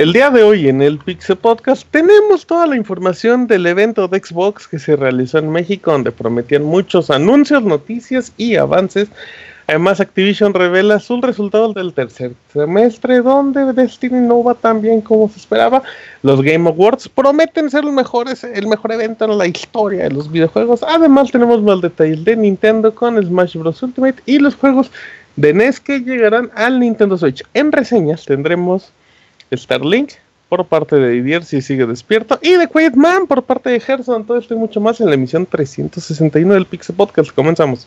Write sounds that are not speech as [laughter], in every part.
El día de hoy en el Pixel Podcast tenemos toda la información del evento de Xbox que se realizó en México donde prometían muchos anuncios, noticias y avances. Además Activision revela sus resultados del tercer semestre donde Destiny no va tan bien como se esperaba. Los Game Awards prometen ser los mejores, el mejor evento en la historia de los videojuegos. Además tenemos más detalles de Nintendo con Smash Bros. Ultimate y los juegos de NES que llegarán al Nintendo Switch. En reseñas tendremos Starlink por parte de Didier si sigue despierto y de Quiet Man por parte de Gerson. Todo esto y mucho más en la emisión 361 del Pixel Podcast. Comenzamos.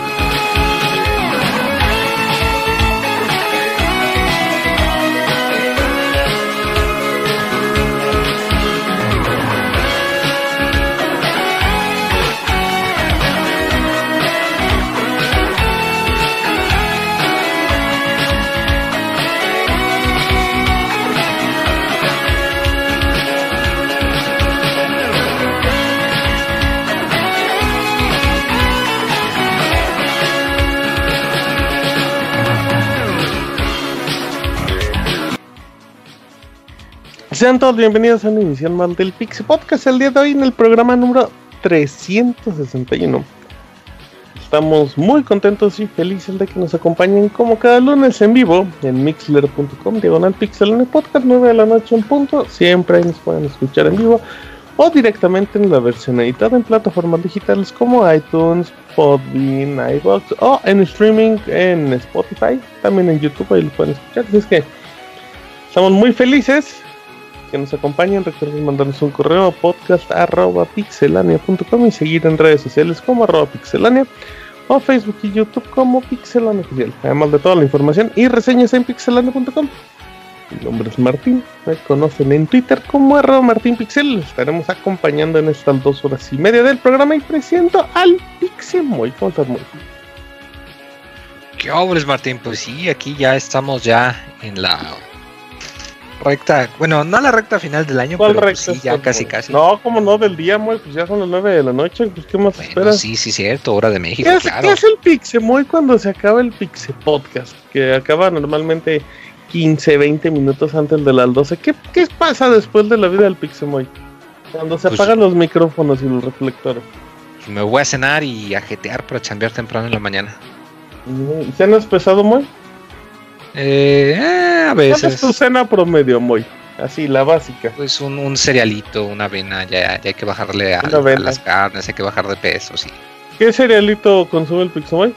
Sean todos bienvenidos a una emisión más del Pixie Podcast. El día de hoy en el programa número 361. Estamos muy contentos y felices de que nos acompañen como cada lunes en vivo en mixler.com, diagonal pixel en podcast 9 de la noche en punto. Siempre ahí nos pueden escuchar en vivo o directamente en la versión editada en plataformas digitales como iTunes, Podbean, iBox o en streaming en Spotify, también en YouTube ahí lo pueden escuchar. Así es que estamos muy felices que nos acompañen. Recuerden mandarnos un correo a podcast.pixelania.com y seguir en redes sociales como arroba pixelania o Facebook y YouTube como pixelania oficial. Además de toda la información y reseñas en pixelania.com. Mi nombre es Martín, me conocen en Twitter como arroba martinpixel. estaremos acompañando en estas dos horas y media del programa y presento al Pixemoy. ¿Cómo estás, muy? ¿Qué obres, Martín? Pues sí, aquí ya estamos ya en la recta, bueno, no la recta final del año, pero pues sí, ya casi casi. No, como no, del día, muy, pues ya son las 9 de la noche, pues qué más esperas. Sí, sí, cierto, hora de México, ¿Qué es, claro. ¿Qué es el Pixemoy cuando se acaba el Pixe Podcast? Que acaba normalmente 15, 20 minutos antes de las 12. ¿Qué, qué pasa después de la vida del Pixemoy? Cuando se pues apagan los micrófonos y los reflectores. Pues me voy a cenar y a jetear para chambear temprano en la mañana. ¿Y cenas pesado, muy? Eh, eh, a veces. ¿Cuál es tu cena promedio, muy? Así, la básica. Pues un, un cerealito, una avena, ya, ya hay que bajarle a, las carnes, hay que bajar de peso, sí. ¿Qué cerealito consume el Pixomoy?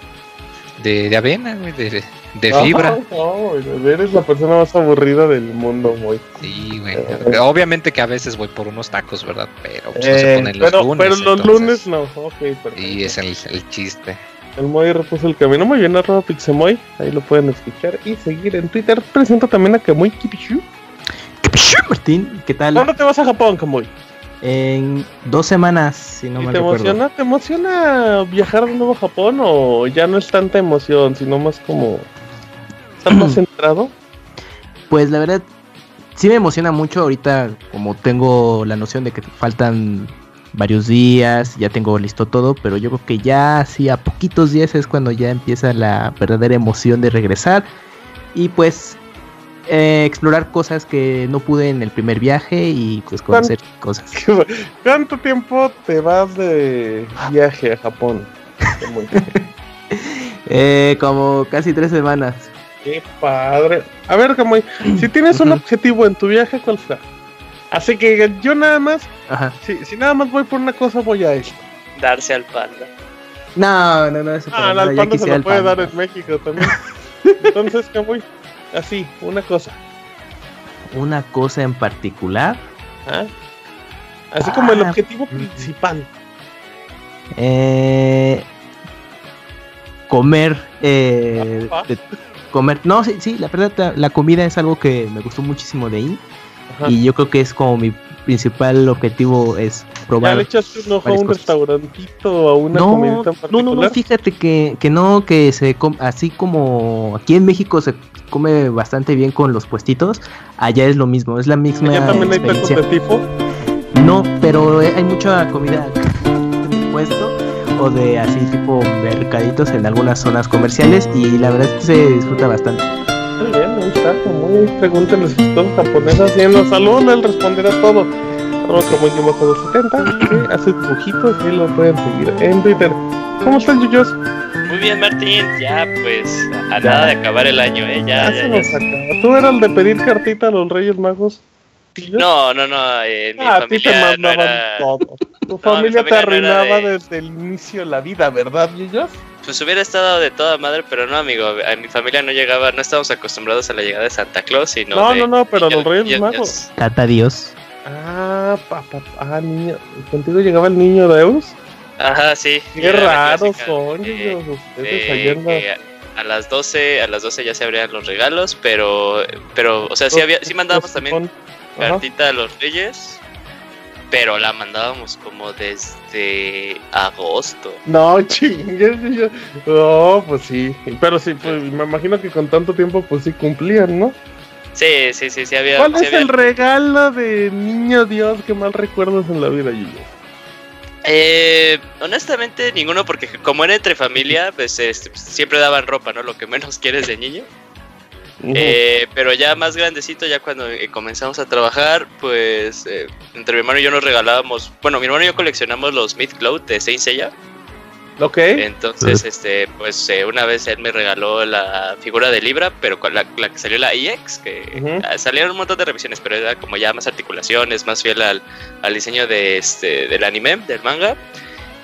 De, de avena, güey, de, de fibra. No, eres la persona más aburrida del mundo, güey. Sí, güey. Eh, Obviamente que a veces voy por unos tacos, ¿verdad? Pero pues, no se ponen los pero, lunes. Pero los lunes no, ok, Y es el, el chiste. El Moy repuso el camino muy bien, arroba Pixemoy. Ahí lo pueden escuchar y seguir en Twitter. Presento también a Kamoy Kipishu. Kipishu, Martín, ¿qué tal? ¿Cuándo te vas a Japón, Kamoy? En dos semanas, si no me te emociona, ¿Te emociona viajar de nuevo a Japón o ya no es tanta emoción, sino más como... ¿Estás más [clears throat] centrado? Pues la verdad, sí me emociona mucho ahorita, como tengo la noción de que faltan varios días, ya tengo listo todo, pero yo creo que ya así a poquitos días es cuando ya empieza la verdadera emoción de regresar y pues eh, explorar cosas que no pude en el primer viaje y pues conocer cosas. [laughs] ¿Cuánto tiempo te vas de viaje a Japón? [laughs] eh, como casi tres semanas. Qué padre. A ver, Camuy, si tienes un objetivo en tu viaje, ¿cuál será? Así que yo nada más, Ajá. Si, si, nada más voy por una cosa, voy a esto. Darse al panda. No, no, no, eso Ah, al panda se lo puede dar en México también. [laughs] Entonces, ¿qué voy? Así, una cosa. ¿Una cosa en particular? ¿Ah? Así como el ah, objetivo principal. Eh, comer. Eh, comer. No, sí, sí, la verdad, la comida es algo que me gustó muchísimo de ahí. Y yo creo que es como mi principal objetivo es probar. ¿Ya le echaste un ojo a un restaurantito a una no, No, no, no, fíjate que, que no, que se así como aquí en México se come bastante bien con los puestitos, allá es lo mismo, es la misma. ¿Allá también hay tacos de tipo? No, pero hay mucha comida de puesto o de así tipo mercaditos en algunas zonas comerciales y la verdad es que se disfruta bastante. Está, muy pregúntenle si son japonesas y en los salones él responderá todo. Otro muy bajo 70 que hace dibujitos y lo pueden seguir en Twitter. ¿Cómo están, Yuyos? Muy bien, Martín. Ya, pues, a nada de acabar el año, ¿eh? Ya, ya, ya, ¿Tú eras el de pedir cartita a los Reyes Magos? No, no, no. Eh, mi ah, familia a ti te mandaban todo. Tu familia, te arruinaba desde el inicio de la vida, ¿verdad, Yuyos? Pues hubiera estado de toda madre, pero no, amigo. A mi familia no llegaba, no estábamos acostumbrados a la llegada de Santa Claus, sino. No, no, no, pero los Reyes Magos. Tata Dios. Ah, papá, ah, niño. ¿Contigo llegaba el niño de Eus? Ajá, sí. Qué raros son ellos, ustedes a las 12, a las 12 ya se abrían los regalos, pero pero o sea, sí había sí mandábamos también cartita a los Reyes, pero la mandábamos como desde agosto. No, [laughs] chingues, no, pues sí, pero sí, pues me imagino que con tanto tiempo pues sí cumplían, ¿no? Sí, sí, sí, sí había. ¿Cuál es el regalo de niño Dios que más recuerdas en la vida, Gillo? Eh, honestamente ninguno porque como era entre familia, pues este, siempre daban ropa, ¿no? Lo que menos quieres de niño. Eh, pero ya más grandecito, ya cuando eh, comenzamos a trabajar, pues eh, entre mi hermano y yo nos regalábamos, bueno, mi hermano y yo coleccionamos los Myth Cloud de Saint Seiya. Ok. Entonces, este, pues una vez él me regaló la figura de Libra, pero con la, que salió la EX, que salieron un montón de revisiones, pero era como ya más articulaciones, más fiel al, al diseño de este, del anime, del manga.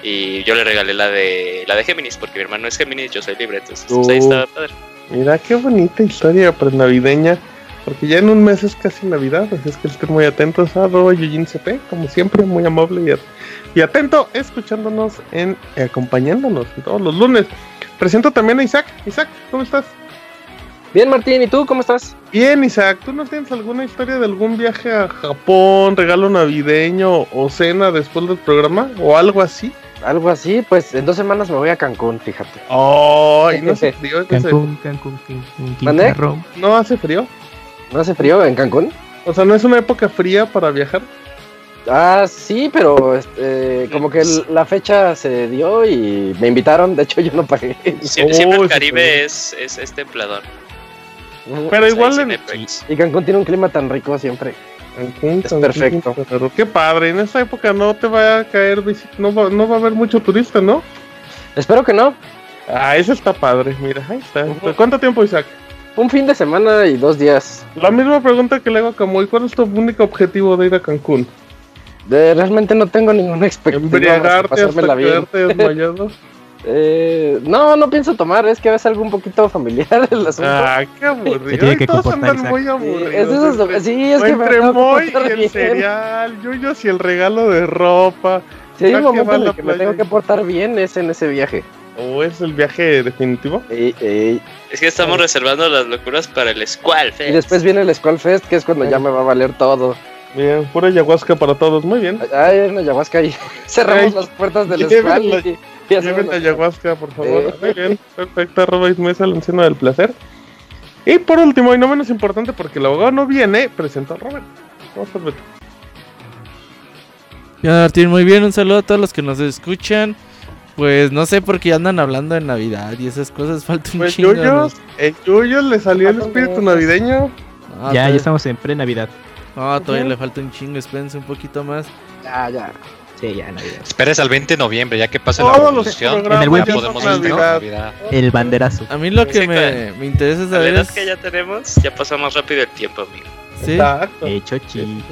Y yo le regalé la de la de Géminis, porque mi hermano es Géminis, yo soy libre, entonces pues, ahí estaba padre. Mira qué bonita historia navideña Porque ya en un mes es casi Navidad, así es que estén muy atentos a Yujin CP, como siempre, muy amable y, atento, escuchándonos en acompañándonos todos los lunes. Presento también a Isaac. Isaac, ¿cómo estás? Bien, Martín, ¿y tú cómo estás? Bien, Isaac, ¿tú no tienes alguna historia de algún viaje a Japón, regalo navideño o cena después del programa o algo así? Algo así, pues en dos semanas me voy a Cancún, fíjate. ¡Ay! ¿No hace [laughs] frío? Cancún, Cancún, Cancún, ¿No hace frío? ¿No hace frío en Cancún? O sea, ¿no es una época fría para viajar? Ah, sí, pero este, como que la fecha se dio y me invitaron, de hecho yo no pagué. [laughs] siempre el Caribe es, es, es templador. Pero igual... Y Cancún tiene un clima tan rico siempre es perfecto. Pero qué padre, en esta época no te va a caer, no va, no va a haber mucho turista, ¿no? Espero que no. Ah, eso está padre, mira, ahí está. ¿Cuánto tiempo, Isaac? Un fin de semana y dos días. La misma pregunta que le hago a Camuy, ¿cuál es tu único objetivo de ir a Cancún? De, realmente no tengo ninguna expectativa. Embriagarte hasta quedarte desmayado. [laughs] Eh, no, no pienso tomar, es que es algo un poquito familiar el asunto. Ah, qué aburrido. Que todos andan muy aburridos. Sí, es, que entre Moy y el cereal, Yuyos y el regalo de ropa. Si hay un momento en el que me tengo que portar bien es en ese viaje. ¿O es el viaje definitivo? Es que estamos reservando las locuras para el Squall Fest. Y después viene el Squall Fest, que es cuando ya me va a valer todo. Bien, pura ayahuasca para todos, muy bien. Ay, una ayahuasca ahí. [laughs] Cerramos las puertas del Squall. Y... Llévenme ayahuasca, por favor. Muy bien, perfecto. Arroba Ismesa, el anciano del placer. Y por último, y no menos importante, porque el abogado no viene, presento a Robert. Vamos a ver. Ya, Martín, muy bien. Un saludo a todos los que nos escuchan. Pues no sé por qué andan hablando de Navidad y esas cosas. [laughs] Falta un pues chingo. Yuyos, el Yuyo le salió el espíritu navideño. Ah, ya, ya estamos en pre-Navidad. Ah, todavía le falta un chingo. Espérense un poquito más. Ya, ya. Sí, ya Navidad. Esperes al 20 de noviembre, ya que pase la revolución. En el buen podemos Navidad. El banderazo. A mí lo que me, me, interesa saber es... que ya tenemos, ya pasa más rápido el tiempo, amigo. Sí. Exacto. Hecho chi.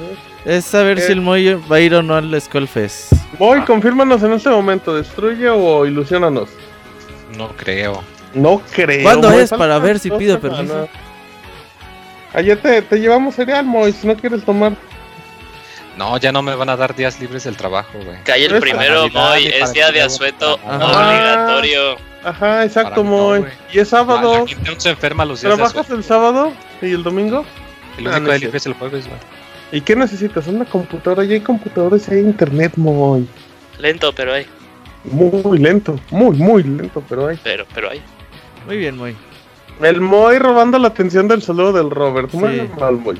Es saber si el Moy va a ir o no al Skullfest. Moy, confírmanos en este momento, ¿destruye o ilusionanos? No creo. No creo. ¿Cuándo es para ver si pido permiso? Ayer te, te llevamos cereal, Moy, si no quieres tomar. No, ya no me van a dar días libres del trabajo, güey. Cae el primero, Moy, es día de asueto obligatorio. Ajá, exacto, Moy. y es sábado. La se enferma los días ¿Trabajas el sábado y el domingo? El único día libre es el jueves, güey. ¿Y qué necesitas? Una computadora. Ya hay computadores y hay internet, Moy. Lento, pero hay. Muy lento, muy, muy lento, pero hay. Pero, pero hay. Muy bien, Moy. El Moy robando la atención del saludo del Robert. Muy mal, Moy.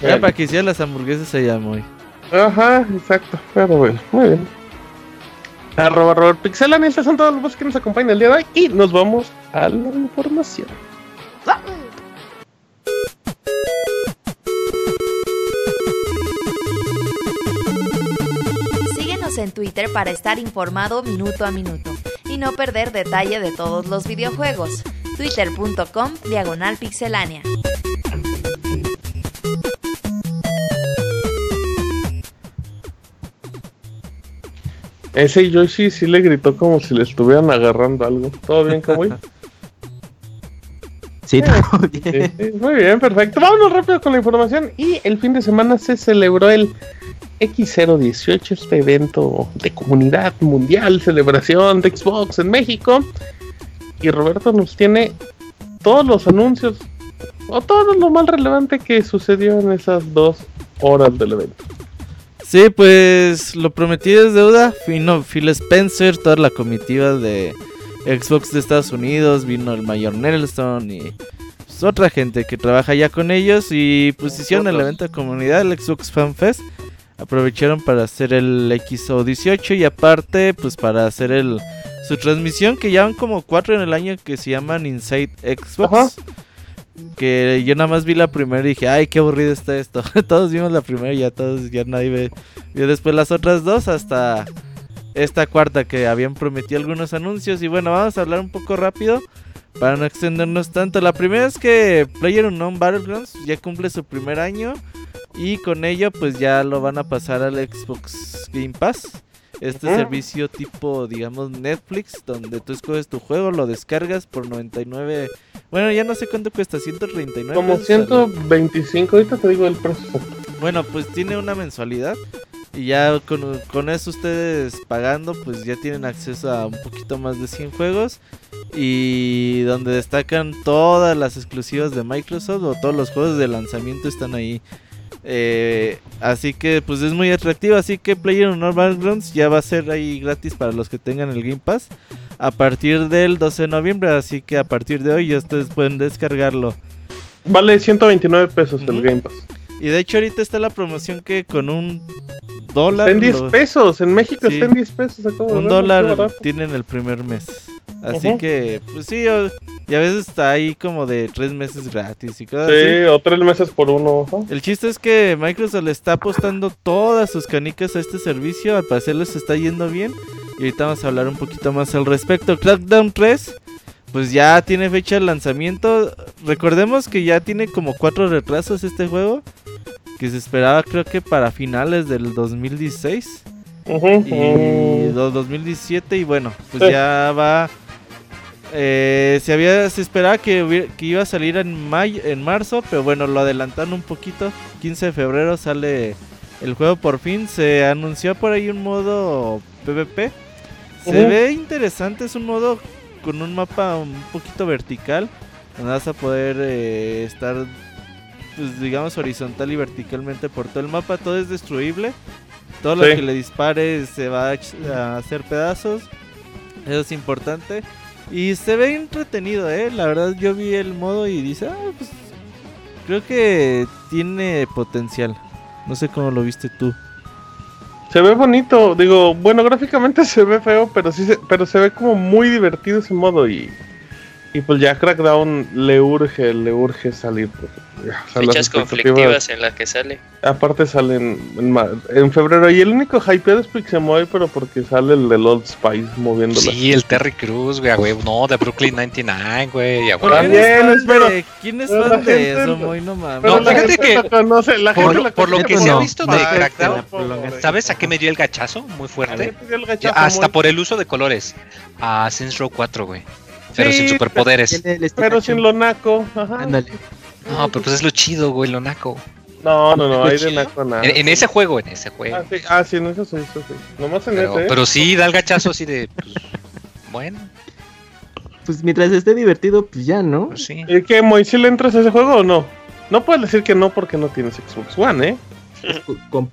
Era para que hicieran las hamburguesas allá, muy. Ajá, exacto. Pero bueno, muy bien. Arroba Robert Pixelan, estos son todos los que nos acompañan el día de hoy. Y nos vamos a la información. Síguenos en Twitter para estar informado minuto a minuto y no perder detalle de todos los videojuegos. Twitter.com Diagonal Pixelánea. Ese Yoshi sí le gritó como si le estuvieran agarrando algo. ¿Todo bien, Kamui? [laughs] Sí, todo bien. muy bien, perfecto. Vámonos rápido con la información. Y el fin de semana se celebró el X018, este evento de comunidad mundial, celebración de Xbox en México. Y Roberto nos tiene todos los anuncios o todo lo más relevante que sucedió en esas dos horas del evento. Sí, pues lo prometí es deuda. Vino Phil Spencer, toda la comitiva de Xbox de Estados Unidos. Vino el mayor Nelson y pues, otra gente que trabaja ya con ellos. Y pues hicieron el evento de comunidad, el Xbox Fan Fest. Aprovecharon para hacer el XO18 y aparte, pues para hacer el su transmisión que ya van como cuatro en el año que se llaman Inside Xbox. Que yo nada más vi la primera y dije, ay, qué aburrido está esto. [laughs] todos vimos la primera y ya todos, ya nadie ve. Y después las otras dos hasta esta cuarta que habían prometido algunos anuncios. Y bueno, vamos a hablar un poco rápido para no extendernos tanto. La primera es que PlayerUnknown Battlegrounds ya cumple su primer año. Y con ello pues ya lo van a pasar al Xbox Game Pass. Este servicio tipo, digamos, Netflix, donde tú escoges tu juego, lo descargas por 99. Bueno, ya no sé cuánto cuesta, 139. Como 125, ahorita te digo el precio. Bueno, pues tiene una mensualidad. Y ya con, con, eso ustedes pagando, pues ya tienen acceso a un poquito más de 100 juegos. Y donde destacan todas las exclusivas de Microsoft o todos los juegos de lanzamiento están ahí. Eh, así que pues es muy atractivo. Así que Player Normal Battlegrounds ya va a ser ahí gratis para los que tengan el Game Pass a partir del 12 de noviembre. Así que a partir de hoy ya ustedes pueden descargarlo. Vale 129 pesos el Game Pass. Y de hecho ahorita está la promoción que con un dólar... en 10 pesos, en México está en 10 pesos. un dólar tienen el primer mes. Así que, pues sí, y a veces está ahí como de tres meses gratis y cosas sí, o tres meses por uno. El chiste es que Microsoft le está apostando todas sus canicas a este servicio. Al parecer les está yendo bien. Y ahorita vamos a hablar un poquito más al respecto. Crackdown 3, pues ya tiene fecha de lanzamiento. Recordemos que ya tiene como cuatro retrasos este juego. Que se esperaba creo que para finales del 2016. Y 2017 y bueno, pues ya va eh, se había se esperaba que, que, iba a salir en mayo, en marzo, pero bueno, lo adelantaron un poquito. 15 de febrero sale el juego por fin. Se anunció por ahí un modo PvP. Se ve interesante, es un modo con un mapa un poquito vertical. Donde vas a poder eh, estar, pues, digamos, horizontal y verticalmente por todo el mapa. Todo es destruible. Todo lo que le dispares se va a hacer pedazos. Eso es importante. Y se ve entretenido, ¿eh? La verdad yo vi el modo y dice, ah, pues creo que tiene potencial. No sé cómo lo viste tú. Se ve bonito, digo, bueno, gráficamente [laughs] se ve feo, pero sí se, pero se ve como muy divertido ese modo y y pues ya Crackdown le urge, le urge salir. Pues, Fechas conflictivas en las que sale. Aparte salen en, febrero. Y el único hypeado es Pixemoy, pero porque sale el de Old Spice moviéndolo. Sí, el Terry Cruz, güey, No, de Brooklyn 99, güey. También, espero. ¿Quién es fan de eso, Moy? No mames. No, fíjate que. la gente por, lo que se ha visto de Crackdown, ¿sabes a qué me dio el gachazo? Muy fuerte. Hasta por el uso de colores. A Saints Row 4, güey pero sin superpoderes. Pero sin lo naco. Ajá. Ándale. No, pero pues es lo chido, güey, lo naco. No, no, no, hay de naco nada. En, ese juego, en ese juego. Ah, sí, ah, sí en ese sí, sí, sí. Nomás en pero, ese. ¿eh? Pero sí, da el gachazo así de. Pues, [laughs] bueno. Pues mientras esté divertido, pues ya, ¿no? Pues sí. ¿Y qué, Moisés, le entras a ese juego o no? No puedes decir que no porque no tienes Xbox One, ¿eh? Con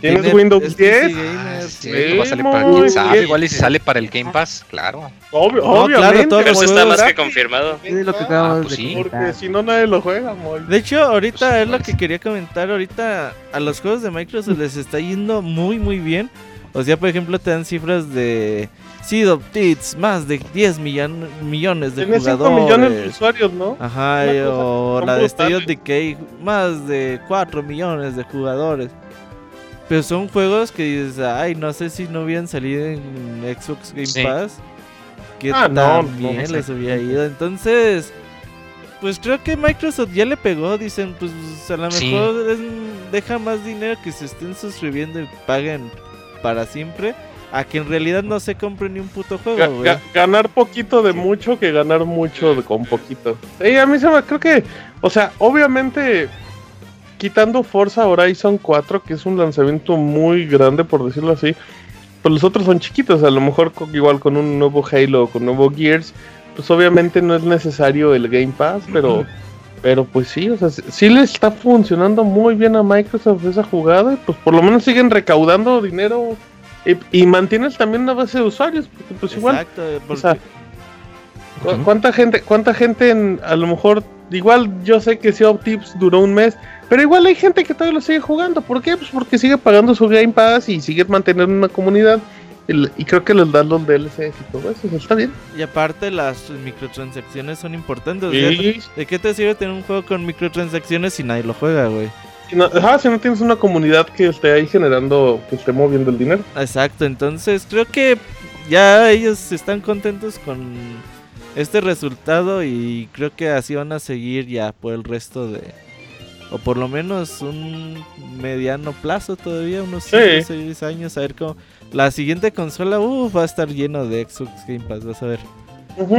¿Tienes Windows 10? Ah, sí, va a salir para quién sabe. Igual y si sale para el Game Pass, claro. Obvio, obviamente. Claro, eso está más que confirmado. Es lo que ah, pues sí. Porque si no, nadie lo juega, muy. De hecho, ahorita es lo que quería comentar. Ahorita a los juegos de Microsoft les está yendo muy, muy bien. O sea, por ejemplo, te dan cifras de Seed of Thieves, más de 10 millones de jugadores. 5 millones de usuarios, ¿no? Ajá, o la de State of Decay, más de 4 millones de jugadores. Pero son juegos que dices, ay, no sé si no hubieran salido en Xbox Game Pass. Que ah, también no, les hubiera ido. Entonces, pues creo que Microsoft ya le pegó. Dicen, pues a lo mejor deja más dinero que se estén suscribiendo y paguen para siempre. A que en realidad no se compre ni un puto juego, ganar poquito de mucho que ganar mucho de, con poquito. Y a mí se me creo que, o sea, obviamente quitando Forza Horizon 4, que es un lanzamiento muy grande, por decirlo así, pues los otros son chiquitos. A lo mejor igual con un nuevo Halo, con nuevo Gears, pues obviamente no es necesario el Game Pass, pero, pero pues sí, o sea, sí le está funcionando muy bien a Microsoft esa jugada, y pues por lo menos siguen recaudando dinero y, mantienen también una base de usuarios, porque pues igual, o sea, ¿cuánta gente, cuánta gente a lo mejor, igual yo sé que Sea of Tips duró un mes, pero igual hay gente que todavía lo sigue jugando. ¿Por qué? Pues porque sigue pagando su Game Pass y sigue manteniendo una comunidad. Y, creo que les dan los DLCs y todo eso, está bien. Y aparte las microtransacciones son importantes. ¿De qué te sirve tener un juego con microtransacciones si nadie lo juega, güey? Si no, si no tienes una comunidad que esté ahí generando, que esté moviendo el dinero. Exacto, entonces creo que ya ellos están contentos con este resultado y creo que así van a seguir ya por el resto de, o por lo menos un mediano plazo todavía, unos 5 6 años, a ver cómo... La siguiente consola, va a estar lleno de Xbox Game Pass, vas a ver.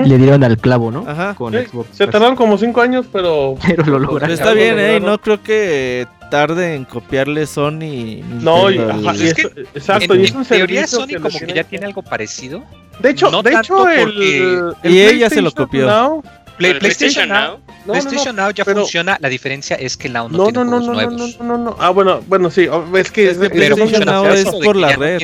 Le dieron al clavo, ¿no? Ajá. Con Xbox. Se tardaron como 5 años, pero... Pero lo lograron. Está bien, ¿eh? No creo que tarde en copiarle Sony. No, y, exacto. En, y en teoría Sony como que ya tiene algo parecido. De hecho, de hecho el, Y ella se lo copió. PlayStation Now PlayStation Now ya funciona, la diferencia es que Now no, no tiene no, juegos no, nuevos. No, no, no, Ah, bueno, bueno, sí, es que, es, PlayStation Now es por la red.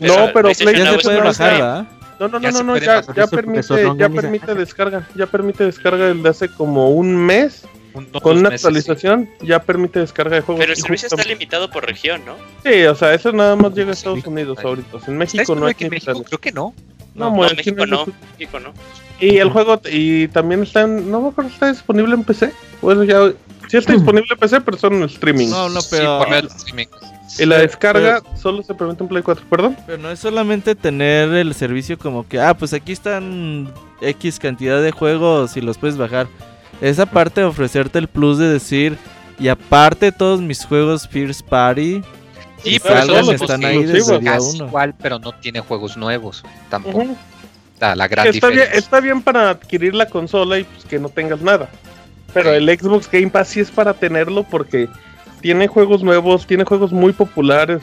No, pero PlayStation ya se puede bajar. No, no, no, no, no, ya, ya permite, ya permite descarga, ya permite descarga desde hace como un mes. Con una actualización ya permite descarga de juegos. Pero el servicio está limitado por región, ¿no? Sí, o sea, eso nada más llega a Estados Unidos ahorita. En México no hay que México creo que no. No, no, México no. México no. Y el juego, y también está en, no me acuerdo si está disponible en PC. Bueno, ya, sí está [clears throat] disponible en PC, pero son en streaming. No, no, pero... Y la descarga solo se permite en Play 4, perdón. Pero no es solamente tener el servicio como que, ah, pues aquí están X cantidad de juegos y los puedes bajar. Es aparte de ofrecerte el plus de decir, y aparte todos mis juegos First Party, Sí, pero todos están ahí desde día uno. igual, pero no tiene juegos nuevos tampoco la gran está Bien, está bien para adquirir la consola y pues que no tengas nada. Pero el Xbox Game Pass sí es para tenerlo porque tiene juegos nuevos, tiene juegos muy populares,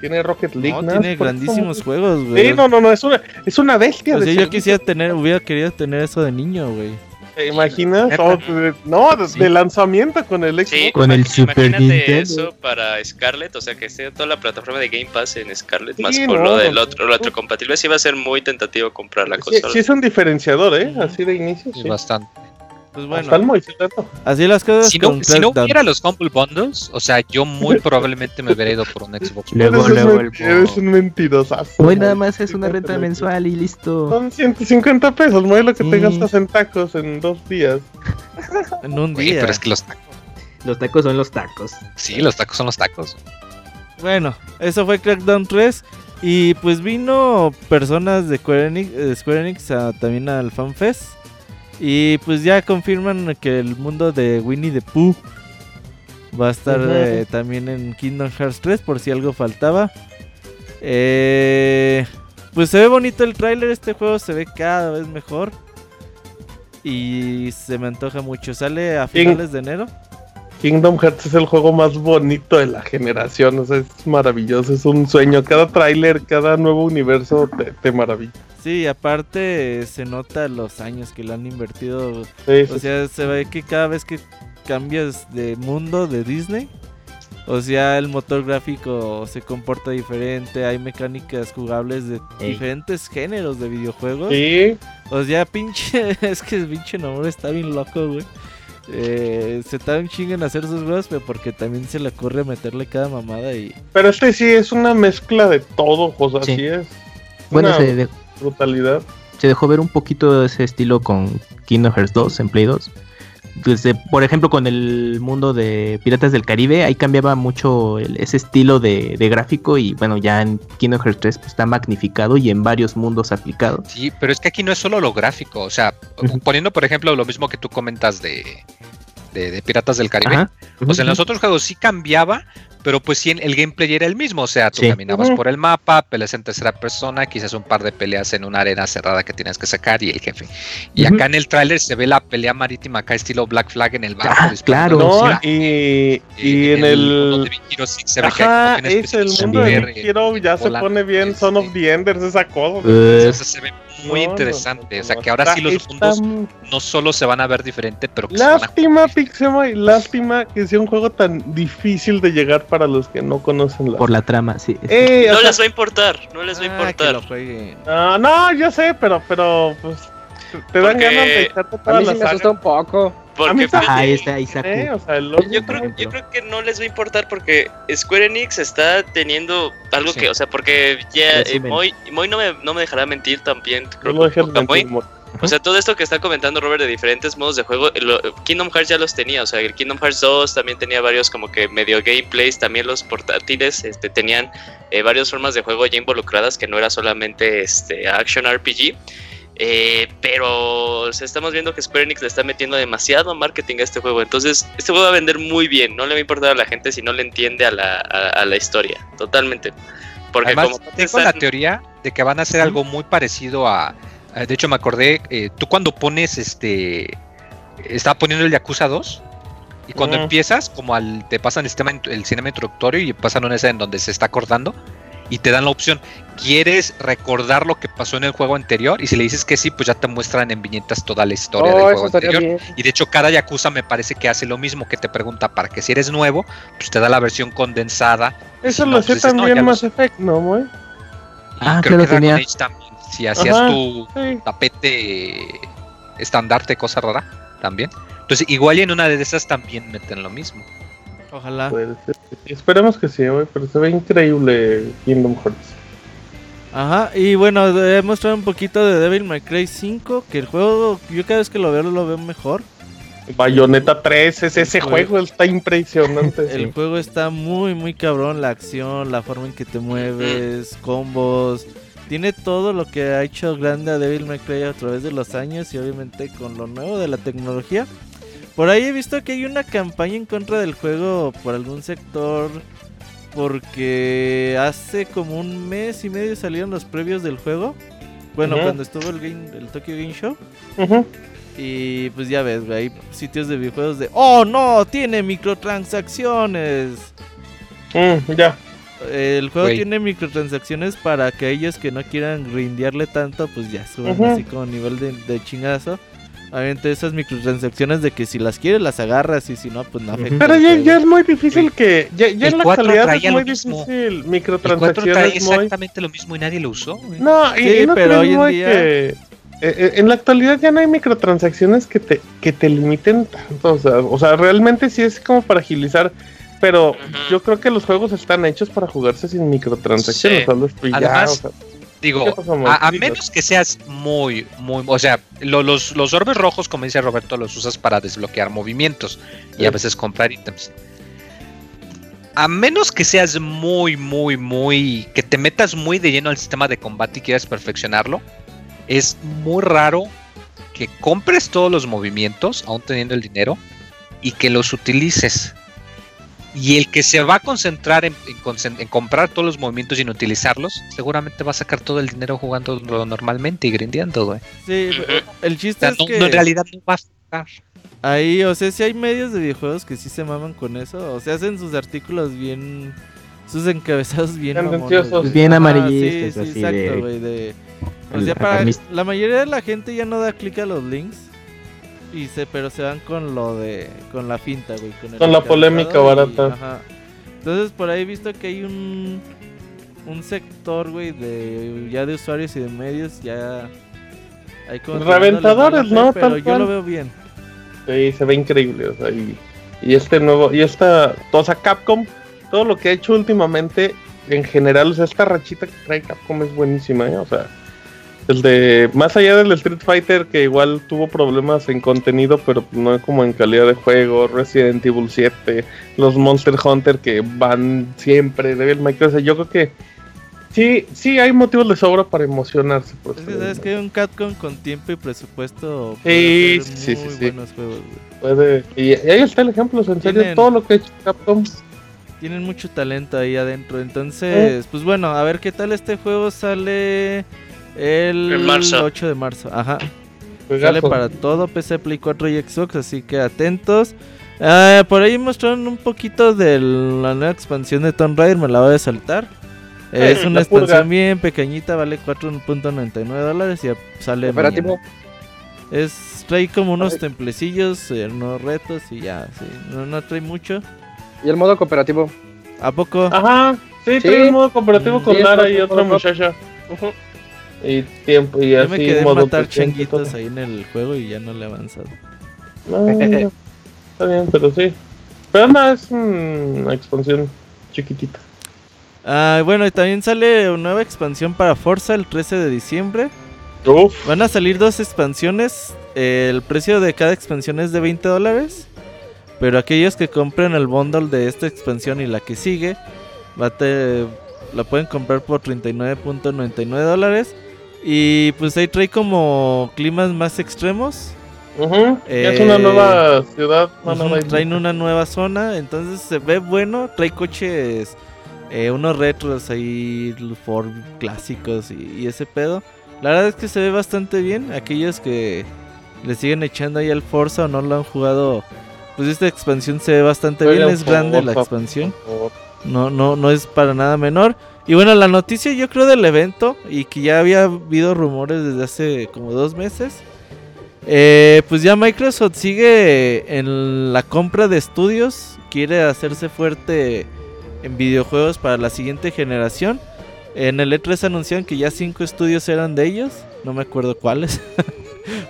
tiene Rocket League. No, tiene grandísimos juegos, güey. Sí, no, no, no, es una, es una bestia. Pues yo quisiera tener, hubiera querido tener eso de niño, güey. ¿Te imaginas? Oh, no, de, lanzamiento con el Xbox. con el Super Nintendo. eso para Scarlett, o sea que esté toda la plataforma de Game Pass en Scarlett, más por lo del otro, lo otro compatible, sí va a ser muy tentativo comprar la consola. Sí, es un diferenciador, ¿eh? Así de inicio. Sí. Bastante. Pues bueno, así las cosas. Si no, si no hubiera los Humble Bundles, o sea, yo muy [laughs] probablemente me hubiera ido por un Xbox. luego, luego Eres un mentirosazo. Hoy nada más es una renta mensual y listo. Son 150 pesos, es lo que te gastas en tacos en dos días. [laughs] en un día. pero es que los tacos. Los tacos son los tacos. Sí, los tacos son los tacos. Bueno, eso fue Crackdown 3. Y pues vino personas de Square Enix, también al FanFest. Y pues ya confirman que el mundo de Winnie the Pooh va a estar eh, también en Kingdom Hearts 3 por si algo faltaba. Eh, pues se ve bonito el tráiler, este juego se ve cada vez mejor. Y se me antoja mucho. ¿Sale a finales de enero? Kingdom Hearts es el juego más bonito de la generación, o sea, es maravilloso, es un sueño. Cada tráiler, cada nuevo universo te, te, maravilla. Sí, aparte se nota los años que le han invertido. o sea, se ve que cada vez que cambias de mundo de Disney, o sea, el motor gráfico se comporta diferente, hay mecánicas jugables de diferentes géneros de videojuegos. Sí. O sea, pinche, [laughs] es que el pinche nombre está bien loco, güey. Eh, se está un chingo en hacer sus juegos, pero porque también se le ocurre meterle cada mamada y... Pero este sí es una mezcla de todo, José, así es. Bueno, se brutalidad. Se dejó ver un poquito de ese estilo con Kingdom Hearts 2 en Play 2. Desde, por ejemplo, con el mundo de Piratas del Caribe, ahí cambiaba mucho ese estilo de, gráfico y bueno, ya en Kingdom Hearts 3 pues, está magnificado y en varios mundos aplicado. Sí, pero es que aquí no es solo lo gráfico, o sea, poniendo por ejemplo lo mismo que tú comentas de, de, Piratas del Caribe. O sea, en los otros juegos sí cambiaba, pero pues sí el gameplay era el mismo. O sea, tú caminabas por el mapa, peleas en tercera persona, quizás un par de peleas en una arena cerrada que tienes que sacar y el jefe. Y acá en el tráiler se ve la pelea marítima acá estilo Black Flag en el barco. Ah, claro. y, y, en, el... se ve que es el mundo de ya se pone bien Son of the Enders, esa cosa. Uh, se ve muy interesante. o sea, que ahora sí los mundos no solo se van a ver diferente, pero que Lástima, Pixemoy, lástima que sea un juego tan difícil de llegar para los que no conocen la... Por la trama, sí. Eh, no les va a importar, no les va a ah, importar. No, no, yo sé, pero, pero, pues, te dan ganas de echarte toda a mí sí me asusta un poco. Porque ahí está Isaac. Eh, o sea, yo, creo, yo creo que no les va a importar porque Square Enix está teniendo algo que, o sea, porque ya eh, Moy, no, me, no me dejará mentir también. Creo no que mentir, o sea, todo esto que está comentando Robert de diferentes modos de juego, Kingdom Hearts ya los tenía, o sea, el Kingdom Hearts 2 también tenía varios como que medio gameplays, también los portátiles este, tenían eh, varias formas de juego ya involucradas que no era solamente este action RPG. Eh, pero estamos viendo que Square Enix le está metiendo demasiado marketing a este juego. Entonces, este juego va a vender muy bien. No le va a importar a la gente si no le entiende a la, a, la historia. Totalmente. Porque Además, como tengo la teoría de que van a hacer algo muy parecido a. De hecho, me acordé. Eh, tú cuando pones este. Estaba poniendo el Yakuza 2. Y cuando empiezas, como al, te pasan el sistema, el cinema introductorio y pasan una escena en donde se está acordando y te dan la opción, ¿quieres recordar lo que pasó en el juego anterior? Y si le dices que sí, pues ya te muestran en viñetas toda la historia del oh, juego anterior. Y de hecho cada Yakuza me parece que hace lo mismo, que te pregunta para que si eres nuevo, pues te da la versión condensada. Eso lo sé pues también más Effect, ¿no, güey? Ah, creo que tenía. también, si hacías tu tapete estandarte, cosa rara, también. Entonces igual y en una de esas también meten lo mismo. Ojalá. Esperemos que sí, pero se ve increíble Kingdom Hearts. Ajá, y bueno, he mostrado un poquito de Devil May Cry 5, que el juego, yo cada vez que lo veo lo veo mejor. Bayonetta 3, es ese juego, está impresionante. el juego está muy, muy cabrón, la acción, la forma en que te mueves, combos. Tiene todo lo que ha hecho grande a Devil May Cry a través de los años y obviamente con lo nuevo de la tecnología. Por ahí he visto que hay una campaña en contra del juego por algún sector. Porque hace como un mes y medio salieron los previos del juego. Bueno, cuando estuvo el, game, el Tokyo Game Show. Y pues ya ves, hay sitios de videojuegos de... ¡Oh, no! Tiene microtransacciones. Mm, ya. El juego tiene microtransacciones para aquellos que no quieran rindiarle tanto, pues ya suben así como nivel de, de chingazo. Obviamente esas microtransacciones de que si las quieres las agarras y si no, pues no afecta. Pero ya, es muy difícil que... Ya, en la actualidad es muy difícil microtransacciones. El exactamente lo mismo y nadie lo usó. No, y, no pero hoy en día... Que, eh, eh, en la actualidad ya no hay microtransacciones que te, que te limiten tanto. O sea, o sea, realmente sí es como para agilizar. Pero yo creo que los juegos están hechos para jugarse sin microtransacciones. Además, Digo, a, menos que seas muy, muy, o sea, los, los orbes rojos, como dice Roberto, los usas para desbloquear movimientos y a veces comprar ítems. A menos que seas muy, muy, muy, que te metas muy de lleno al sistema de combate y quieras perfeccionarlo, es muy raro que compres todos los movimientos, aún teniendo el dinero, y que los utilices. Y el que se va a concentrar en, comprar todos los movimientos y en utilizarlos, seguramente va a sacar todo el dinero jugando normalmente y grindeando, güey. Sí, el chiste es que... en realidad no va a sacar. Ahí, o sea, si hay medios de videojuegos que sí se maman con eso. O sea, hacen sus artículos bien. Sus encabezados bien mamones. Bien amarillistas. sí, sí, exacto, güey. De... O sea, para la mayoría de la gente ya no da clic a los links. Y se, pero se van con lo de. Con la finta, güey. Con, la polémica barata. ajá. Entonces, por ahí he visto que hay un. Un sector, güey, de. Ya de usuarios y de medios, ya. Hay Reventadores, ¿no? Pero yo lo veo bien. Sí, se ve increíble, o sea, y, y este nuevo, y esta, o sea, Capcom, todo lo que ha hecho últimamente, en general, o sea, esta rachita que trae Capcom es buenísima, ¿eh? o sea, el de, más allá del Street Fighter, que igual tuvo problemas en contenido, pero no como en calidad de juego, Resident Evil 7, los Monster Hunter que van siempre, Devil May Cry, yo creo que Sí, sí, hay motivos de sobra para emocionarse. Por es que sabes que un Capcom con tiempo y presupuesto. Sí, sí, sí, sí. Buenos juegos, Puede, y, ahí está el ejemplo, en serio, todo lo que ha hecho Capcom. Tienen mucho talento ahí adentro. Entonces, pues bueno, a ver qué tal este juego sale el 8 de marzo. Ajá. Sale para todo, PC, Play 4 y Xbox, así que atentos. Ah, por ahí mostraron un poquito de la nueva expansión de Tomb Raider, me la voy a saltar. Es una expansión bien pequeñita, vale 4.99 dólares y sale. Operativo. Es, trae como unos templecillos, eh, unos retos y ya, sí. No, trae mucho. ¿Y el modo cooperativo? ¿A poco? Ajá, sí, trae el modo cooperativo con Lara y otra muchacha. Y tiempo y Yo me quedé modo matar changuitos ahí en el juego y ya no le he avanzado. No, [laughs] está bien, pero sí. Pero nada, es una expansión chiquitita. Ah, bueno, y también sale una nueva expansión para Forza el 13 de diciembre. Van a salir dos expansiones. El precio de cada expansión es de 20 dólares. Pero aquellos que compren el bundle de esta expansión y la que sigue, la pueden comprar por 39.99 dólares. Y pues ahí trae como climas más extremos. es una nueva ciudad. traen una nueva zona. Entonces se ve bueno. Trae coches eh, unos retros ahí, Ford clásicos y, ese pedo. La verdad es que se ve bastante bien. Aquellos que le siguen echando ahí al Forza o no lo han jugado, pues esta expansión se ve bastante bien. Es grande la expansión. No, no, no es para nada menor. Y bueno, la noticia yo creo del evento y que ya había habido rumores desde hace como dos meses. Eh, pues ya Microsoft sigue en la compra de estudios. Quiere hacerse fuerte en videojuegos para la siguiente generación. En el E3 anunciaron que ya cinco estudios eran de ellos. No me acuerdo cuáles. [laughs]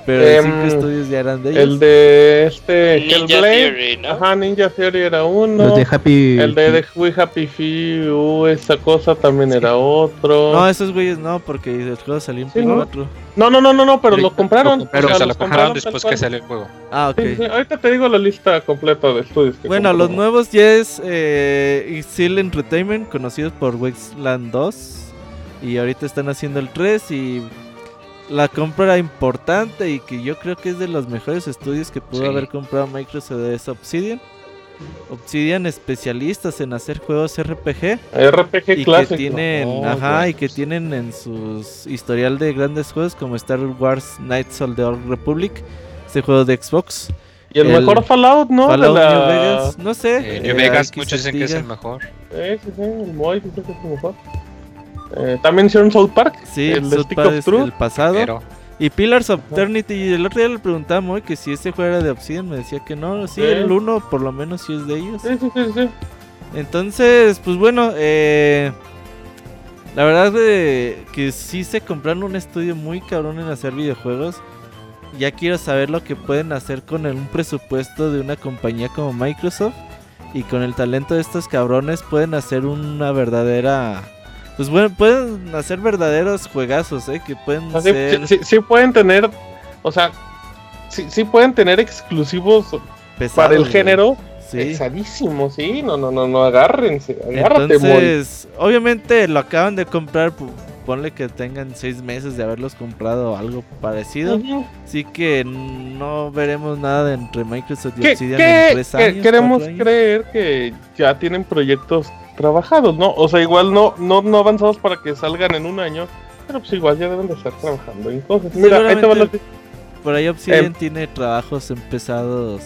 Pero em, cinco estudios ya eran de ellos. El de este Ninja Theory, ¿no? Ajá, Ninja Theory era uno. Los de Happy el de, de We Happy Few, esa cosa también era otro. No, esos güeyes no, porque el juego salió en sí, ¿no? No, no, no, no, no, pero lo compraron. Pero o sea, lo compraron después que salió el juego. Ah, ok. Sí, ahorita te digo la lista completa de estudios. Que bueno, los nuevos ya es eh, Entertainment, conocidos por Wasteland 2. Y ahorita están haciendo el 3 y la compra era importante y que yo creo que es de los mejores estudios que pudo haber comprado Microsoft es Obsidian. Obsidian especialistas en hacer juegos RPG. RPG y que tienen, ajá, y que tienen en su historial de grandes juegos como Star Wars Knights of the Old Republic, ese juego de Xbox. Y el, mejor Fallout, ¿no? Fallout New Vegas, no sé. Eh, New Vegas, muchos dicen que es el mejor. Sí, sí, sí, el Moy dice que es el mejor. Eh, también hicieron South Park. Sí, el South Park el pasado. Y Pillars of Eternity, y el otro día le preguntaba muy que si ese juego era de Obsidian, me decía que no, sí, el 1 por lo menos sí es de ellos. Sí, sí, sí, Entonces, pues bueno, eh, la verdad de que sí se compraron un estudio muy cabrón en hacer videojuegos. Ya quiero saber lo que pueden hacer con un presupuesto de una compañía como Microsoft. Y con el talento de estos cabrones pueden hacer una verdadera pues bueno, pueden hacer verdaderos juegazos, ¿eh? Que pueden ser... sí, sí, pueden tener, o sea, sí, sí pueden tener exclusivos para el género. Sí. Pesadísimo, sí, no, no, no, no, agárrense, agárrate, Entonces, obviamente lo acaban de comprar, ponle que tengan seis meses de haberlos comprado algo parecido. Así que no veremos nada entre Microsoft y Obsidian en tres años. Queremos creer que ya tienen proyectos trabajados, ¿no? O sea, igual no, no, no avanzados para que salgan en un año, pero pues igual ya deben de estar trabajando en cosas. Mira, ahí te va la por ahí Obsidian em. tiene trabajos empezados.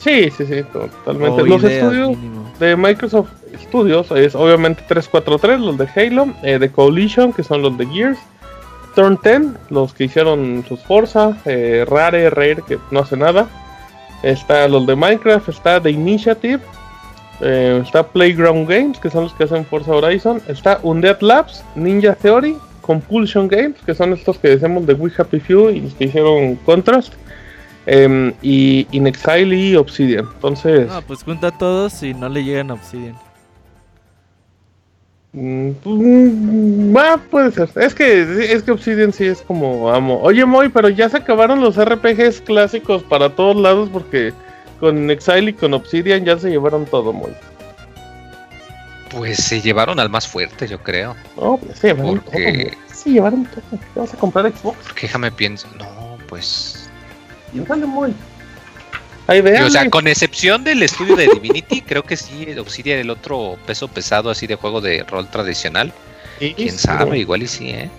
sí, sí, sí, totalmente. los estudios de Microsoft Studios es obviamente 343, los de Halo, eh, de Coalition, que son los de Gears. Turn 10, los que hicieron sus Forza, eh, Rare, Rare, que no hace nada. Está los de Minecraft, está The Initiative, eh, está Playground Games, que son los que hacen Forza Horizon. Está Undead Labs, Ninja Theory, Compulsion Games, que son estos que decimos de We Happy Few y los que hicieron Contrast. Em, y Inexile y Obsidian. Entonces. No, pues cuenta todos y no le llegan a Obsidian. Mm, pues, mm, puede ser. Es que, es que Obsidian sí es como amo. Oye, Moy, pero ya se acabaron los RPGs clásicos para todos lados porque con Exile y con Obsidian ya se llevaron todo, Moy. Pues se llevaron al más fuerte, yo creo. No, pues se llevaron todo. Se llevaron todo. Vamos a comprar Xbox. Porque déjame pienso. No, pues. Piénsale, Moy. O sea, con excepción del estudio de Divinity, [laughs] creo que sí, Obsidian el otro peso pesado así de juego de rol tradicional. Quién sabe, igual y sí, ¿eh?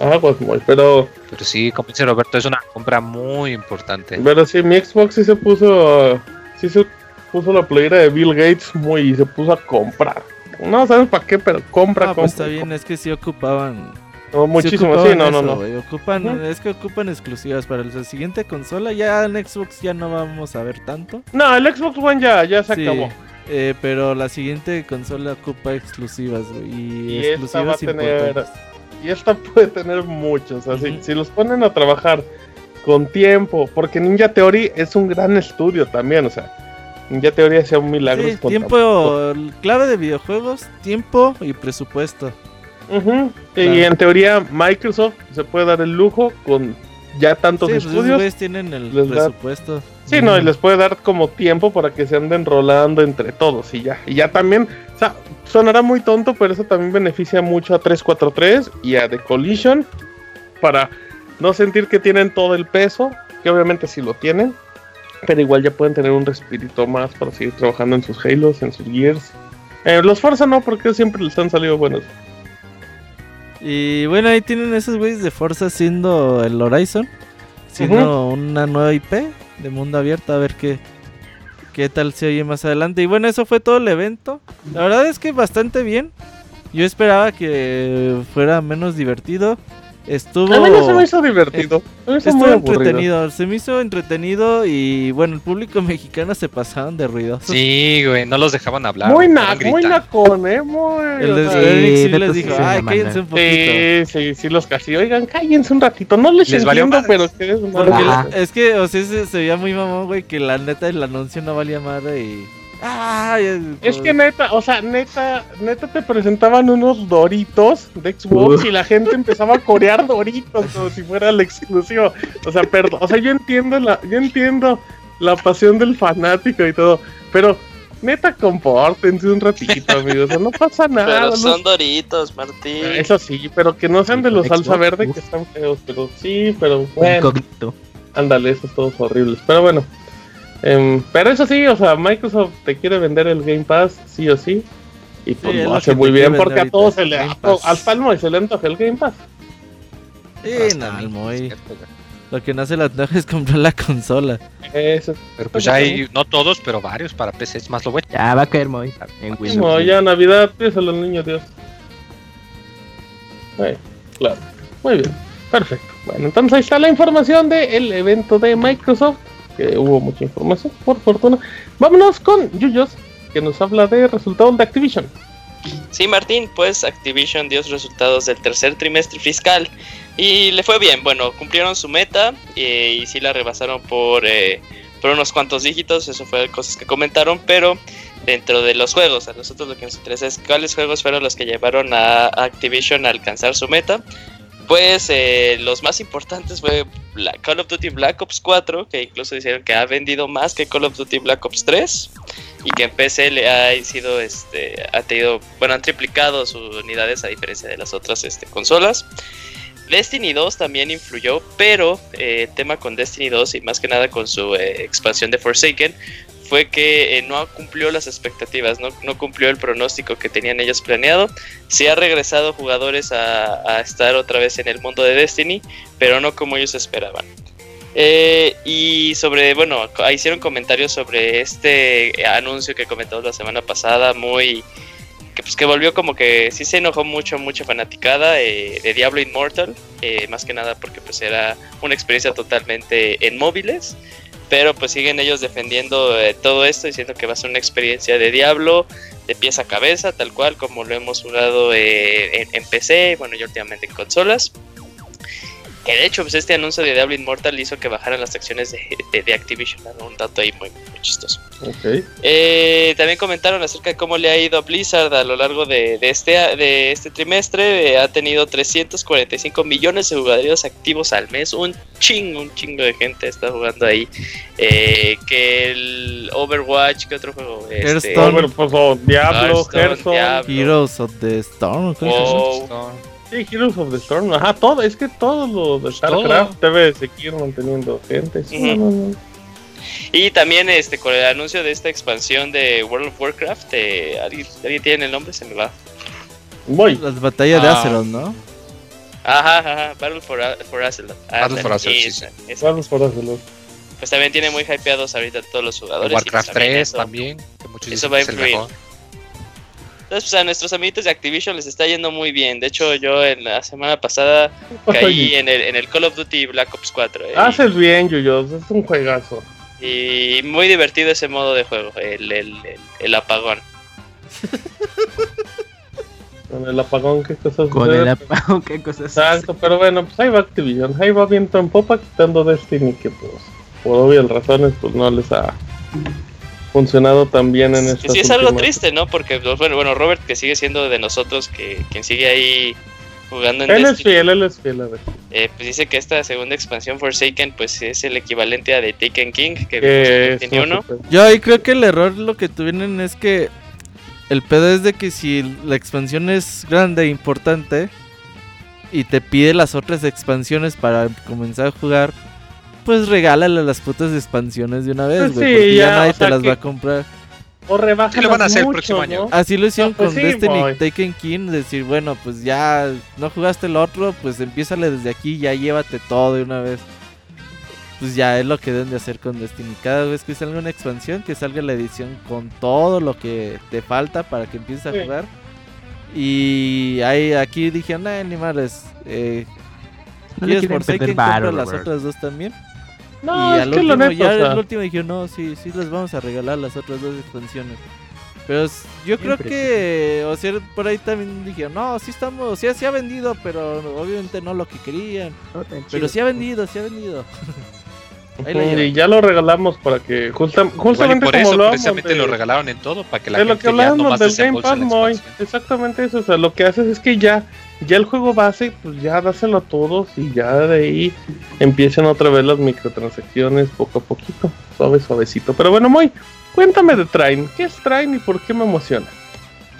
Ah, pues muy, pero. Pero sí, como dice Roberto, es una compra muy importante. Pero sí, mi Xbox sí se puso. Sí se puso la playera de Bill Gates muy y se puso a comprar. No sabes para qué, pero compra, ah, pues está bien, es que sí ocupaban. No, muchísimo, sí, no, no, no. Ocupan, Es que ocupan exclusivas para la siguiente consola. Ya en Xbox ya no vamos a ver tanto. No, el Xbox One ya, ya se acabó. Eh, pero la siguiente consola ocupa exclusivas, Y, exclusivas tener, Y esta [laughs] puede tener muchos. Así, si los ponen a trabajar con tiempo, porque Ninja Theory es un gran estudio también, o sea ya teoría sea un milagro. tiempo, clave de videojuegos, tiempo y presupuesto. Y en teoría Microsoft se puede dar el lujo con ya tantos sí, pues estudios. tienen el presupuesto. sí, no, y les puede dar como tiempo para que se anden rolando entre todos y ya. Y ya también, o sea, sonará muy tonto, pero eso también beneficia mucho a 343 y a The Collision para no sentir que tienen todo el peso, que obviamente sí lo tienen, pero igual ya pueden tener un respirito más para seguir trabajando en sus Halos, en sus Gears. Eh, los Forza no, porque siempre les han salido buenos. Y bueno, ahí tienen esos güeyes de Forza siendo el Horizon. Siendo una nueva IP de mundo abierto. A ver qué, qué tal se oye más adelante. Y bueno, eso fue todo el evento. La verdad es que bastante bien. Yo esperaba que fuera menos divertido. Estuvo. A mí no se me hizo divertido. estuvo entretenido. Se me hizo entretenido y bueno, el público [laughs] mexicano se pasaban de ruido. Sí, güey, no los dejaban hablar. Muy nac, muy nacón, eh. Muy, el de sí, les dijo, ay, cállense un poquito. Sí, sí, sí, los casi. Oigan, cállense un ratito. No les, les entiendo, pero que es, es que, o sea, se, se veía muy mamón, güey, que la neta el anuncio no valía madre y es que neta, o sea, neta, neta te presentaban unos Doritos de Xbox y la gente empezaba a corear Doritos como si fuera el exclusivo. O sea, perdón, o sea, yo entiendo la, yo entiendo la pasión del fanático y todo, pero neta compórtense un ratito, amigos, no pasa nada. Pero son Doritos, Martín. Eso sí, pero que no sean de los salsa verde que están feos, pero sí, pero bueno. Ándale, esos todos horribles. Pero bueno, Em, pero eso sí, o sea, Microsoft te quiere vender el Game Pass, sí o sí. Y pues lo hace muy bien porque a todos se le. Al Palmo se le antoja el Game Pass. Sí, no, Lo que no se le antoja [laughs] es comprar la consola. Eso. Pero pues ya hay, no todos, pero varios para PC, es más lo bueno. Ya va a caer Moy en Windows. No, ya Navidad, piénsalo al niño Dios. claro. Muy bien, perfecto. Bueno, entonces ahí está la información del evento de Microsoft que hubo mucha información, por fortuna. Vámonos con Yuyos, que nos habla de resultados de Activision. Sí, Martín, pues Activision dio resultados del tercer trimestre fiscal y le fue bien. Bueno, cumplieron su meta eh, y sí la rebasaron por, eh, por unos cuantos dígitos, eso fue cosas que comentaron, pero dentro de los juegos, a nosotros lo que nos interesa es cuáles juegos fueron los que llevaron a Activision a alcanzar su meta. Pues eh, los más importantes fue Call of Duty Black Ops 4, que incluso dijeron que ha vendido más que Call of Duty Black Ops 3 y que en PC le ha sido, este, ha tenido, bueno, han triplicado sus unidades a diferencia de las otras este, consolas. Destiny 2 también influyó, pero eh, tema con Destiny 2 y más que nada con su eh, expansión de Forsaken fue que eh, no cumplió las expectativas, no, cumplió el pronóstico que tenían ellos planeado. Sí ha regresado jugadores a, estar otra vez en el mundo de Destiny, pero no como ellos esperaban. Eh, y sobre, bueno, hicieron comentarios sobre este anuncio que comentamos la semana pasada, muy que pues que volvió como que sí se enojó mucho, mucha fanaticada eh, de Diablo Immortal, eh, más que nada porque pues era una experiencia totalmente en móviles, pero pues siguen ellos defendiendo eh, todo esto, diciendo que va a ser una experiencia de Diablo de pies a cabeza, tal cual como lo hemos jugado en, en, PC, bueno, y últimamente en consolas. Que de hecho, pues este anuncio de Diablo Immortal hizo que bajaran las acciones de, de, Activision, un dato ahí muy, chistoso. Eh, también comentaron acerca de cómo le ha ido a Blizzard a lo largo de, este, de este trimestre. ha tenido 345 millones de jugadores activos al mes. Un chingo, un chingo de gente está jugando ahí. Eh, que el Overwatch, ¿qué otro juego? Este, Diablo, Heroes of the Storm. Sí, Heroes of the Storm, ajá, todo, es que todo lo de StarCraft debe seguir manteniendo gente. Y también este con el anuncio de esta expansión de World of Warcraft, eh, ¿alguien, tiene el nombre? Se me va. Voy. Las batallas de ah. Azeroth, ¿no? Ajá, ajá, Battle for, for Azeroth. Battle for Azeroth, sí, Battle for Azeroth. Pues también tiene muy hypeados ahorita todos los jugadores. Warcraft 3 también, eso va a influir. Entonces, pues a nuestros amiguitos de Activision les está yendo muy bien. De hecho, yo en la semana pasada [laughs] caí en el, en el Call of Duty Black Ops 4. Eh, Haces bien, Yuyos, es un juegazo. Y muy divertido ese modo de juego, el, el, el, apagón. Con el apagón, ¿qué cosas Con el apagón, ¿qué cosas Exacto, pero bueno, pues ahí va Activision. Ahí va viento en popa quitando Destiny, que pues, por obvias razones, pues no les ha funcionado también en esta. Sí, es algo triste, ¿no? Porque, pues, bueno, bueno, Robert, que sigue siendo de nosotros, que quien sigue ahí jugando en Él es fiel, él es fiel, a ver. Eh, pues dice que esta segunda expansión Forsaken, pues es el equivalente a de Taken King, que tiene uno. Yo ahí creo que el error lo que tuvieron es que el pedo es de que si la expansión es grande e importante y te pide las otras expansiones para comenzar a jugar, pues regálale las putas expansiones de una vez, pues güey. porque ya, nadie te las va a comprar. O rebaja. lo van a hacer el próximo año? Así lo hicieron pues con Destiny Taken King. Decir, bueno, pues ya no jugaste el otro, pues empiézale desde aquí, ya llévate todo de una vez. Pues ya es lo que deben de hacer con Destiny. Cada vez que salga una expansión, que salga la edición con todo lo que te falta para que empieces a jugar. Y ahí, aquí dijeron, nah, ni madres. Eh, no ¿Quieres por compra las otras dos también? No, y es al que último, lo ya el último dijeron, no, sí, sí les vamos a regalar las otras dos expansiones. Pero yo creo que, o sea, por ahí también dijeron, no, sí estamos, o sea, sí ha vendido, pero obviamente no lo que querían. pero sí ha vendido, sí ha vendido. [laughs] y ya lo regalamos para que justamente por como eso, precisamente lo regalaron en todo para que la de lo que hablábamos del Game Pass Moy, exactamente eso, o sea, lo que haces es que ya ya el juego base, pues ya dáselo a todos y ya de ahí empiecen otra vez las microtransacciones poco a poquito, suave, suavecito. Pero bueno, Moy, cuéntame de Train. ¿Qué es Train y por qué me emociona?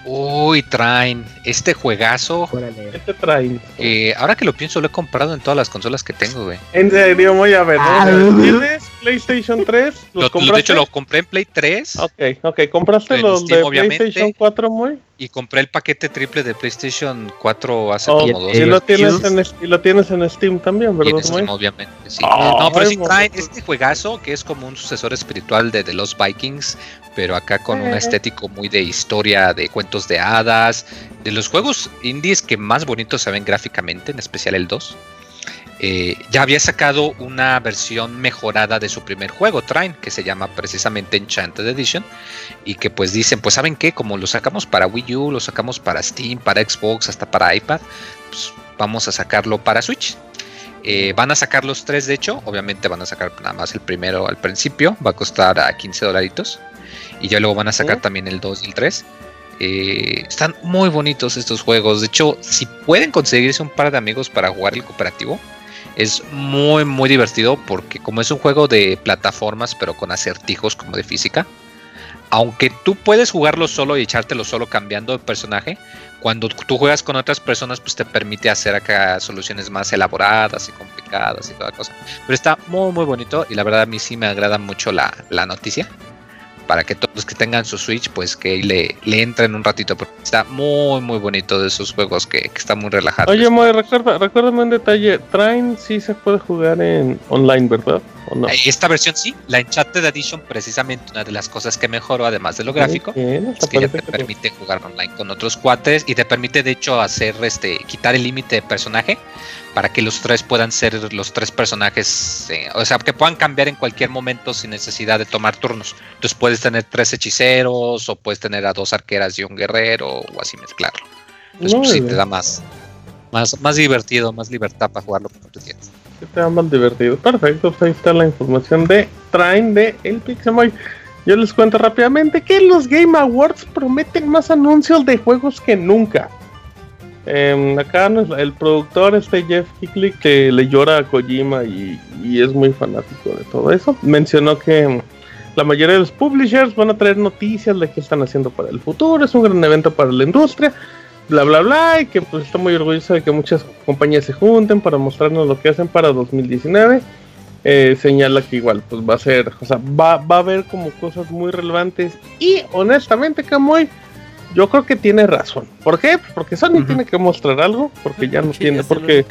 Uy, Train, este juegazo. Este Train. Eh, ahora que lo pienso, lo he comprado en todas las consolas que tengo, güey. En serio, voy a ver. Ah, ¿Tienes PlayStation 3? ¿Los lo, de hecho, lo compré en Play 3. Ok, ok. ¿Compraste los de PlayStation 4, muy? Y compré el paquete triple de PlayStation 4 hace como dos y lo, tienes en, y lo tienes en Steam también, ¿verdad? En Steam, obviamente, sí. no, pero sí trae este juegazo que es como un sucesor espiritual de The Lost Vikings, pero acá con un estético muy de historia, de cuentos de hadas, de los juegos indies que más bonitos se ven gráficamente, en especial el 2. Eh, ya había sacado una versión mejorada de su primer juego, Train, que se llama precisamente Enchanted Edition, y que pues dicen, pues saben qué, como lo sacamos para Wii U, lo sacamos para Steam, para Xbox, hasta para iPad, pues vamos a sacarlo para Switch. Eh, van a sacar los tres, de hecho, obviamente van a sacar nada más el primero al principio, va a costar a 15 dolaritos, y ya luego van a sacar también el 2 y el 3. Eh, están muy bonitos estos juegos. De hecho, si pueden conseguirse un par de amigos para jugar el cooperativo, es muy, muy divertido porque como es un juego de plataformas pero con acertijos como de física, aunque tú puedes jugarlo solo y echártelo solo cambiando de personaje, cuando tú juegas con otras personas pues te permite hacer acá soluciones más elaboradas y complicadas y toda cosa. Pero está muy, muy bonito y la verdad a mí sí me agrada mucho la, la noticia para que todos los que tengan su Switch, pues que le, le entren un ratito, porque está muy, muy bonito de esos juegos que, que está muy relajado. Oye, Moy, recuerda, recuérdame un detalle, Train sí se puede jugar en online, ¿verdad? Eh, esta versión sí, la Enchanted Edition, precisamente una de las cosas que mejoró, además de lo gráfico, es que ya te permite jugar online con otros cuates y te permite, de hecho, hacer este, quitar el límite de personaje para que los tres puedan ser los tres personajes, eh, o sea, que puedan cambiar en cualquier momento sin necesidad de tomar turnos. Entonces puedes tener tres hechiceros o puedes tener a dos arqueras y un guerrero o así mezclarlo. Entonces pues, sí te da más, más, más divertido, más libertad para jugarlo como tú quieras. Te da más divertido. Perfecto, pues ahí está la información de Train de El Pixemoy. Yo les cuento rápidamente que los Game Awards prometen más anuncios de juegos que nunca. Eh, acá el productor, este Jeff Hickley, que le llora a Kojima y, es muy fanático de todo eso, mencionó que la mayoría de los publishers van a traer noticias de qué están haciendo para el futuro, es un gran evento para la industria, bla bla bla, y que pues está muy orgulloso de que muchas compañías se junten para mostrarnos lo que hacen para 2019. Eh, señala que igual pues va a ser, o sea, va, va a haber como cosas muy relevantes y honestamente Camoy yo creo que tiene razón. ¿Por qué? Porque Sony tiene que mostrar algo, porque ya no tiene, porque,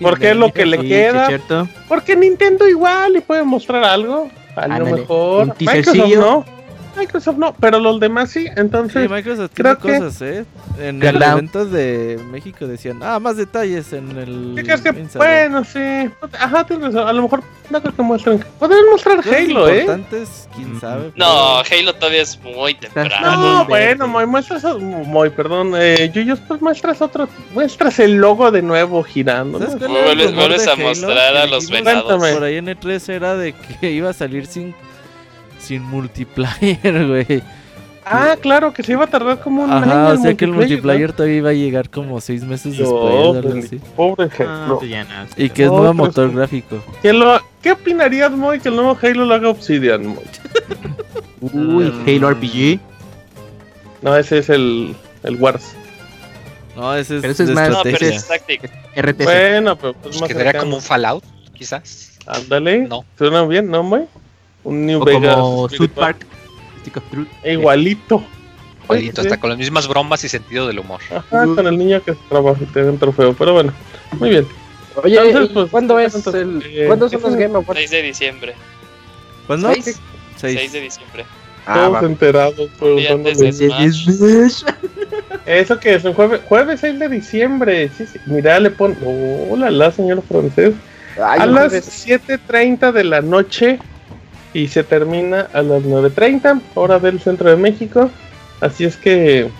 porque es lo que le queda. Porque Nintendo igual y puede mostrar algo, a lo mejor. Microsoft no. Microsoft no, pero los demás sí, entonces. Sí, Microsoft tiene cosas, ¿eh? En el evento de México decían, ah, más detalles en el. que, bueno, sí. Ajá, a lo mejor no creo que muestren. Podrían mostrar Halo, ¿eh? quién sabe. No, Halo todavía es muy temprano. No, bueno, muy, muestras. Muy, perdón. Eh, Yuyos, pues muestras otro. Muestras el logo de nuevo girando. ¿no? Vuelves, a mostrar a los venados. Por ahí en E3 era de que iba a salir sin sin multiplayer, [laughs] güey. Ah, claro, que se iba a tardar como un Ajá, o sea que el multiplayer todavía iba a llegar como seis meses después. Pues, pobre Halo. Ah, y que es nuevo motor gráfico. ¿Qué, lo, ¿Qué opinarías, Moy, que el nuevo Halo lo haga Obsidian, Moy? [laughs] Uy, Halo RPG. No, ese es el, el Wars. No, ese es, ese es más no, ese es RTS. Bueno, pero pues, pues más quedaría como un Fallout, quizás. Ándale. No. Suena bien, ¿no, Moy? Un New o Vegas. Como South Park. Stick of Truth. Igualito. Igualito, hasta con las mismas bromas y sentido del humor. Ajá, con el niño que trabaja y te da un trofeo, pero bueno, muy bien. Oye, entonces, pues, ¿cuándo es el, eh, ¿cuándo son los Game Awards? 6 de diciembre. ¿Cuándo? 6, 6 de diciembre. Ah, Todos enterados. Eso que es el jueves, jueves 6 de diciembre. Sí, sí. Mira, le pon. hola, la señor francés. Ay, a las 7:30 de la noche y se termina a las 9.30 hora del centro de México. Así es que...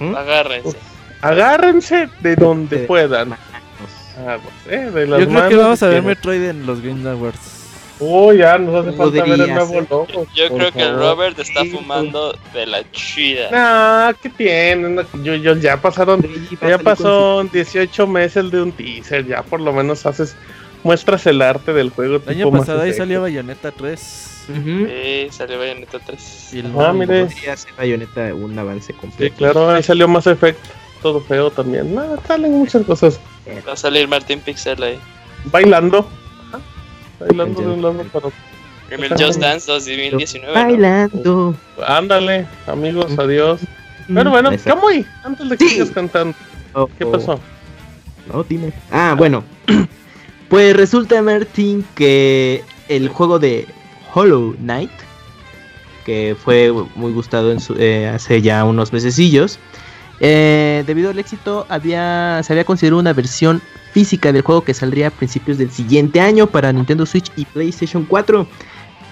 Agárrense. Pues, agárrense de donde puedan. Ah, pues, eh, de las Yo creo que vamos a ver Metroid en los Game Awards. Oh, ya nos hace falta ver el nuevo logo. Yo creo que Robert está fumando de la chida. Nah, ¿qué tiene? Yo, yo, ya pasaron, ya pasó 18 meses de un teaser, ya por lo menos haces muestras el arte del juego. El año pasado ahí salió Bayonetta 3. Sí, salió Bayonetta 3. Y el ah, mire. Bayonetta un avance completo. Sí, claro, ahí salió más efecto. Todo feo también. No, salen muchas cosas. Va a salir Martín Pixel ahí. Bailando. Bailando de un lado para En el Just Dance 2019. Bailando. Ándale, amigos, adiós. Pero bueno, Camuy, antes de que sigas cantando. Oh, ¿Qué pasó? No, dime. Ah, bueno. Pues resulta, Martín, que el juego de Hollow Knight, que fue muy gustado en eh, hace ya unos mesecillos, eh, debido al éxito había, se había considerado una versión física del juego que saldría a principios del siguiente año para Nintendo Switch y PlayStation 4.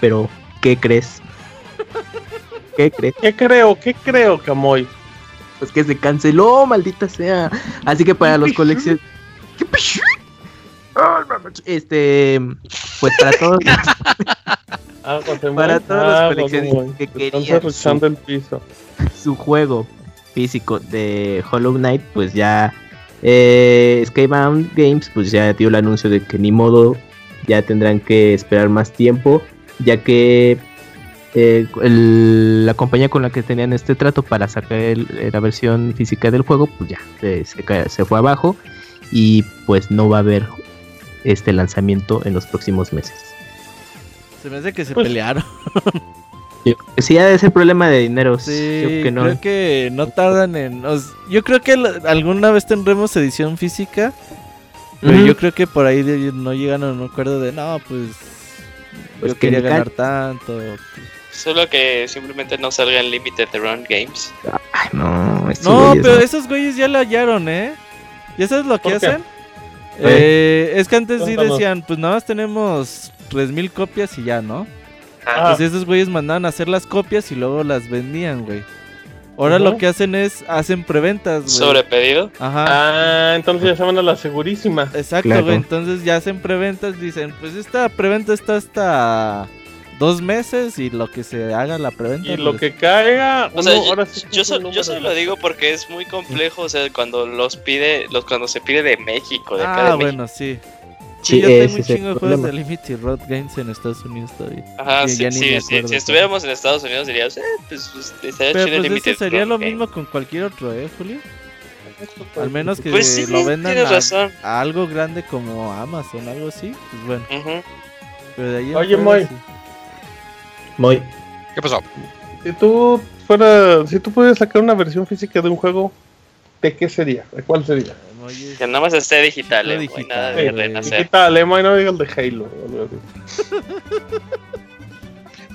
Pero, ¿qué crees? [laughs] ¿Qué crees? ¿Qué creo? ¿Qué creo, Camoy? Pues que se canceló, maldita sea. Así que para los [laughs] coleccionistas... [laughs] ¿Qué este, pues para todos, [laughs] ah, para todos los ah, coleccionistas que querían su, el piso. su juego físico de Hollow Knight, pues ya eh, Skybound Games pues ya dio el anuncio de que ni modo ya tendrán que esperar más tiempo, ya que eh, la compañía con la que tenían este trato para sacar la versión física del juego, pues ya se, se, fue abajo y pues no va a haber este lanzamiento en los próximos meses. Se me hace que se pues, pelearon. [laughs] Sí, ha de ser problema de dinero. Sí, que no. creo que no tardan en. yo creo que alguna vez tendremos edición física. Pero yo creo que por ahí no llegan a un acuerdo de no, pues. pues yo quería ganar tanto. Solo que simplemente no salga en Limited Run Games. Ay, no. No, pero esos güeyes ya la hallaron, ¿eh? ¿Ya sabes lo que hacen? Eh, es que antes sí decían, pues nada más tenemos 3000 copias y ya, ¿no? Ah. Pues esos güeyes mandaban a hacer las copias y luego las vendían, güey. Ahora lo que hacen es, hacen preventas, güey. ¿Sobre pedido? Ajá. Ah, entonces ya se van a la segurísima. Exacto, güey. Entonces ya hacen preventas, dicen, pues esta preventa está hasta dos meses y lo que se haga la preventa. Y lo pues que caiga. O sea, yo, yo, solo lo digo porque es muy complejo, o sea, cuando los pide, los cuando se pide de México, de acá ah, bueno, sí. Sí, yo tengo un chingo de juegos de Limited Road Games en Estados Unidos todavía. Ajá, sí, sí, si estuviéramos en Estados Unidos dirías, eh, pues, pues estaría Pero pues Limited sería lo mismo con cualquier otro, ¿eh, Julio? Al menos que pues lo vendan a, algo grande como Amazon, algo así, pues bueno. Pero de ahí Oye, Moy. Moy. ¿Qué pasó? Si tú fuera, si tú pudieras sacar una versión física de un juego, ¿de qué sería? ¿De cuál sería? Que nada más esté digital, eh, digital. nada de renacer. Digital, eh, no digas de Halo. [laughs]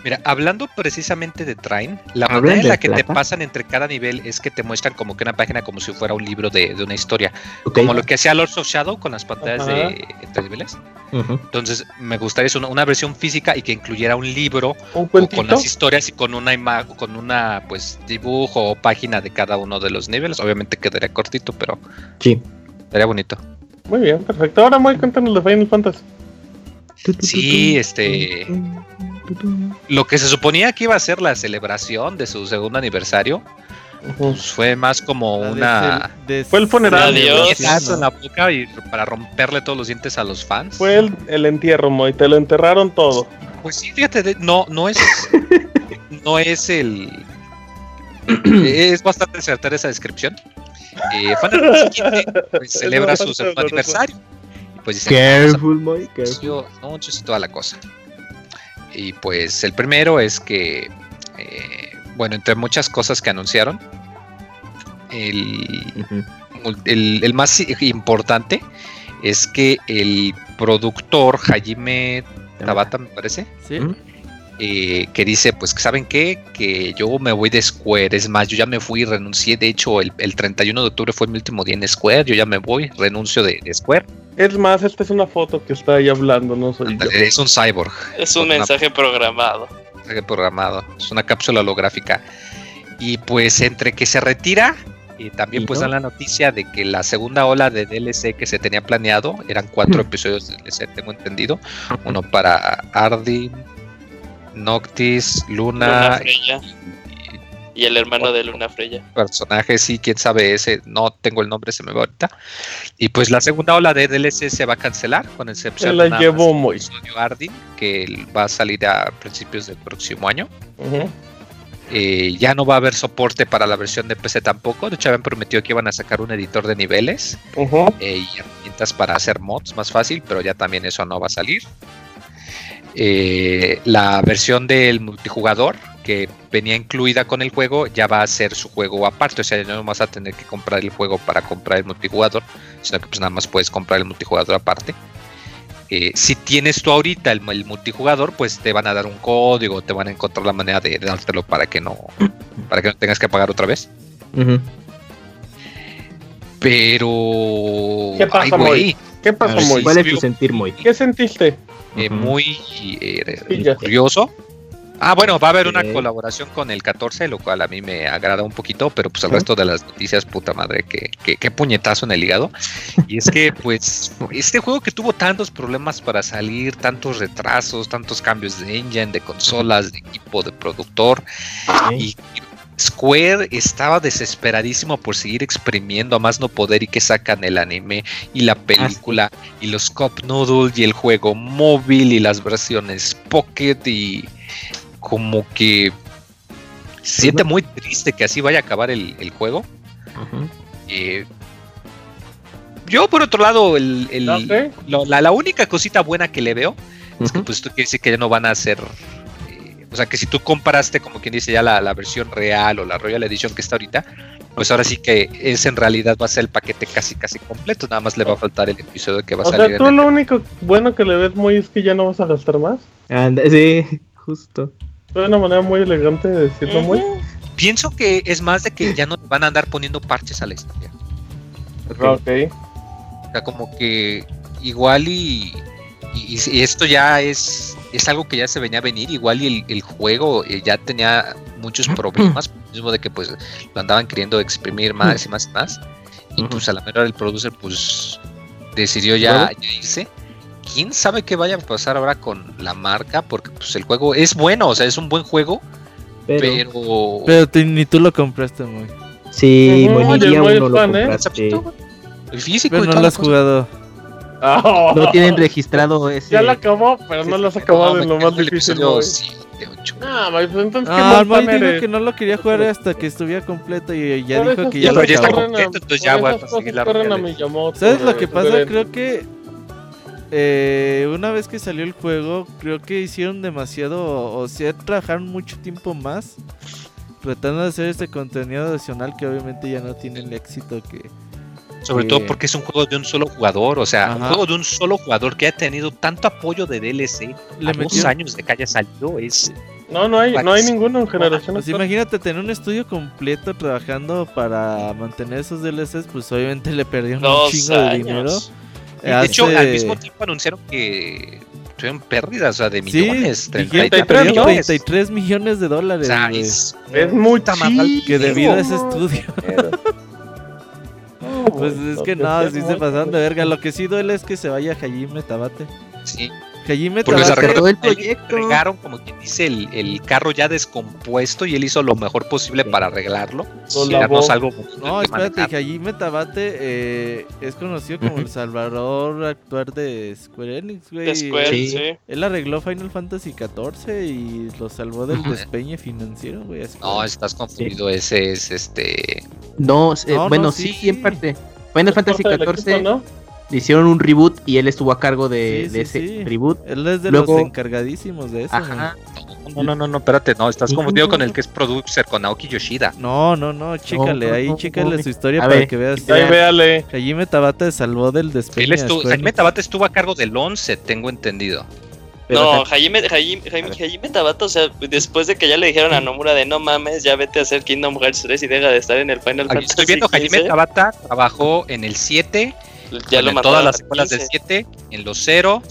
Mira, hablando precisamente de Train, la manera en la que te pasan entre cada nivel es que te muestran como que una página como si fuera un libro de, una historia. Como lo que hacía Lords of Shadow con las pantallas de entre niveles. Entonces, me gustaría una, una, versión física y que incluyera un libro con las historias y con una imagen, con una pues dibujo o página de cada uno de los niveles. Obviamente quedaría cortito, pero sí. Estaría bonito. Muy bien, perfecto. Ahora muy cuéntanos de Final Fantasy. Sí, este. Lo que se suponía que iba a ser la celebración de su segundo aniversario, pues fue más como una. fue el funeral. en la boca y para romperle todos los dientes a los fans. Fue el, el entierro, Moy, te lo enterraron todo. Pues sí, fíjate, no, no es. [laughs] no es el. es bastante certera esa descripción. Eh, Final [laughs] pues, celebra su segundo aniversario. Y pues dice, careful, Moy, careful. No, y toda la cosa. Y pues el primero es que, eh, bueno, entre muchas cosas que anunciaron, el, el, más importante es que el productor Hajime Tabata, me parece, ¿Sí? eh, que dice, pues, ¿saben qué? Que yo me voy de Square, es más, yo ya me fui, renuncié, de hecho, el, 31 de octubre fue mi último día en Square, yo ya me voy, renuncio de, Square. Es más, esta es una foto que está ahí hablando, no soy Es un cyborg. Es un mensaje programado. Mensaje programado. Es una cápsula holográfica. Y pues entre que se retira, y también pues dan la noticia de que la segunda ola de DLC que se tenía planeado, eran cuatro [laughs] episodios de DLC, tengo entendido. Uno para Ardi, Noctis, Luna, y el hermano de Luna Freya. Personaje, sí, quién sabe ese, no tengo el nombre, se me va ahorita. Y pues la segunda ola de DLC se va a cancelar, con excepción de la llevó muy. Ardin, que va a salir a principios del próximo año. Eh, ya no va a haber soporte para la versión de PC tampoco. De hecho, habían prometido que iban a sacar un editor de niveles eh, y herramientas para hacer mods más fácil, pero ya también eso no va a salir. Eh, la versión del multijugador que venía incluida con el juego ya va a ser su juego aparte, o sea, no vas a tener que comprar el juego para comprar el multijugador, sino que pues nada más puedes comprar el multijugador aparte. Eh, si tienes tú ahorita el, multijugador, pues te van a dar un código, te van a encontrar la manera de, dártelo para que no, [coughs] para que no tengas que pagar otra vez. Pero. ¿Qué pasa, ¿Qué pasó, ¿Cuál es tu sentir, Moy? ¿Qué sentiste? Eh, muy eh, curioso. Ah, bueno, va a haber una colaboración con el 14, lo cual a mí me agrada un poquito, pero pues el resto de las noticias, puta madre, que, que, puñetazo en el hígado. Y es que, pues, este juego que tuvo tantos problemas para salir, tantos retrasos, tantos cambios de engine, de consolas, de equipo, de productor, y Square estaba desesperadísimo por seguir exprimiendo a más no poder y que sacan el anime y la película y los Cup Noodle y el juego móvil y las versiones Pocket y como que siente muy triste que así vaya a acabar el, juego. Eh, yo por otro lado, el, la, única cosita buena que le veo es que pues quiere decir que ya no van a hacer o sea que si tú comparaste como quien dice ya la, la, versión real o la Royal Edition que está ahorita, pues ahora sí que ese en realidad va a ser el paquete casi casi completo, nada más le va a faltar el episodio que va a o salir. Sea, tú lo único bueno que le ves muy es que ya no vas a gastar más. Anda, sí, justo. Es una manera muy elegante de decirlo muy. Pienso que es más de que ya no van a andar poniendo parches a la historia. Ok. O sea, como que igual y, y, y esto ya es es algo que ya se venía a venir, igual y el, el juego eh, ya tenía muchos problemas, mismo de que pues lo andaban queriendo exprimir más y más y más, y pues a la mera el producer pues decidió ya, ya, irse. ¿Quién sabe qué vaya a pasar ahora con la marca? Porque pues el juego es bueno, o sea, es un buen juego, pero... Pero, pero te, ni tú lo compraste, muy. Sí, uh -huh. Oye, uno muy lo fan, ¿eh? compraste. El físico Pero y no lo has cosa. jugado. [laughs] Oh. No tienen registrado ese. Ya lo acabó, pero no lo has acabado No, en lo más difícil. Ah, Mike, pues entonces qué Ah, fan dijo eres. que no lo quería jugar hasta que estuviera completo y ya Por dijo que ya pero lo ya está acabó. corren a- completo, entonces ya voy a conseguir la ¿Sabes lo que pasa? Creo que eh, una vez que salió el juego, creo que hicieron demasiado, o, sea, trabajaron mucho tiempo más tratando de hacer este contenido adicional que obviamente ya no tiene el éxito que... Sobre todo porque es un juego de un solo jugador, o sea, un juego de un solo jugador que ha tenido tanto apoyo de DLC Le a dos metieron- años de que haya salido, es... No, no hay, no hay ninguno en generación. Pues actual. imagínate tener un estudio completo trabajando para mantener esos DLCs, pues obviamente le perdieron un chingo de dinero. De hecho, al mismo tiempo anunciaron que tuvieron pérdidas, o sea, de Sí, millones, dijeron 30 que perdieron millones. 33 millones de O dólares, sea, es Es mucha que debido a ese estudio. [laughs] Pues es que no, sí se pasaron de verga. Lo que sí duele es que se vaya Hajime Tabate. Sí, Hajime porque se Tabate. todo el arreglaron, proyecto. entregaron, como quien dice, el, el carro ya descompuesto y él hizo lo mejor posible para arreglarlo. Lo y darnos algo No, que espérate, manejar. Hajime Tabate eh, es conocido como el salvador actual de Square Enix, güey. Square, Sí. sí. Él arregló Final Fantasy XIV y lo salvó del despeñe financiero, güey. No, estás confundido, ese es este... No, eh, No, no, bueno, sí. sí, sí, en parte. Final Fantasy XIV ¿no? Le hicieron un reboot y él estuvo a cargo de, Sí, de sí, ese sí. reboot. Él es de Luego- los encargadísimos de eso. Ajá. No, no, no, no, espérate, no, estás confundido con el que es producer, con Naoki Yoshida. No, no, no, chécale, no, ahí no, chécale no. su historia para ver. que veas. Ahí véale. Hajime Tabata salvó del Square Jaime. Tabata estuvo a cargo del 11, tengo entendido. Pero, no, Hajime, Hajime, Hajime, Hajime Tabata, o sea, después de que ya le dijeron a Nomura de no mames, ya vete a hacer Kingdom Hearts 3 y deja de estar en el Final Fantasy estoy viendo, Jaime 15, Tabata trabajó en el 7, ya lo en todas las secuelas del 15. 7, en los 0,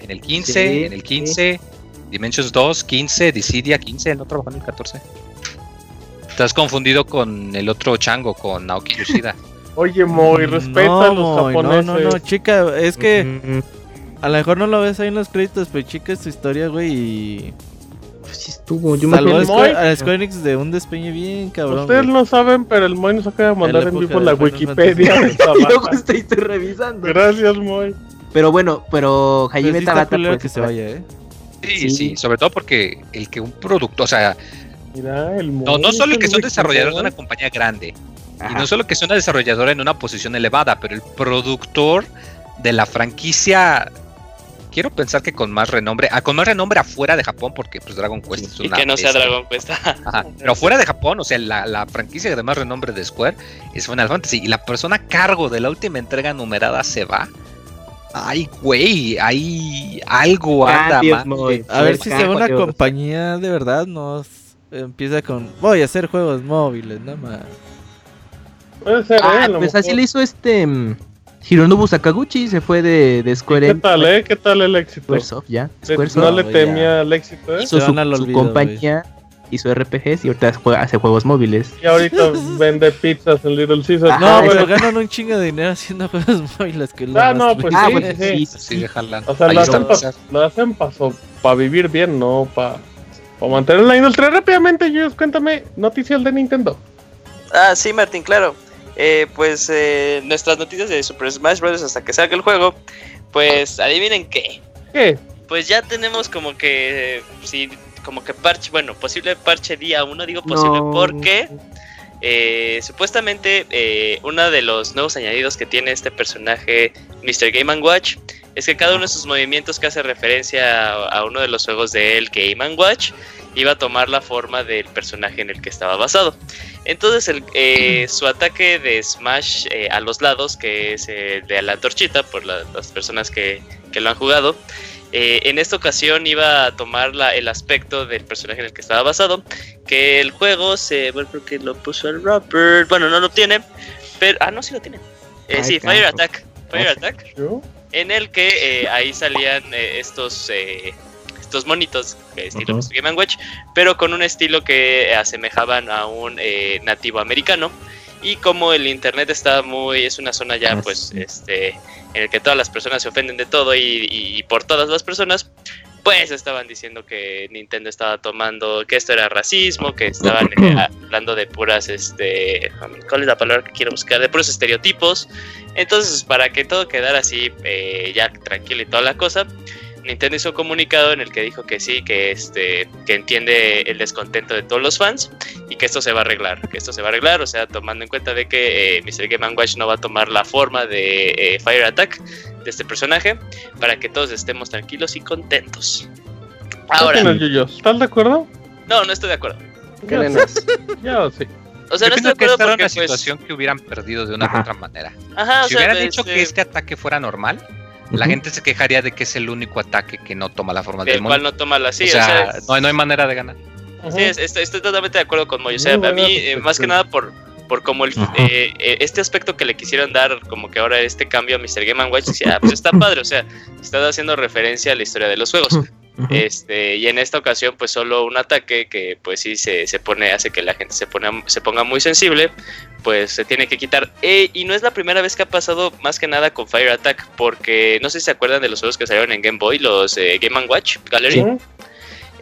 en el 15, Sí, en el 15, Dimensions 2, 15, Dissidia 15, él no trabajó en el 14. Estás confundido con el otro chango, con Naoki Yoshida. [laughs] Oye, Moy, respeta no, a los Moy, japoneses. No, no, no, chica, es que mm, a lo mejor no lo ves ahí en los créditos, pero chica es tu historia, güey, y sí estuvo. Yo me acuerdo. A Square Enix de un despeñe bien cabrón. Ustedes güey. no saben, pero el Moy nos acaba de mandar en vivo la Wikipedia [laughs] baja. justo estoy revisando. Gracias, Moy. Pero bueno, pero Pero Hajime sí está Tabata pues, que se vaya, eh. Sí, Sí. sí, sobre todo porque el que un producto, o sea, Mira, el Moy. no, no solo es que el son desarrolladores de una compañía grande, y no solo que son una desarrolladora en una posición elevada, pero el productor de la franquicia, quiero pensar que con más renombre, ah, con más renombre afuera de Japón, porque pues Dragon Quest es Y una que no sea. Dragon Quest. [laughs] Ajá, Pero fuera de Japón, o sea, la, la franquicia de más renombre de Square es Final Fantasy. Y la persona a cargo de la última entrega numerada se va. Ay, güey, hay algo anda Cambios, mal. A ver si se va una compañía de verdad, no s- empieza con voy a hacer juegos móviles, nada más. Puede ser, ¿eh? Ah, A lo pues mejor. así le hizo este mm, Hironobu Sakaguchi, se fue de, de Square ¿Qué tal, eh? ¿Qué tal el éxito? Squaresoft, ya. Squaresoft no le temía el éxito, ¿eh? hizo su, al compañía, hizo RPGs y ahorita juega- hace juegos móviles. Y ahorita vende pizzas en Little Caesars. Ajá, No, pero ganan un chingo de dinero haciendo [laughs] juegos móviles que Ah, no, pues. Ah, sí, bueno, sí, sí, Sí, déjala. O sea, lo hacen, pa- lo hacen para vivir bien, no para mantener la industria. Rápidamente, Jus, cuéntame noticias de Nintendo. Ah, sí, Martín, claro. Eh, pues eh, nuestras noticias de Super Smash Bros. hasta que salga el juego, pues adivinen qué. ¿Qué? Pues ya tenemos como que, eh, sí, como que parche, bueno, posible parche día uno, digo posible No. porque eh, supuestamente eh, uno de los nuevos añadidos que tiene este personaje, Mr. Game Watch, es que cada uno de sus movimientos que hace referencia a, uno de los juegos de él, Game Watch, iba a tomar la forma del personaje en el que estaba basado. Entonces el, eh, su ataque de Smash eh, a los lados, que es el de la torchita, por las personas que, que, lo han jugado, eh, en esta ocasión iba a tomar la, el aspecto del personaje en el que estaba basado, que el juego se... Bueno, creo que lo puso el Robert, bueno, no lo tiene, pero... Ah, no, sí lo tiene. sí, Fire Attack. Fire Attack. En el que ahí salían estos estos monitos estilo Game Watch, pero con un estilo que asemejaban a un eh, nativo americano. Y como el internet está muy, es una zona ya, ah, pues, este, en el que todas las personas se ofenden de todo y, por todas las personas, pues estaban diciendo que Nintendo estaba tomando, que esto era racismo, que estaban eh, hablando de puras, este, ¿cuál es la palabra que quiero buscar? De puros estereotipos. Entonces, para que todo quedara así, eh, ya tranquilo y toda la cosa, Nintendo hizo un comunicado en el que dijo que sí, que este, que entiende el descontento de todos los fans y que esto se va a arreglar, que esto se va a arreglar, o sea, tomando en cuenta de que eh, Mr. Game Watch no va a tomar la forma de eh, Fire Attack de este personaje para que todos estemos tranquilos y contentos. Ahora, ¿estás de acuerdo? No, no estoy de acuerdo. ¿Qué Yo sí. O sea, no estoy de acuerdo que porque, una pues, situación que hubieran perdido de una u otra manera. Ajá, si hubieran dicho que este este ataque fuera normal, la gente se quejaría de que es el único ataque que no toma la forma del demonio. El cual no toma la sí, o sea, no, hay, no, hay manera de ganar. Sí, estoy, totalmente de acuerdo con Moy. O sea, a mí, eh, más que nada por, por como el, eh, eh, este aspecto que le quisieron dar, como que ahora este cambio a Mr. Game Watch, decía, ah, pues está padre, o sea, está haciendo referencia a la historia de los juegos. Este, y en esta ocasión, pues solo un ataque que pues sí se, se pone, hace que la gente se, pone, se ponga muy sensible, pues se tiene que quitar. Eh, y no es la primera vez que ha pasado más que nada con Fire Attack, porque no sé si se acuerdan de los juegos que salieron en Game Boy, los eh, Game Watch Gallery.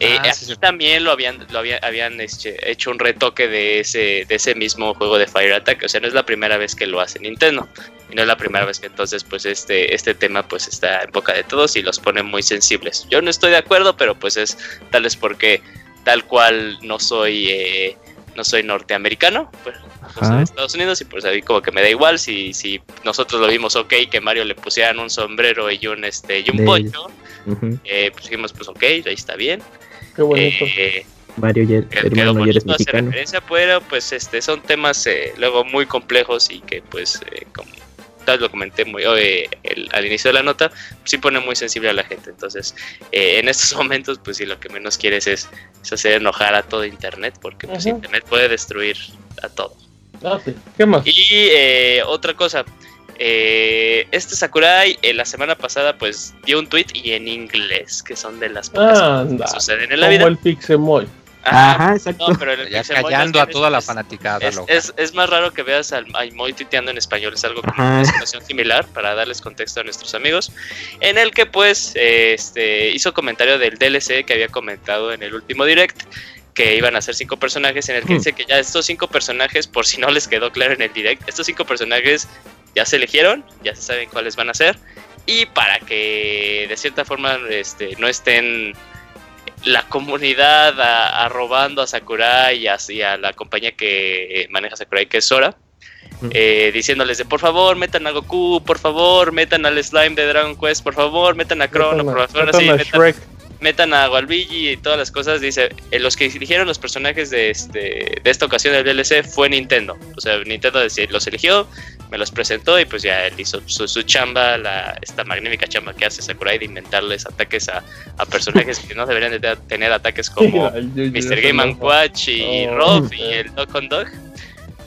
Eh, ah, también lo habían, lo habían este, hecho un retoque de ese, de ese mismo juego de Fire Attack. O sea, no es la primera vez que lo hace Nintendo. Y no es la primera vez que entonces pues este, este tema pues está en boca de todos y los pone muy sensibles. Yo no estoy de acuerdo, pero pues es tal vez porque tal cual no soy eh, no soy norteamericano, pues, soy de Estados Unidos y pues ahí como que me da igual si, si nosotros lo vimos ok que Mario le pusieran un sombrero y un este y un pollo, eh, pues dijimos pues ok, ahí está bien. Qué bonito. Eh, Mario ya, hermano es mexicano. pero pues este son temas eh, luego muy complejos y que pues como lo comenté muy eh, al inicio de la nota, sí pone muy sensible a la gente. Entonces, eh, en estos [laughs] momentos, pues sí, lo que menos quieres es, hacer enojar a todo Internet, porque pues, Internet puede destruir a todo. Ah, ¿Qué más? Y eh, otra cosa, este Sakurai la semana pasada pues dio un tweet y en inglés, que son de las cosas que suceden en la vida. Como el Pixemoy. Ajá, exacto. ya callando a toda la fanaticada. Es, es, más raro que veas al Moy tuiteando en español, es algo como una situación similar para darles contexto a nuestros amigos, en el que pues este, hizo comentario del DLC que había comentado en el último direct, que iban a ser cinco personajes, en el que hmm. dice que ya estos cinco personajes, por si no les quedó claro en el direct, estos cinco personajes ya se eligieron, ya se saben cuáles van a ser, y para que de cierta forma este, no estén la comunidad arrobando a, Sakurai y a, la compañía que maneja Sakurai, que es Sora, eh, diciéndoles de por favor metan a Goku, por favor metan al Slime de Dragon Quest, por favor metan a Chrono, por favor, metan, a Waluigi y todas las cosas. Dice, eh, los que eligieron los personajes de, este, de esta ocasión del DLC fue Nintendo. O sea, Nintendo los eligió, me los presentó y pues ya él hizo su, chamba, la, esta magnífica chamba que hace Sakurai de inventarles ataques a, personajes que no deberían de tener ataques [laughs] como Mr. Game Watch y oh. Rob y el Dog on Dog.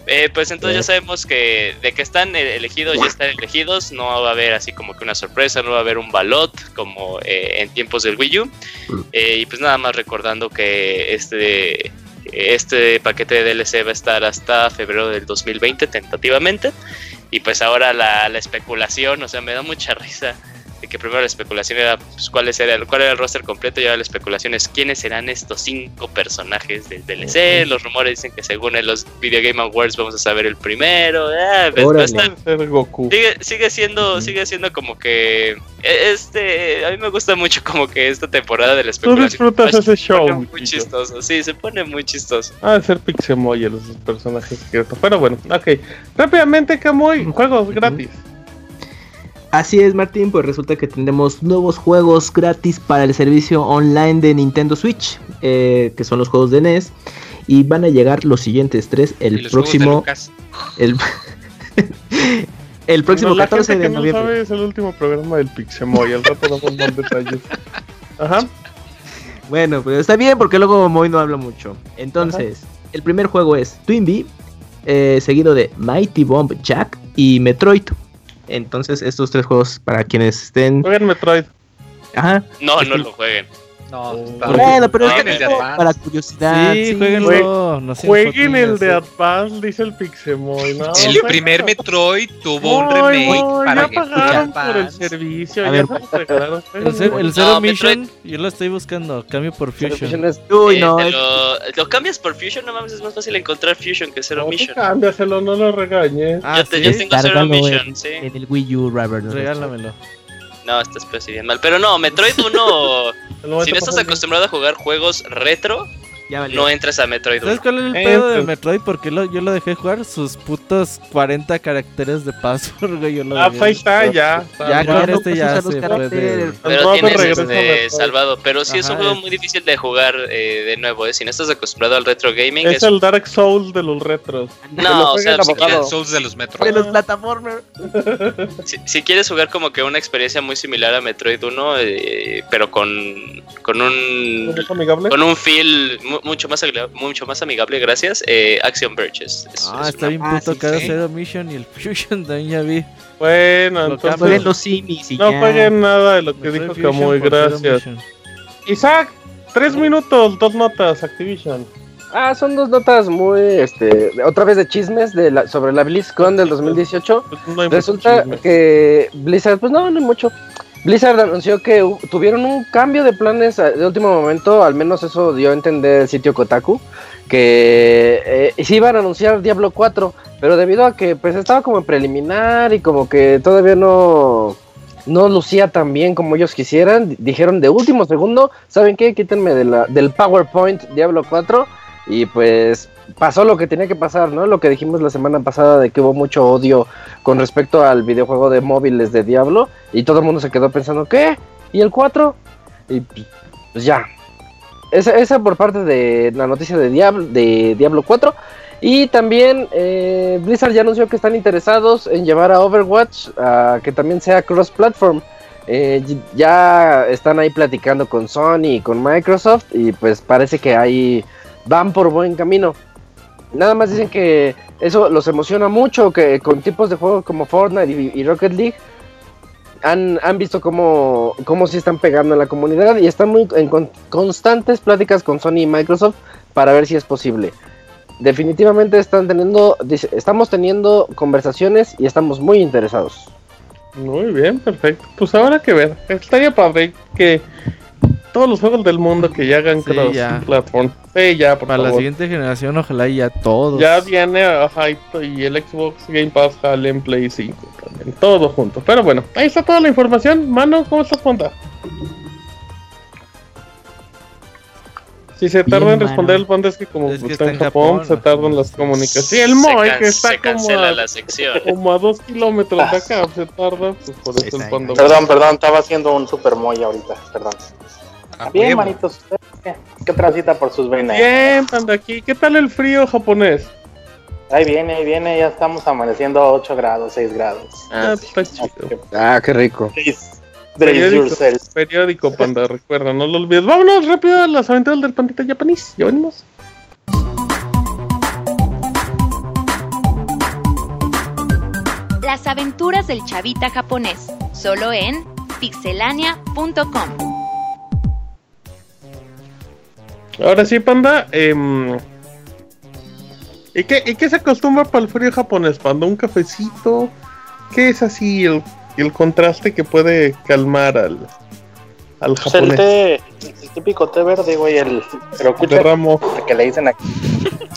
Eh, pues entonces ya sabemos que de que están elegidos, ya están elegidos, no va a haber así como que una sorpresa, no va a haber un balot como eh, en tiempos del Wii U. Eh, y pues nada más recordando que este este paquete de DLC va a estar hasta febrero del 2020 tentativamente. Y pues ahora la, la especulación, o sea, me da mucha risa de que primero la especulación era pues, cuál, era el, cuál era el roster completo y ahora la especulación es quiénes serán estos cinco personajes del DLC. Los rumores dicen que según en los Video Game Awards vamos a saber el primero. Ah, pues, sigue, sigue, siendo, sigue siendo como que e, este a mí me gusta mucho como que esta temporada de la especulación. Tú disfrutas ese show. Muy chistoso, sí, se pone muy chistoso. Ah, ser Pixemoy los personajes Pero bueno, ok. Rápidamente, Camuy, juegos gratis. Así es, Martín, pues resulta que tendremos nuevos juegos gratis para el servicio online de Nintendo Switch, eh, que son los juegos de NES, y van a llegar los siguientes tres el próximo... El, [laughs] el próximo 14 de noviembre. No sabe, es el último programa del Pixemoy, al rato damos más detalles. Ajá. Bueno, pero está bien porque luego Moy no habla mucho. Entonces, el primer juego es Twinbee, eh, seguido de Mighty Bomb Jack y Metroid. Entonces, estos tres juegos para quienes estén. Jueguen Metroid. Ajá. No, no lo jueguen. No, bueno, pero es que para curiosidad. Sí, jueguenlo. No Jueguen el de Advance, dice el Pixemoy. No, el primer Metroid tuvo un remake para ya pagaron por el servicio. A ver, el, el Zero Mission, yo lo estoy buscando. Cambio por Fusion. Uy, no. Eh, lo, cambias por Fusion, no mames, es más fácil encontrar Fusion que Zero Mission. Cámbiaselo, no lo regañes. Ah, yo, yo tengo Zero Mission, sí. En el Wii U, Robert. Regálamelo. No, estás bien mal. Pero no, Metroid 1. [laughs] si no estás acostumbrado a jugar juegos retro, no entres a Metroid 1. ¿Sabes cuál es el pedo de Metroid? Porque yo lo dejé jugar sus putos 40 caracteres de password, güey. Yo lo ah, pues ahí está, ya. Ya, con este ya se puede. Pero tienes este, salvado. Pero sí es un juego muy difícil de jugar eh, de nuevo, ¿eh? Si no estás acostumbrado al retro gaming. Es, el Dark Souls de los retros. No, o sea, si quieres, Souls de los Metroid. De los plataformers. [laughs] Si, quieres jugar como que una experiencia muy similar a Metroid 1, eh, pero con, con un. Con un feel mucho más, mucho más amigable, gracias. Eh, Action Verges. ah, está bien puto cada Zero Mission y el [laughs] Fusion también ya vi. Bueno, entonces. los simis y no jueguen nada de lo que dijo Camuy, gracias. Isaac, tres minutos, dos notas, Activision. Ah, son dos notas muy, este, otra vez de chismes de la, sobre la BlizzCon del 2018. Pues Resulta que Blizzard, pues no, no hay mucho. Blizzard anunció que tuvieron un cambio de planes de último momento, al menos eso dio a entender el sitio Kotaku, que eh, sí iban a anunciar Diablo 4, pero debido a que pues estaba como preliminar y como que todavía no no lucía tan bien como ellos quisieran, dijeron de último segundo, ¿saben qué? Quítenme del PowerPoint Diablo 4 y pues pasó lo que tenía que pasar, ¿no? Lo que dijimos la semana pasada de que hubo mucho odio con respecto al videojuego de móviles de Diablo y todo el mundo se quedó pensando, ¿qué? ¿Y el 4? Y pues ya. Esa, esa por parte de la noticia de Diablo, de Diablo 4. Y también eh, Blizzard ya anunció que están interesados en llevar a Overwatch a que también sea cross-platform. Eh, ya están ahí platicando con Sony y con Microsoft y pues parece que ahí van por buen camino. Nada más dicen que eso los emociona mucho, que con tipos de juegos como Fortnite y, Rocket League han, visto cómo, cómo se están pegando en la comunidad y están muy en constantes pláticas con Sony y Microsoft para ver si es posible. Definitivamente están teniendo, estamos teniendo conversaciones y estamos muy interesados. Muy bien, perfecto. Pues ahora que ver. Estaría padre que todos los juegos del mundo que ya hagan cross platform. Sí, ya, por Para la siguiente generación, ojalá ya todos. Ya viene Hype y el Xbox Game Pass jale en Play 5 también. Todo junto. Pero bueno, ahí está toda la información. Mano, ¿cómo estás, Ponta? Si se tarda en responder el Ponta es que como está, en Japón, se tardan las comunicaciones. Sí, el Moy que está como a, la sección. como a dos kilómetros de acá, se tarda, pues por eso el Ponta. Perdón, perdón, estaba haciendo un super Moy ahorita, perdón. Bien, manitos, ¿qué, transita por sus venas? Bien, panda aquí. ¿Qué tal el frío japonés? Ahí viene, ahí viene, ya estamos amaneciendo a 8 grados, 6 grados. Ah, está chido. Ah, qué rico. Periódico, periódico, [laughs] panda, recuerda, no lo olvides. Vámonos rápido a las aventuras del pandita japonés. Ya venimos. Las aventuras del chavita japonés, solo en pixelania.com. Ahora sí, panda. Eh, ¿y, qué, ¿Y qué se acostumbra para el frío japonés, panda? ¿Un cafecito? ¿Qué es así el, el contraste que puede calmar al, al pues japonés? el, té, el típico té verde, güey, el, pero de ramo. que le dicen aquí.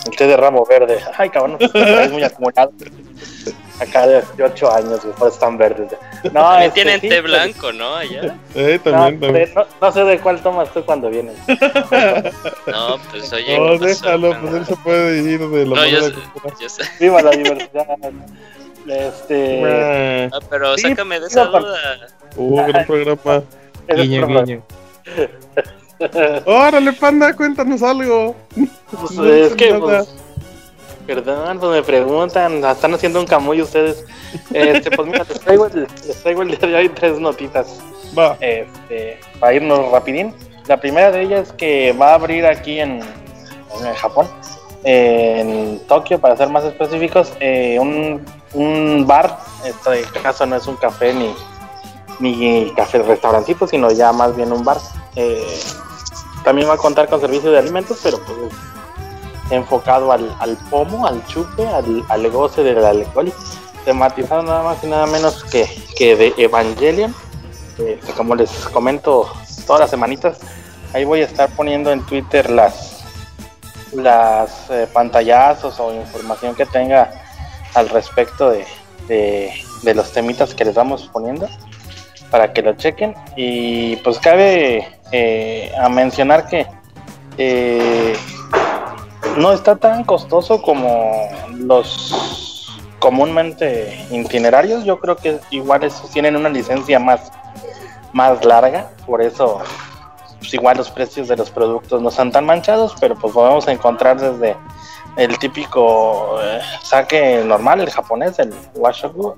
El té de ramo verde. [laughs] Ay, cabrón, es muy acumulado acá de, 8 años, después están verdes. No, tienen té blanco, ¿no? Allá. Eh, también, no, también. No, sé de cuál tomas tú cuando vienes. [laughs] no, pues oye. No, déjalo, pues él se puede ir de lo no, yo, Viva la [laughs] diversidad. Este. Ah, pero sácame de esa duda. Uh, gran programa. Guiño, guiño. [laughs] Órale, panda, cuéntanos algo. Pues, es que, pues, perdón, pues me preguntan, están haciendo un camuy ustedes. Este, pues mira, les traigo, el, les traigo el día de hoy tres notitas. Va. Este, para irnos rapidín. La primera de ellas es que va a abrir aquí en, en Japón, en Tokio, para ser más específicos, eh, un, un bar. Este caso no es un café ni, ni café restaurantito, sino ya más bien un bar. Eh, también va a contar con servicio de alimentos, pero pues enfocado al, al pomo, al chupe, al, al goce del alcohol. Tematizado nada más y nada menos que, que de Evangelion. Como les comento todas las semanitas, ahí voy a estar poniendo en Twitter las las eh, pantallazos o información que tenga al respecto de, de los temitas que les vamos poniendo para que lo chequen. Y pues cabe eh, a mencionar que eh, no está tan costoso como los comúnmente itinerarios. Yo creo que igual esos tienen una licencia más, más larga, por eso pues igual los precios de los productos no están tan manchados, pero pues podemos encontrar desde el típico eh, saque normal, el japonés, el washoku,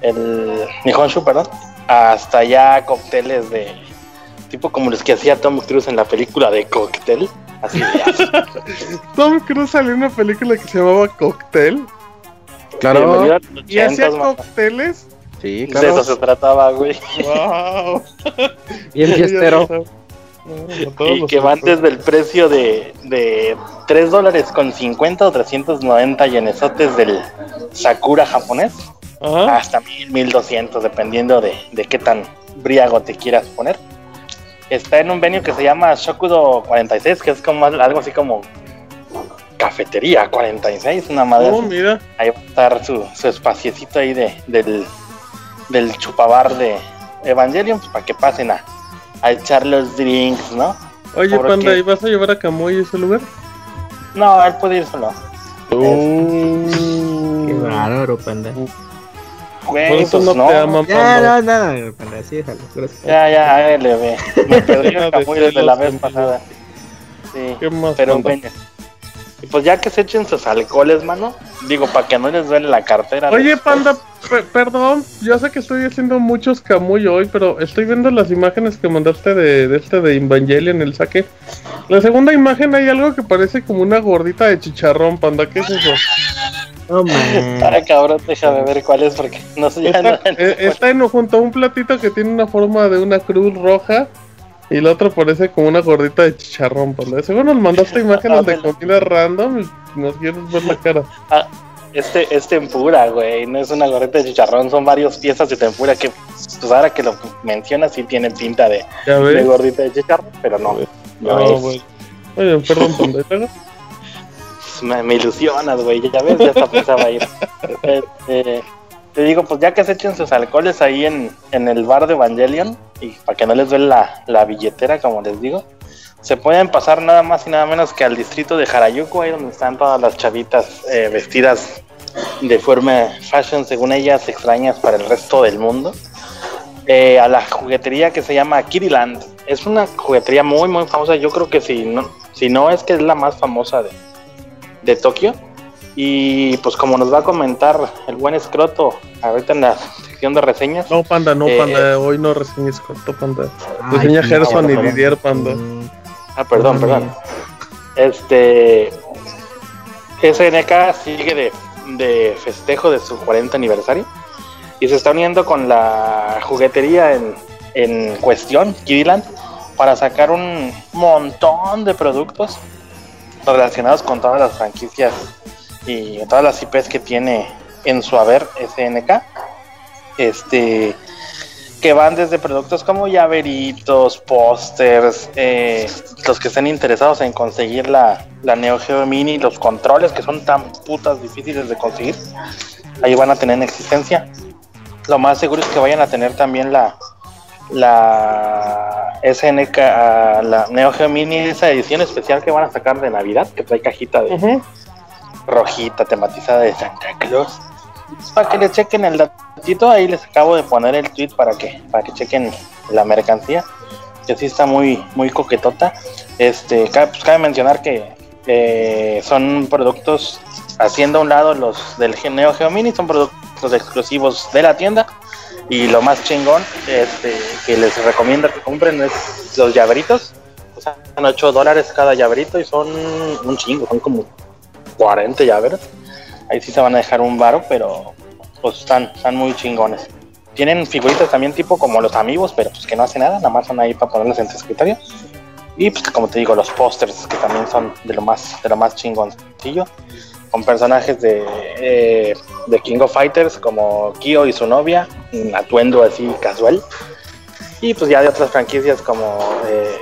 el Nihonshu, perdón, hasta ya cócteles de tipo como los que hacía Tom Cruise en la película de Cocktail. Así [laughs] Tom Cruise salió en una película que se llamaba Cocktail. Claro. ¿Y hacía cócteles? Sí, claro. De eso se trataba, güey. ¡Wow! Bien [laughs] fiestero. [laughs] y que van desde el precio de, de 3 dólares con 50 o 390 yenesotes del Sakura japonés hasta 1000, 1200, dependiendo de, de qué tan briago te quieras poner. Está en un venue que se llama Shokudo 46, que es como algo así como cafetería 46, una madre. Oh, mira. Ahí va a estar su, su espaciecito ahí de, del, del chupabar de Evangelion, pues, para que pasen a, a echar los drinks, ¿no? Oye, Panda, ¿y vas a llevar a Kamui a ese lugar? No, él puede ir solo. Uh, Qué bárbaro, Panda. Güey, Por eso pues no, no. te ama, Ya, Panda. no, no, Panda, sí, déjalo. Gracias. Ya, ya, ahí le ve. Me [laughs] perdí el Kamui desde la vez pasada. Sí, ¿Qué más, pero bueno. Y pues ya que se echen sus alcoholes, mano. Digo, para que no les duele la cartera. Oye, después. Panda, per- perdón, yo sé que estoy haciendo muchos Camuy hoy, pero estoy viendo las imágenes que mandaste de, de este de Evangelion, el saque. La segunda imagen hay algo que parece como una gordita de chicharrón, Panda, ¿qué es eso? No, [laughs] man. Ay, cabrón, déjame ver cuál es porque no sé ya Está, no- eh, está en, junto a un platito que tiene una forma de una cruz roja y la otra parece como una gordita de chicharrón, Panda. Seguro nos mandaste imágenes de [laughs] comida random y nos quieres ver la cara. Ah, este es tempura, güey. No es una gorrita de chicharrón, son varias piezas de tempura que, pues ahora que lo mencionas, sí tiene pinta de, ¿Ya de gordita de chicharrón, pero no. No, güey. Oye, perdón, Panda. Me, me ilusionas, güey. Ya ves, ya hasta pensaba ir. [laughs] Este, te digo, pues ya que se echen sus alcoholes ahí en, en el bar de Evangelion, y para que no les duele la, la billetera, como les digo, se pueden pasar nada más y nada menos que al distrito de Harajuku, ahí donde están todas las chavitas eh, vestidas de forma fashion, según ellas, extrañas para el resto del mundo. Eh, a la juguetería que se llama Kiriland. Es una juguetería muy, muy famosa. Yo creo que si no, si no es que es la más famosa de, de Tokio. Y pues como nos va a comentar el buen escroto ahorita en la sección de reseñas, No, Panda, no, Eh, Panda. Hoy no reseñes corto, Panda. Reseña Gerson no, y. Didier, Panda. Ah, perdón, Mm. perdón. Este SNK sigue de, de festejo de su 40 aniversario y se está uniendo con la juguetería en, en cuestión, Kiddyland, para sacar un montón de productos relacionados con todas las franquicias y todas las IPs que tiene en su haber SNK. Este que van desde productos como llaveritos, pósters, eh, los que estén interesados en conseguir la, la Neo Geo Mini, los controles que son tan putas difíciles de conseguir, ahí van a tener en existencia. Lo más seguro es que vayan a tener también la la SNK, la Neo Geo Mini, esa edición especial que van a sacar de Navidad, que trae cajita de, rojita tematizada de Santa Claus. Para que le chequen el datito, ahí les acabo de poner el tweet para que, para que chequen la mercancía, que sí está muy, muy coquetota. Este, cabe, pues, cabe mencionar que eh, son productos, haciendo a un lado los del Neo Geo Mini, son productos exclusivos de la tienda. Y lo más chingón este, que les recomiendo que compren es los llaveritos. O sea, son 8 dólares cada llaverito y son un chingo, son como 40 llaveros. Ahí sí se van a dejar un varo, pero pues están, están muy chingones. Tienen figuritas también tipo como los amigos, pero pues que no hace nada, nada más son ahí para ponerlos en tu escritorio. Y pues como te digo, los pósters que también son de lo más, de lo más chingoncillo. Con personajes de, eh, de King of Fighters como Kyo y su novia, un atuendo así casual. Y pues ya de otras franquicias como eh,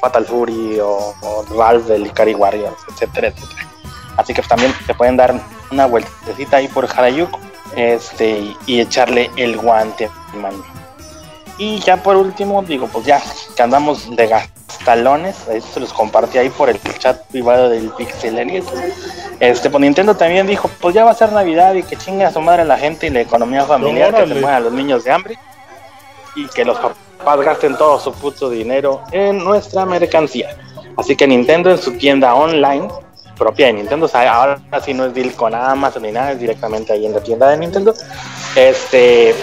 Fatal Fury o, o, Ralph del Ikari Warriors, etcétera, etcétera. Así que pues, también te pueden dar una vueltecita ahí por Harajuku este, y echarle el guante, man. Y ya por último, digo, pues ya que andamos de gastalones, se los compartí ahí por el chat privado del Pixel Este, pues Nintendo también dijo, pues ya va a ser Navidad y que chingue a su madre la gente y la economía familiar, que se muevan a los niños de hambre y que los papás gasten todo su puto dinero en nuestra mercancía. Así que Nintendo en su tienda online propia de Nintendo. O sea, ahora sí no es deal con Amazon ni nada, es directamente ahí en la tienda de Nintendo. Este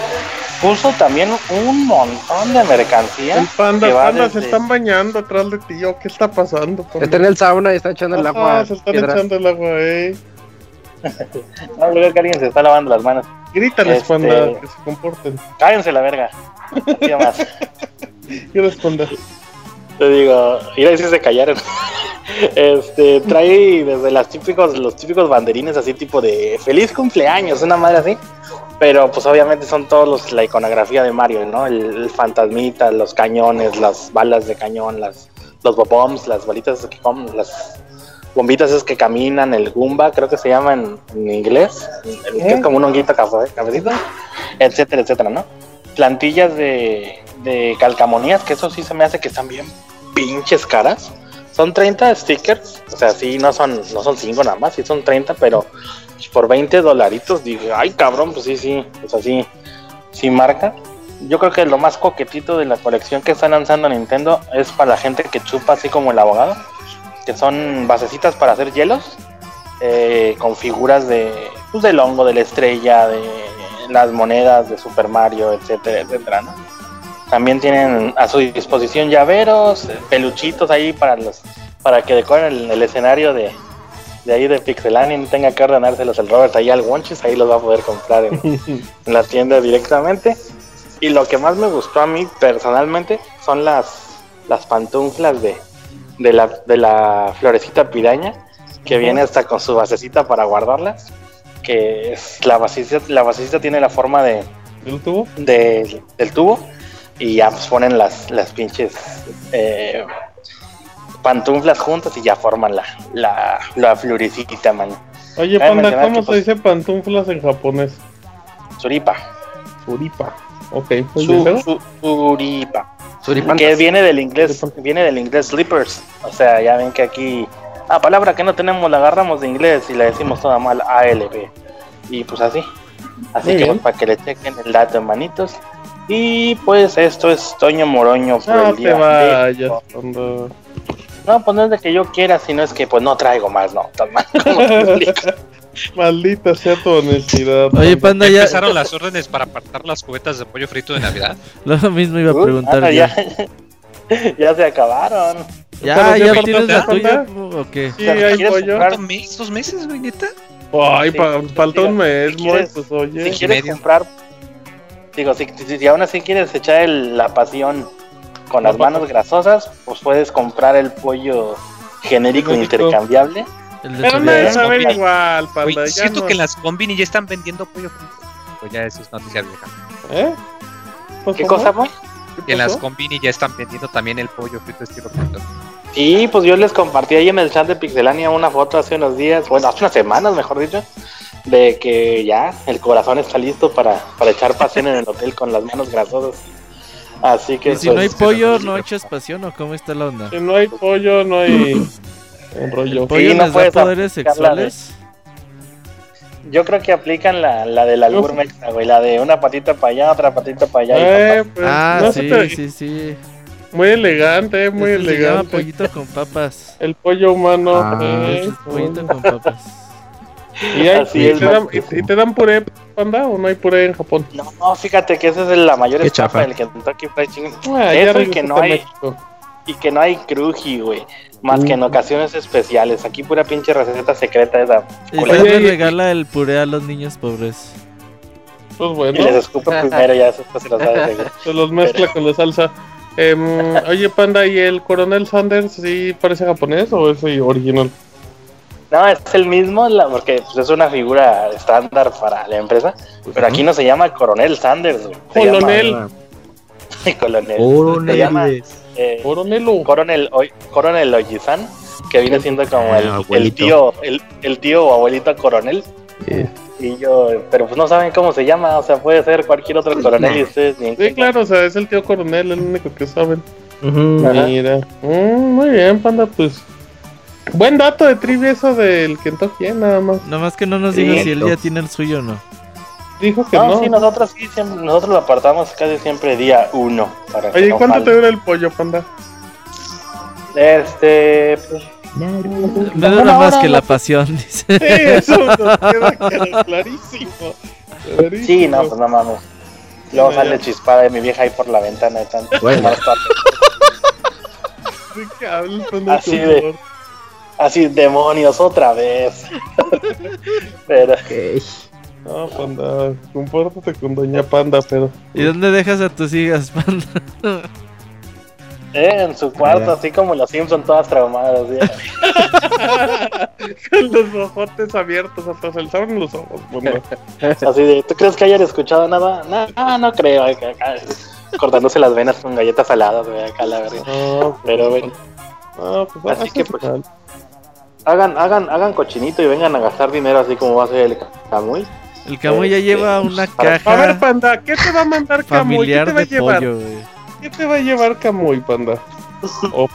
puso también un montón de mercancía. El panda, que panda se están bañando atrás de ti. ¿Qué está pasando? Está en el sauna y está echando el agua. se están echando el agua, eh. [laughs] no, creo que alguien se está lavando las manos. Grítales, este... panda, que se comporten. Cállense la verga. ¿Qué más? [laughs] Te digo, ir a decir se callaron. [laughs] Este, trae desde las típicos, los típicos banderines así tipo de feliz cumpleaños, una madre así. Pero pues obviamente son todos los, la iconografía de Mario, ¿no? El, fantasmita, los cañones, las balas de cañón, las, los bombs, las balitas que las bombitas es que caminan, el Goomba, creo que se llama en, inglés, que es como un honguito café, cafecito, etcétera, etcétera, ¿no? Plantillas de, de calcamonías, que eso sí se me hace que están bien pinches caras son 30 stickers, o sea, sí, no son, no son 5 nada más, sí son 30, pero por 20 dolaritos dije, ay cabrón, pues sí, sí, pues así, sí marca. Yo creo que lo más coquetito de la colección que está lanzando Nintendo es para la gente que chupa así como el abogado, que son basecitas para hacer hielos, eh, con figuras de, pues del hongo, de la estrella, de las monedas de Super Mario, etcétera, etcétera, ¿no? También tienen a su disposición llaveros, peluchitos ahí para los para que decoren el, escenario de, de ahí de Pixelania y no tenga que ordenárselos el Robert ahí al Wonchis, ahí los va a poder comprar [laughs] en, la tienda directamente. Y lo que más me gustó a mí personalmente son las, las pantuflas de, de, la, de la florecita piraña, que viene hasta con su basecita para guardarlas. Que es la basecita, la basecita tiene la forma de, ¿Del tubo? De, del tubo y ya pues ponen las, las pinches eh, pantuflas juntas y ya forman la, la, la florecita, man. Oye, Panda, ¿cómo se pues, dice pantuflas en japonés? Suripa. Suripa. Ok, pues su, suripa. Que viene del inglés, viene del inglés slippers. O sea, ya ven que aquí la palabra que no tenemos la agarramos de inglés y la decimos toda mal ALB. Y pues así. Así que para que le chequen el dato, manitos. Y pues esto es Toño Moroño por no el día. Te vayas, no, pues no es de que yo quiera, sino es que pues no traigo más, no. [laughs] Maldita sea tu honestidad. Oye, Panda, ya. ¿Empezaron las órdenes para apartar las cubetas de pollo frito de Navidad? [laughs] Lo mismo iba a preguntar. ya. [laughs] ya. se acabaron. Ya, ya tienes la tuya. ¿O qué? Sí, hay pollo. ¿Dos meses, güey, neta? Ay, falta un mes, si pues oye. Si quieres comprar Digo, si, si, aún así quieres echar la pasión con las manos grasosas, pues puedes comprar el pollo genérico intercambiable. Pero no es igual, panda. siento que en las combini ya están vendiendo pollo frito. Pues ya eso es noticia vieja. ¿Eh? ¿Qué cosa, fue? en las combini ya están vendiendo también el pollo frito estilo frito. Sí, pues yo les compartí ahí en el chat de Pixelania una foto hace unos días, bueno, hace unas semanas, mejor dicho, de que ya el corazón está listo para, para echar pasión en el hotel con las manos grasosas. Así que. ¿Y si no hay pollo, no echas pasión o cómo está la onda? Si no hay pollo, no hay. Un rollo. ¿El pollo no les da poderes sexuales? yo creo que aplican la, la del albur mexa, güey. La de una patita para allá, otra patita para allá. Eh, pues, ah, sí, sí, sí. Muy elegante, muy este elegante. Se pollito con papas. El pollo humano. Ah, eh. Pollito con papas. ¿Y, hay, y, te dan, y, te dan, puré, panda, o no hay puré en Japón? No, fíjate que esa es la mayor estafa del Kentucky Fried Chicken. Ah, Eso y que no hay. Y que no hay cruji, güey. Más que en ocasiones especiales. Aquí pura pinche receta secreta esa. Y le regala el puré a los niños pobres. Pues bueno. Y les escupa primero, ya después se los da de [laughs] Se los mezcla con la salsa. Eh, oye, Panda, ¿y el Coronel Sanders sí parece japonés o es original? No, es el mismo, porque pues, es una figura estándar para la empresa. Pero aquí no se llama Coronel Sanders. Colonel. [laughs] Colonel. Coronel. Se llama eh, Coronel, Coronel Ojisan, que viene siendo como el, ah, el, tío, el, el, tío o abuelito coronel. Y yo, pero pues no saben cómo se llama, o sea, puede ser cualquier otro pues coronel y ustedes ni Sí, claro, o sea, es el tío coronel, el único que saben. Mira, mm, muy bien, panda, pues. Buen dato de trivia eso del Kentucky, ¿eh? nada más. Nada más que no nos diga si él ya tiene el suyo o no. Dijo que no. No, sí, nosotros sí, nosotros lo apartamos casi siempre día uno. Para Oye, ¿cuánto te dura el pollo, panda? Este, pues no nada más que la pasión, [laughs] dice. Sí, eso nos queda, clarísimo, Sí, no, pues no mames. Luego sale chispada de mi vieja ahí por la ventana de tanto. Bueno. [laughs] así de. Así, demonios, otra vez. [laughs] pero. No, panda, compórtate con Doña Panda, pero. ¿Y dónde dejas a tus hijas, panda? Eh, en su cuarto, así como los Simpson todas traumadas. Con los ojotes abiertos, hasta se abren los ojos. [laughs] así de, ¿tú crees que hayan escuchado nada? No, no, creo. cortándose las venas con galletas saladas, acá la verdad. Pero bueno. Pues, así que pues. Hagan, hagan, hagan cochinito y vengan a gastar dinero así como va a ser el Camuy. El Camuy ya este, lleva una caja. A ver, panda, ¿qué te va a mandar Camuy? ¿Qué te va a llevar? Pollo, ¿Qué te va a llevar Camuy, panda?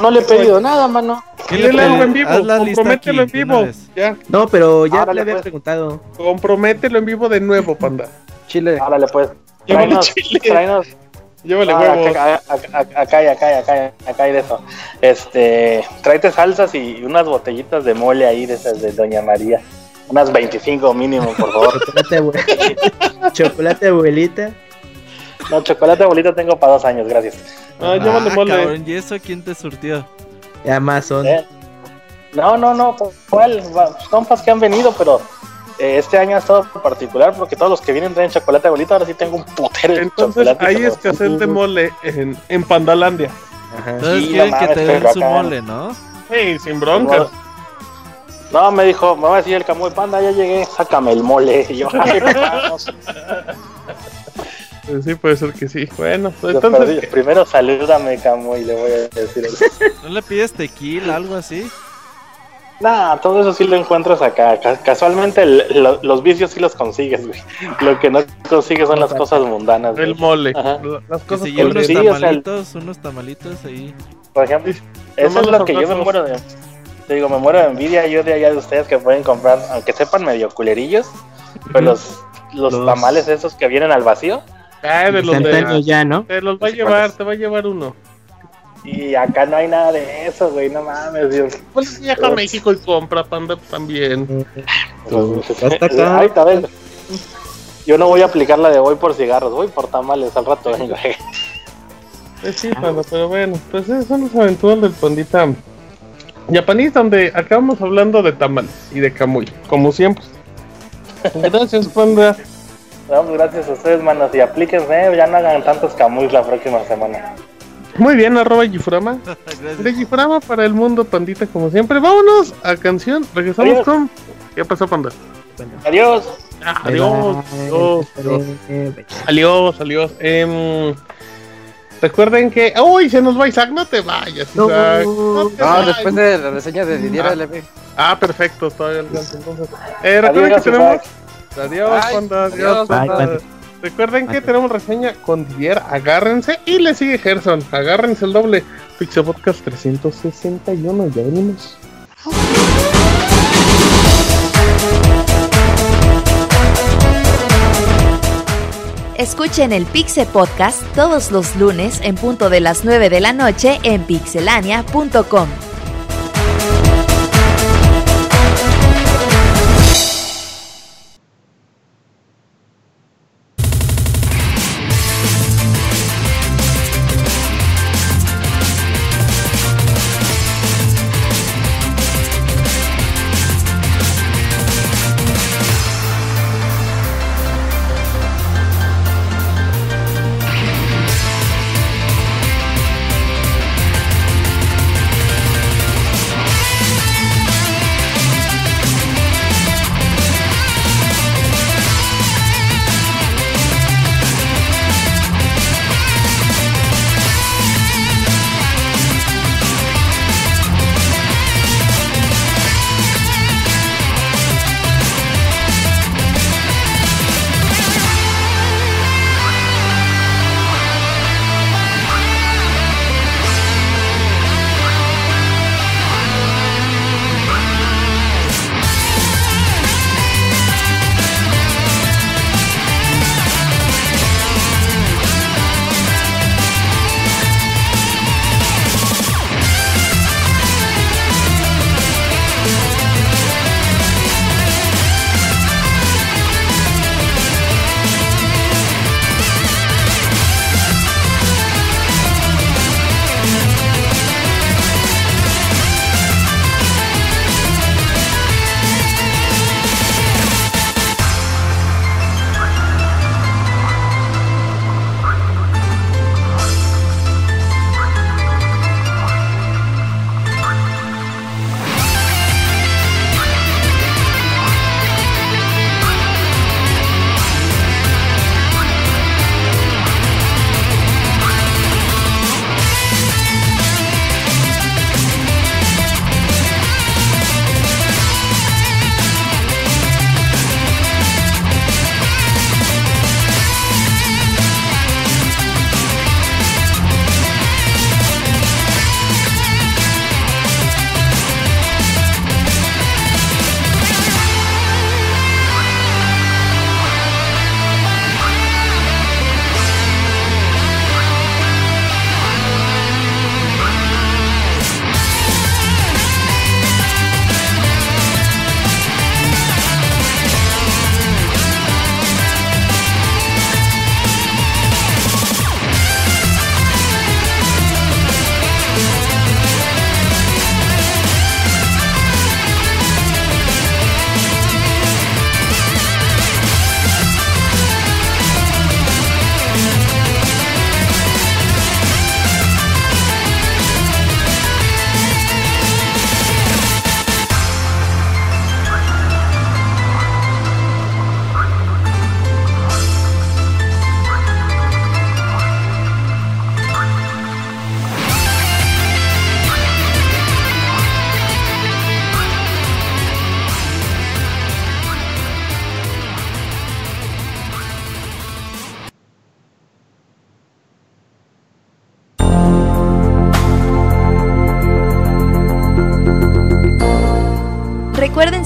no le he pedido nada, mano. ¿Qué le hago en vivo? Compromételo en vivo. Ya. No, pero ya le había pues. preguntado. Compromételo en vivo de nuevo, panda. Chile. Árale, pues. Llévale chile. Tráenos. Llévale ah, huevos. Acá, acá, acá, hay, acá, acá, acá hay de eso. Este, tráete salsas y unas botellitas de mole ahí de esas de Doña María. Unas 25 mínimo, por favor. Chocolate, Chocolate abuelita. No, chocolate abuelito tengo para dos años, gracias. Ah, llévale ah, mole. Cabrón, ¿y eso quién te surtió? Amazon. ¿Eh? No, no, no, ¿cuál? Compas que han venido, pero eh, este año ha estado particular porque todos los que vienen traen chocolate abuelito, ahora sí tengo un putero de Entonces, Ahí es que hacer de mole en, en Pandalandia. Ajá. Entonces sí, quieren que te den su mole, ¿no? Sí, sin broncas. No, me dijo, me va a decir el camuy panda, ya llegué, sácame el mole. [laughs] Y yo, vamos. Sí, puede ser que sí. Bueno, pues entonces. Primero salúdame, Camo, y le voy a decir eso. ¿No le pides tequila, algo así? Nah, todo eso sí lo encuentras acá. Casualmente los vicios sí los consigues, güey. Lo que no consigues son las cosas mundanas. El mole. Las cosas que unos tamalitos, unos tamalitos ahí. Por ejemplo, eso es lo que yo me muero de. Te digo, me muero de envidia yo de allá de ustedes que pueden comprar, aunque sepan medio culerillos, pues los, los tamales esos que vienen al vacío. Ah, de los de, ya, ¿no? Te los va a llevar, te va a llevar uno. Y acá no hay nada de eso, güey, no mames, Dios. Pues viaja a México y compra panda también. Ahí está, ven. Yo no voy a aplicar la de voy por cigarros, voy por tamales, al rato vengo. Eh, sí, panda, pero bueno, pues esas son las aventuras del pandita japonés, donde acabamos hablando de tamales y de camuy, como siempre. Gracias, panda. Damos gracias a ustedes, manos. Y aplíquense, ya no hagan tantos camuys la próxima semana. Muy bien, arroba Gifurama. [laughs] De Gifurama para el mundo, pandita, como siempre. Vámonos a canción. Regresamos con. ¿Qué pasó, panda? Adiós. Ah, adiós. Adiós. Adiós. Adiós. Eh, recuerden que. ¡Uy! Se nos va Isaac. No te vayas, Isaac. No, no, después de la reseña de Didier ah. LB. Ah, perfecto. Todavía alcanza entonces. Eh, recuerden que tenemos. Adiós, panda. Adiós, panda. Recuerden que tenemos reseña con Dier, agárrense y le sigue Gerson, agárrense el doble. Pixel Podcast 361, ya venimos. Escuchen el Pixel Podcast todos los lunes en punto de las 9 de la noche en pixelania.com.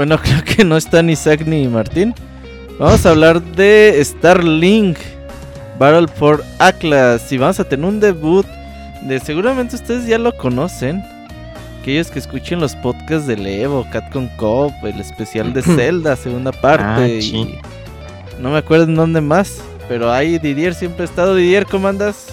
Bueno, [laughs] creo que no están Isaac ni Martín. Vamos a hablar de Starlink Battle for Atlas. Y vamos a tener un debut de seguramente ustedes ya lo conocen. Aquellos que escuchen los podcasts de Evo, Catcon Cop, el especial de [clears throat] Zelda, segunda parte. Ah, y no me acuerdo en dónde más. Pero ahí Didier siempre ha estado. Didier, ¿cómo andas?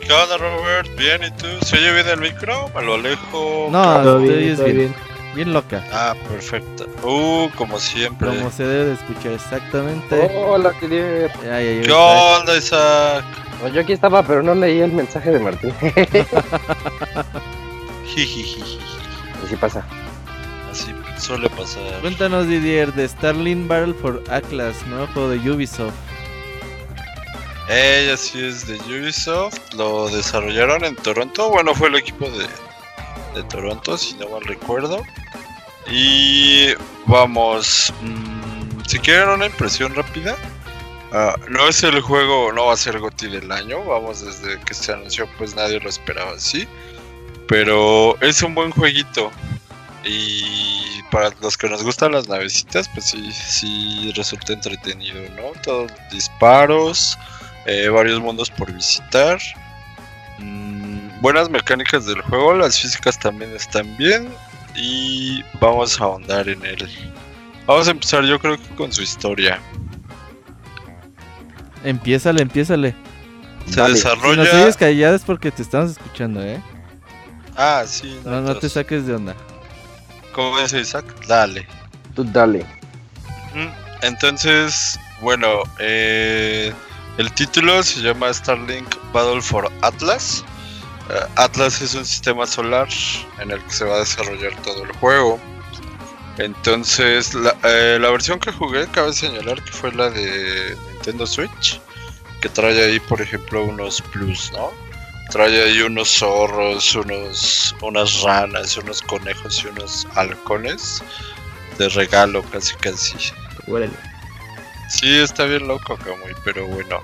¿Qué onda, Robert? Bien, ¿y tú? ¿Se oye bien el micro? ¿Me lo alejo? No, te oyes bien. Bien loca. Ah, perfecto. Uh, como siempre. Como se debe de escuchar, exactamente. Hola, ¿qué ¿Qué onda, Isaac? yo aquí estaba, pero no leí el mensaje de Martín. Así pasa. Así suele pasar. Cuéntanos, Didier, de Starling Battle for Atlas, nuevo juego de Ubisoft. Ella sí es de Ubisoft, lo desarrollaron en Toronto, bueno, fue el equipo de, de Toronto, si no mal recuerdo. Y vamos, mm, si quieren una impresión rápida, ah, no es el juego, no va a ser GOTI del año, vamos, desde que se anunció pues nadie lo esperaba así, pero es un buen jueguito. Y para los que nos gustan las navecitas, pues sí, sí resulta entretenido, ¿no? Todos disparos, eh, varios mundos por visitar. Mm, buenas mecánicas del juego, las físicas también están bien. Y vamos a ahondar en él. Vamos a empezar yo creo que con su historia. Empiézale, empiézale. Se desarrolla... Si nos oyes callado es porque te estamos escuchando, ¿eh? Ah, sí. No, no, te saques de onda. ¿Cómo dice Isaac? Dale. Tú dale. Entonces, bueno, eh, el título se llama Starlink Battle for Atlas. Eh, Atlas es un sistema solar en el que se va a desarrollar todo el juego. Entonces, la, eh, la, versión que jugué, cabe señalar que fue la de Nintendo Switch, que trae ahí, por ejemplo, unos plus, ¿no? Trae ahí unos zorros, unos, unas ranas, unos conejos y unos halcones de regalo, casi casi. Sí, está bien loco, Kamui, pero bueno.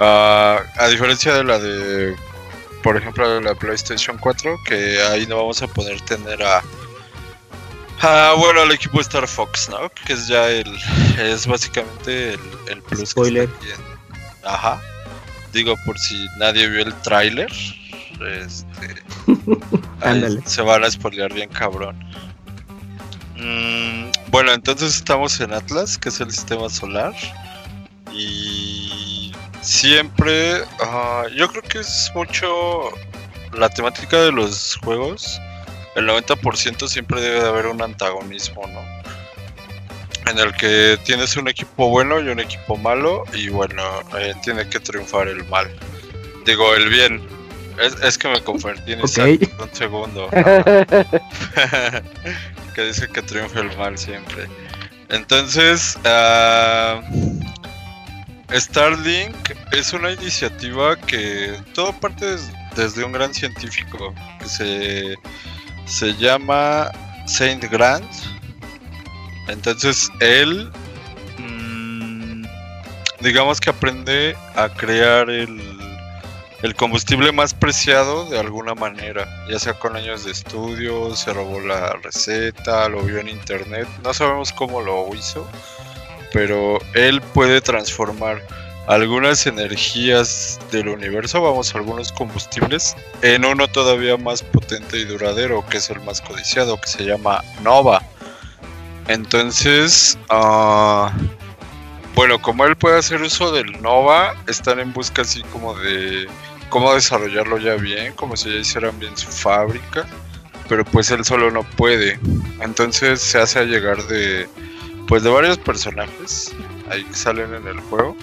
Ah, a diferencia de la de por ejemplo, la PlayStation 4, que ahí no vamos a poder tener a. Ah, bueno, al equipo Star Fox, ¿no? Que es ya el. Es básicamente el, el plus Spoiler. Ajá. Digo, por si nadie vio el tráiler. Este. [laughs] se van a spoilear bien cabrón. Mm, bueno, entonces estamos en Atlas, que es el sistema solar. Y Siempre, yo creo que es mucho la temática de los juegos. El 90% siempre debe de haber un antagonismo, ¿no? En el que tienes un equipo bueno y un equipo malo y bueno, eh, tiene que triunfar el mal. Digo, el bien. Es, que me convertí en un segundo. [laughs] [laughs] que dice que triunfa el mal siempre. Entonces, uh, Starlink es una iniciativa que todo parte desde un gran científico que se, se llama Saint Grant. Entonces él, mm, digamos que aprende a crear el, el combustible más preciado de alguna manera, ya sea con años de estudio, se robó la receta, lo vio en internet, no sabemos cómo lo hizo pero él puede transformar algunas energías del universo, vamos, algunos combustibles, en uno todavía más potente y duradero, que es el más codiciado, que se llama Nova. Entonces, uh, bueno, como él puede hacer uso del Nova, están en busca así como de cómo desarrollarlo ya bien, como si ya hicieran bien su fábrica, pero pues él solo no puede. Entonces se hace llegar de pues de varios personajes ahí que salen en el juego.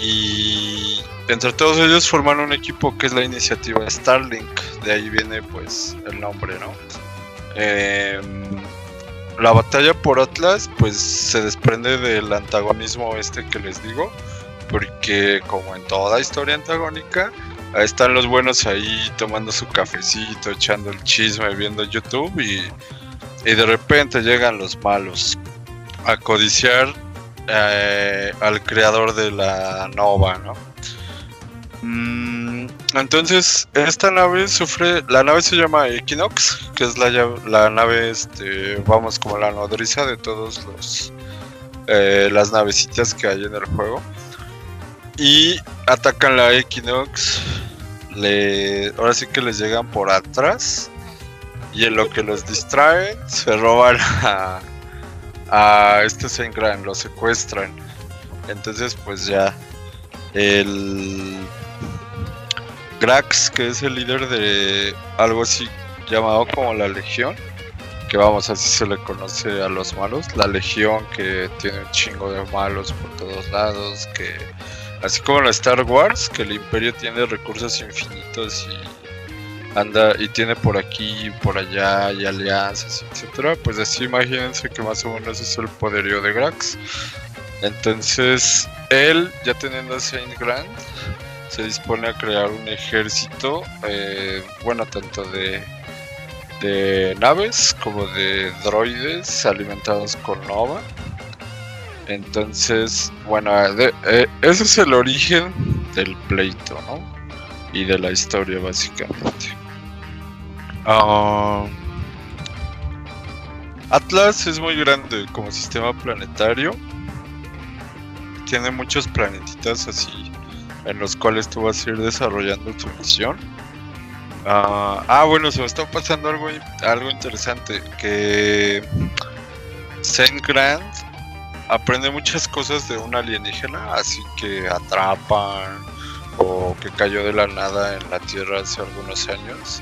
Y entre todos ellos forman un equipo que es la iniciativa Starlink. De ahí viene pues el nombre, ¿no? Em, la batalla por Atlas pues se desprende del antagonismo este que les digo. Porque como en toda historia antagónica, están los buenos ahí tomando su cafecito, echando el chisme, viendo YouTube y, y de repente llegan los malos a codiciar eh, al creador de la Nova, ¿no? Mm, entonces, esta nave sufre, la nave se llama Equinox, que es la, la nave, este, vamos, como la nodriza de todos los, eh, las navecitas que hay en el juego. Y atacan la Equinox, le, ahora sí que les llegan por atrás. Y en lo que los distraen, se roban [laughs] a, a este Sengran, lo secuestran. Entonces, pues ya el Grax, que es el líder de algo así llamado como la Legión, que vamos, así se le conoce a los malos, la Legión que tiene un chingo de malos por todos lados, que así como en Star Wars, que el imperio tiene recursos infinitos y anda y tiene por aquí y por allá y alianzas, etcétera, pues así imagínense que más o menos es el poderío de Grax. Entonces, él, ya teniendo a Saint Grand, se dispone a crear un ejército, eh, bueno, tanto de, de naves como de droides alimentados con Nova. Entonces, bueno, eh, ese es el origen del pleito, ¿no? Y de la historia, básicamente. Ah, Atlas es muy grande como sistema planetario. Tiene muchos planetitas así en los cuales tú vas a ir desarrollando tu misión. ah, ah bueno, se me está pasando algo, algo interesante. Que Saint Grand aprende muchas cosas de un alienígena, así que atrapan o que cayó de la nada en la Tierra hace algunos años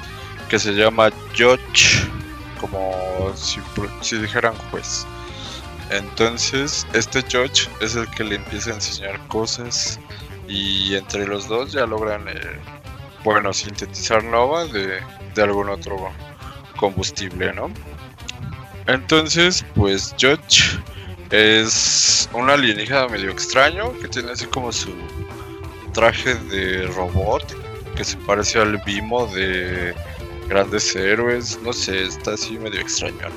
que se llama Judge, como si, si dijeran juez. Entonces, este Judge es el que le empieza a enseñar cosas y entre los dos ya logran, eh, bueno, sintetizar Nova de, de algún otro combustible, ¿no? Entonces, pues Judge es un alienígena medio extraño que tiene así como su traje de robot que se parece al Bimo de grandes héroes, no sé, está así medio extraño.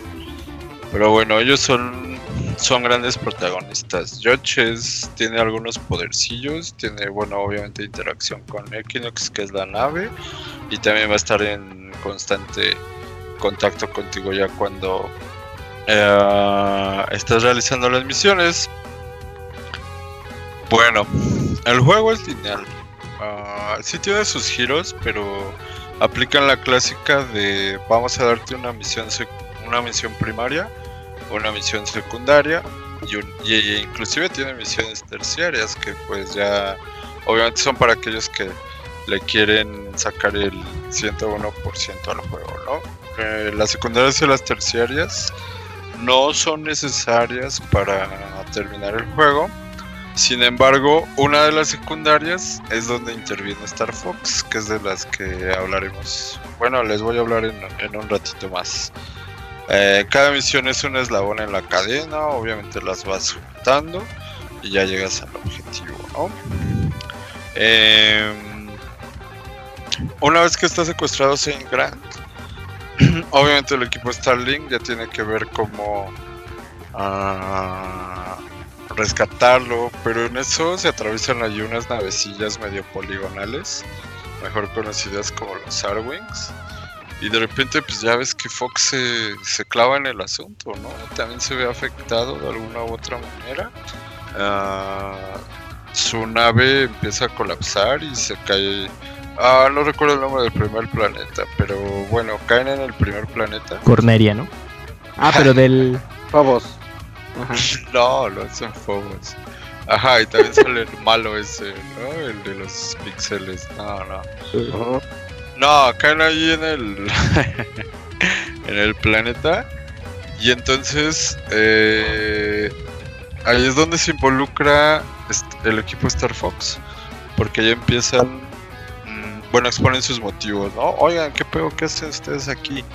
Pero bueno, ellos son, son grandes protagonistas. Joches tiene algunos podercillos, tiene, bueno, obviamente interacción con Equinox, que es la nave, y también va a estar en constante contacto contigo ya cuando eh, estás realizando las misiones. Bueno, el juego es lineal. Uh, sí tiene sus giros, pero aplican la clásica de vamos a darte una misión una misión primaria, una misión secundaria y, inclusive tiene misiones terciarias que pues ya obviamente son para aquellos que le quieren sacar el 101% al juego, ¿no? Eh, las secundarias y las terciarias no son necesarias para terminar el juego sin embargo, una de las secundarias es donde interviene Star Fox, que es de las que hablaremos. Bueno, les voy a hablar en, un ratito más. Eh, cada misión es un eslabón en la cadena, obviamente las vas juntando y ya llegas al objetivo. Em, una vez que está secuestrado Saint Grant, [clears throat] obviamente el equipo Starlink ya tiene que ver cómo uh, rescatarlo, pero en eso se atraviesan ahí unas navecillas medio poligonales, mejor conocidas como los Arwings. Y de repente pues ya ves que Fox se, clava en el asunto, ¿no? También se ve afectado de alguna u otra manera. Ah, su nave empieza a colapsar y se cae... Ah, no recuerdo el nombre del primer planeta, pero bueno, caen en el primer planeta. Corneria, ¿no? Ah, pero [laughs] del... [laughs] No, no son Phobos. Ajá, y también sale el malo ese, ¿no? El de los píxeles. No, no. No, caen ahí en el. [laughs] en el planeta. Y entonces. Eh, ahí es donde se involucra el equipo Star Fox. Porque ya empiezan. Mm, bueno, exponen sus motivos, ¿no? Oigan, ¿qué pedo? ¿Qué hacen ustedes aquí?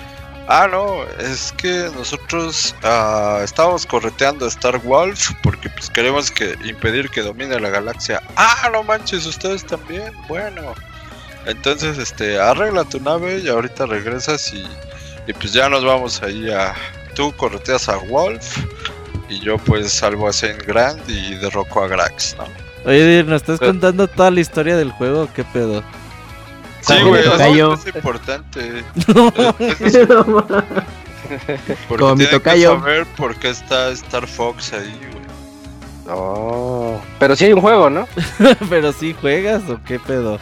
Ah, no, es que nosotros uh, estábamos correteando a Star Wolf porque pues queremos que impedir que domine la galaxia. Ah, no manches, ustedes también. Bueno, entonces este arregla tu nave y ahorita regresas y, y pues ya nos vamos ahí a tú correteas a Wolf y yo pues salvo a Saint Grand y derroco a Grax, ¿no? Oye, ¿nos estás contando toda la historia del juego? ¿Qué pedo? Sí, güey, es importante. [laughs] Porque Como mi tocayo. Que saber por qué está Star Fox ahí, güey. No. Pero sí hay un juego, ¿no? [laughs] Pero sí juegas o qué pedo.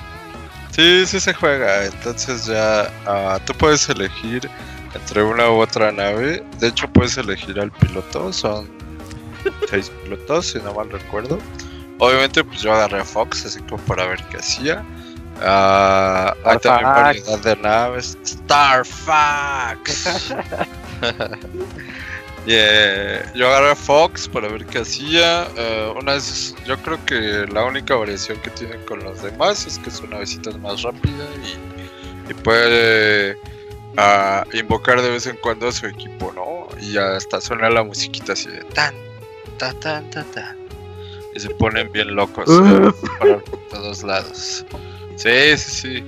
Sí, sí se juega. Entonces ya uh, tú puedes elegir entre una u otra nave. De hecho, puedes elegir al piloto. Son [laughs] seis pilotos, si no mal recuerdo. Obviamente, pues yo agarré a Fox, así como para ver qué hacía. Uh, hay también variedad de naves. Starfax. [laughs] yeah. Yo agarré a Fox para ver qué hacía. Uh, una vez, yo creo que la única variación que tiene con los demás es que su navecita es más rápida y, y puede uh, invocar de vez en cuando a su equipo, ¿no? Y hasta suena la musiquita así de tan, tan, tan, tan, tan. y se ponen bien locos [laughs] uh. por todos lados. Sí, sí, sí.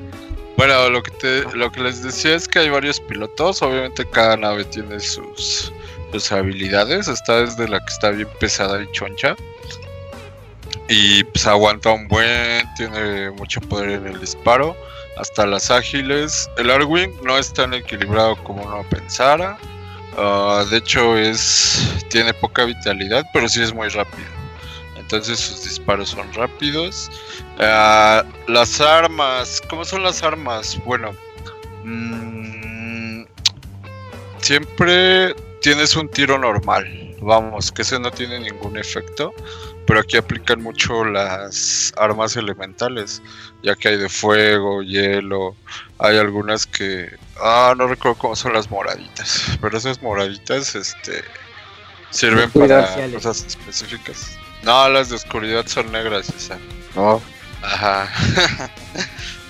Bueno, lo que te, lo que les decía es que hay varios pilotos. Obviamente cada nave tiene sus, sus habilidades. Esta es la que está bien pesada y choncha. Y pues aguanta un buen, tiene mucho poder en el disparo. Hasta las ágiles. El Arwing no es tan equilibrado como uno pensara. Ah, de hecho es tiene poca vitalidad, pero sí es muy rápido. Entonces sus disparos son rápidos. Ah, las armas, ¿cómo son las armas? Bueno, mm, siempre tienes un tiro normal. Vamos, que ese no tiene ningún efecto. Pero aquí aplican mucho las armas elementales, ya que hay de fuego, hielo, hay algunas que... Ah, no recuerdo cómo son las moraditas, pero esas moraditas este, sirven para cosas específicas. No, las de oscuridad son negras, esa. No. Ajá. [laughs]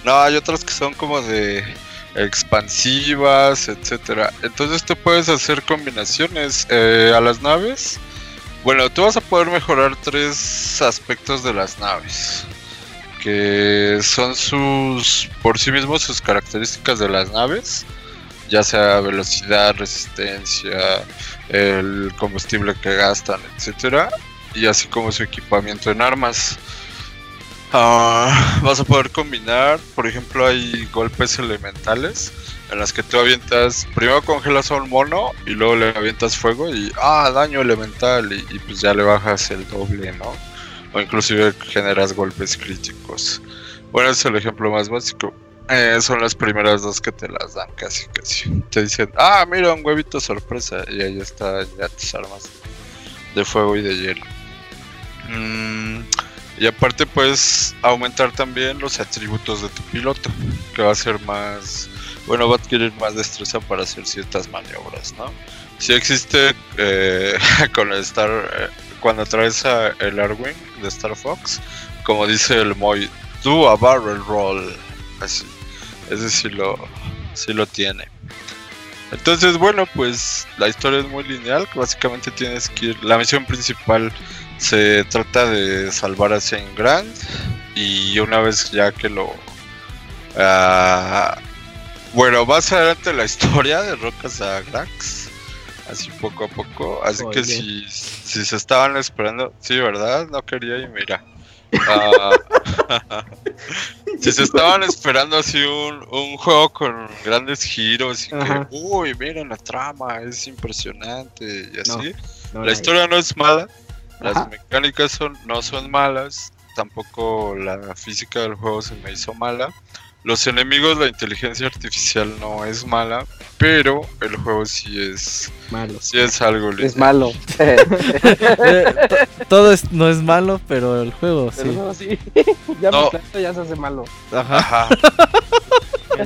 no, hay otras que son como de expansivas, etcétera. Entonces tú puedes hacer combinaciones eh, a las naves. Bueno, tú vas a poder mejorar tres aspectos de las naves que son sus, por sí mismos, sus características de las naves, ya sea velocidad, resistencia, el combustible que gastan, etcétera, y así como su equipamiento en armas. Ah, vas a poder combinar, por ejemplo, hay golpes elementales en las que tú avientas, primero congelas a un mono y luego le avientas fuego y ah, daño elemental y, y pues ya le bajas el doble, ¿no? o inclusive generas golpes críticos. Bueno, es el ejemplo más básico. Eh, son las primeras dos que te las dan casi, casi. Te dicen, ah, mira, un huevito sorpresa. Y ahí está ya tus armas de fuego y de hielo. Mm, y aparte puedes aumentar también los atributos de tu piloto, que va a ser más, bueno, va a adquirir más destreza para hacer ciertas maniobras, ¿no? Si existe eh, [laughs] con el Star, eh, cuando traes a el Arwing de Star Fox, como dice el Moy, do a barrel roll. Así. Ese sí lo, sí lo tiene. Entonces, bueno, pues la historia es muy lineal, básicamente tienes que ir. La misión principal se trata de salvar a Saint Grand. Y una vez ya que lo. Uh, bueno, más adelante la historia de Rocas a Grax así poco a poco. Así que si, si se estaban esperando, sí, ¿verdad? No quería y mira. Ah, [laughs] si se estaban esperando así un, un juego con grandes giros y que, uy, miren la trama, es impresionante y así. la historia no es mala, las mecánicas son, no son malas, tampoco la física del juego se me hizo mala. Los enemigos, la inteligencia artificial no es mala, pero el juego sí es malo. Sí es algo Es malo. [laughs] [laughs] Todo no es malo, pero el juego sí. [laughs] Ya no. ya se hace malo. Ajá.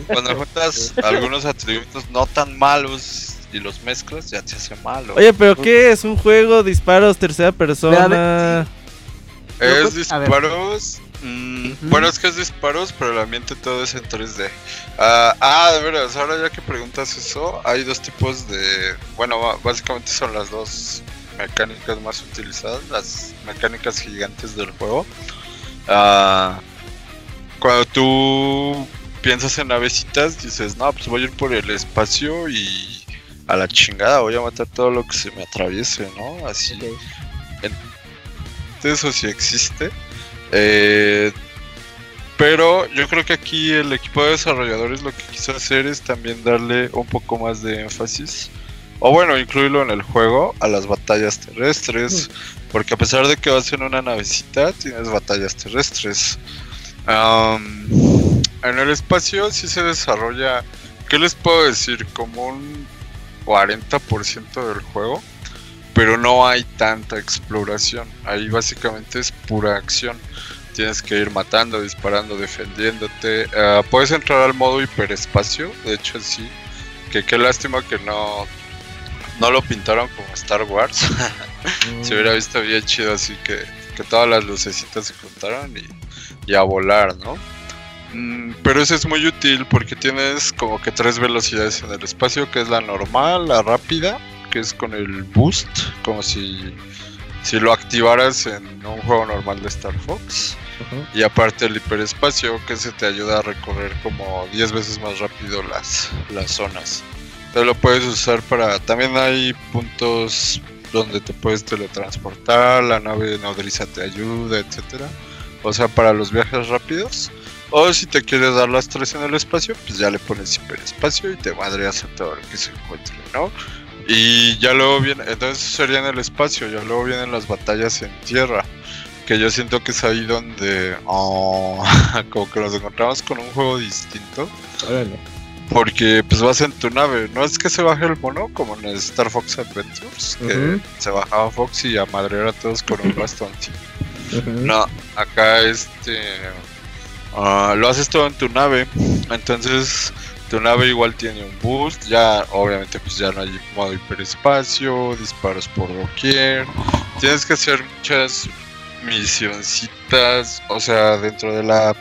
Cuando juntas algunos atributos no tan malos y los mezclas, ya se hace malo. Oye, pero ¿qué es? ¿Un juego, disparos, tercera persona? Es disparos Mm, bueno, es que es disparos, pero el ambiente todo es en 3D. ah, ah de veras, ahora ya que preguntas eso, hay dos tipos de. Bueno, básicamente son las dos mecánicas más utilizadas, las mecánicas gigantes del juego. Ah, cuando tú piensas en navecitas, dices, no, pues voy a ir por el espacio y a la chingada voy a matar todo lo que se me atraviese, ¿no? Así. eso sí existe. Eh, pero yo creo que aquí el equipo de desarrolladores lo que quiso hacer es también darle un poco más de énfasis, o bueno, incluirlo en el juego, a las batallas terrestres, porque a pesar de que vas en una navecita, tienes batallas terrestres. en el espacio sí se desarrolla, ¿qué les puedo decir? Como un 40% del juego pero no hay tanta exploración. Ahí básicamente es pura acción. Tienes que ir matando, disparando, defendiéndote. Ah, puedes entrar al modo hiperespacio, de hecho sí. Que qué lástima que no, no lo pintaron como Star Wars. [laughs] Se hubiera visto bien chido así que, que todas las lucecitas se juntaron y a volar, ¿no? Mm, pero eso es muy útil porque tienes como que tres velocidades en el espacio, que es la normal, la rápida que es con el boost, como si, si lo activaras en un juego normal de Star Fox. Y aparte el hiperespacio que se te ayuda a recorrer como 10 veces más rápido las, las zonas. Entonces lo puedes usar para... También hay puntos donde te puedes teletransportar, la nave nodriza te ayuda, etcétera. O sea, para los viajes rápidos. O si te quieres dar las tres en el espacio, pues ya le pones hiperespacio y te madreas a todo lo que se encuentre, ¿no? Y ya luego viene, entonces sería en el espacio, ya luego vienen las batallas en tierra. Que yo siento que es ahí donde oh, [laughs] como que nos encontramos con un juego distinto. Porque pues vas en tu nave, no es que se baje el mono como en Star Fox Adventures, que se bajaba Fox y a madrear a todos con un [laughs] bastón. No, acá este uh, lo haces todo en tu nave, entonces tu nave igual tiene un boost, ya obviamente pues ya no hay modo hiperespacio, disparos por doquier, tienes que hacer muchas misioncitas, o sea, dentro de la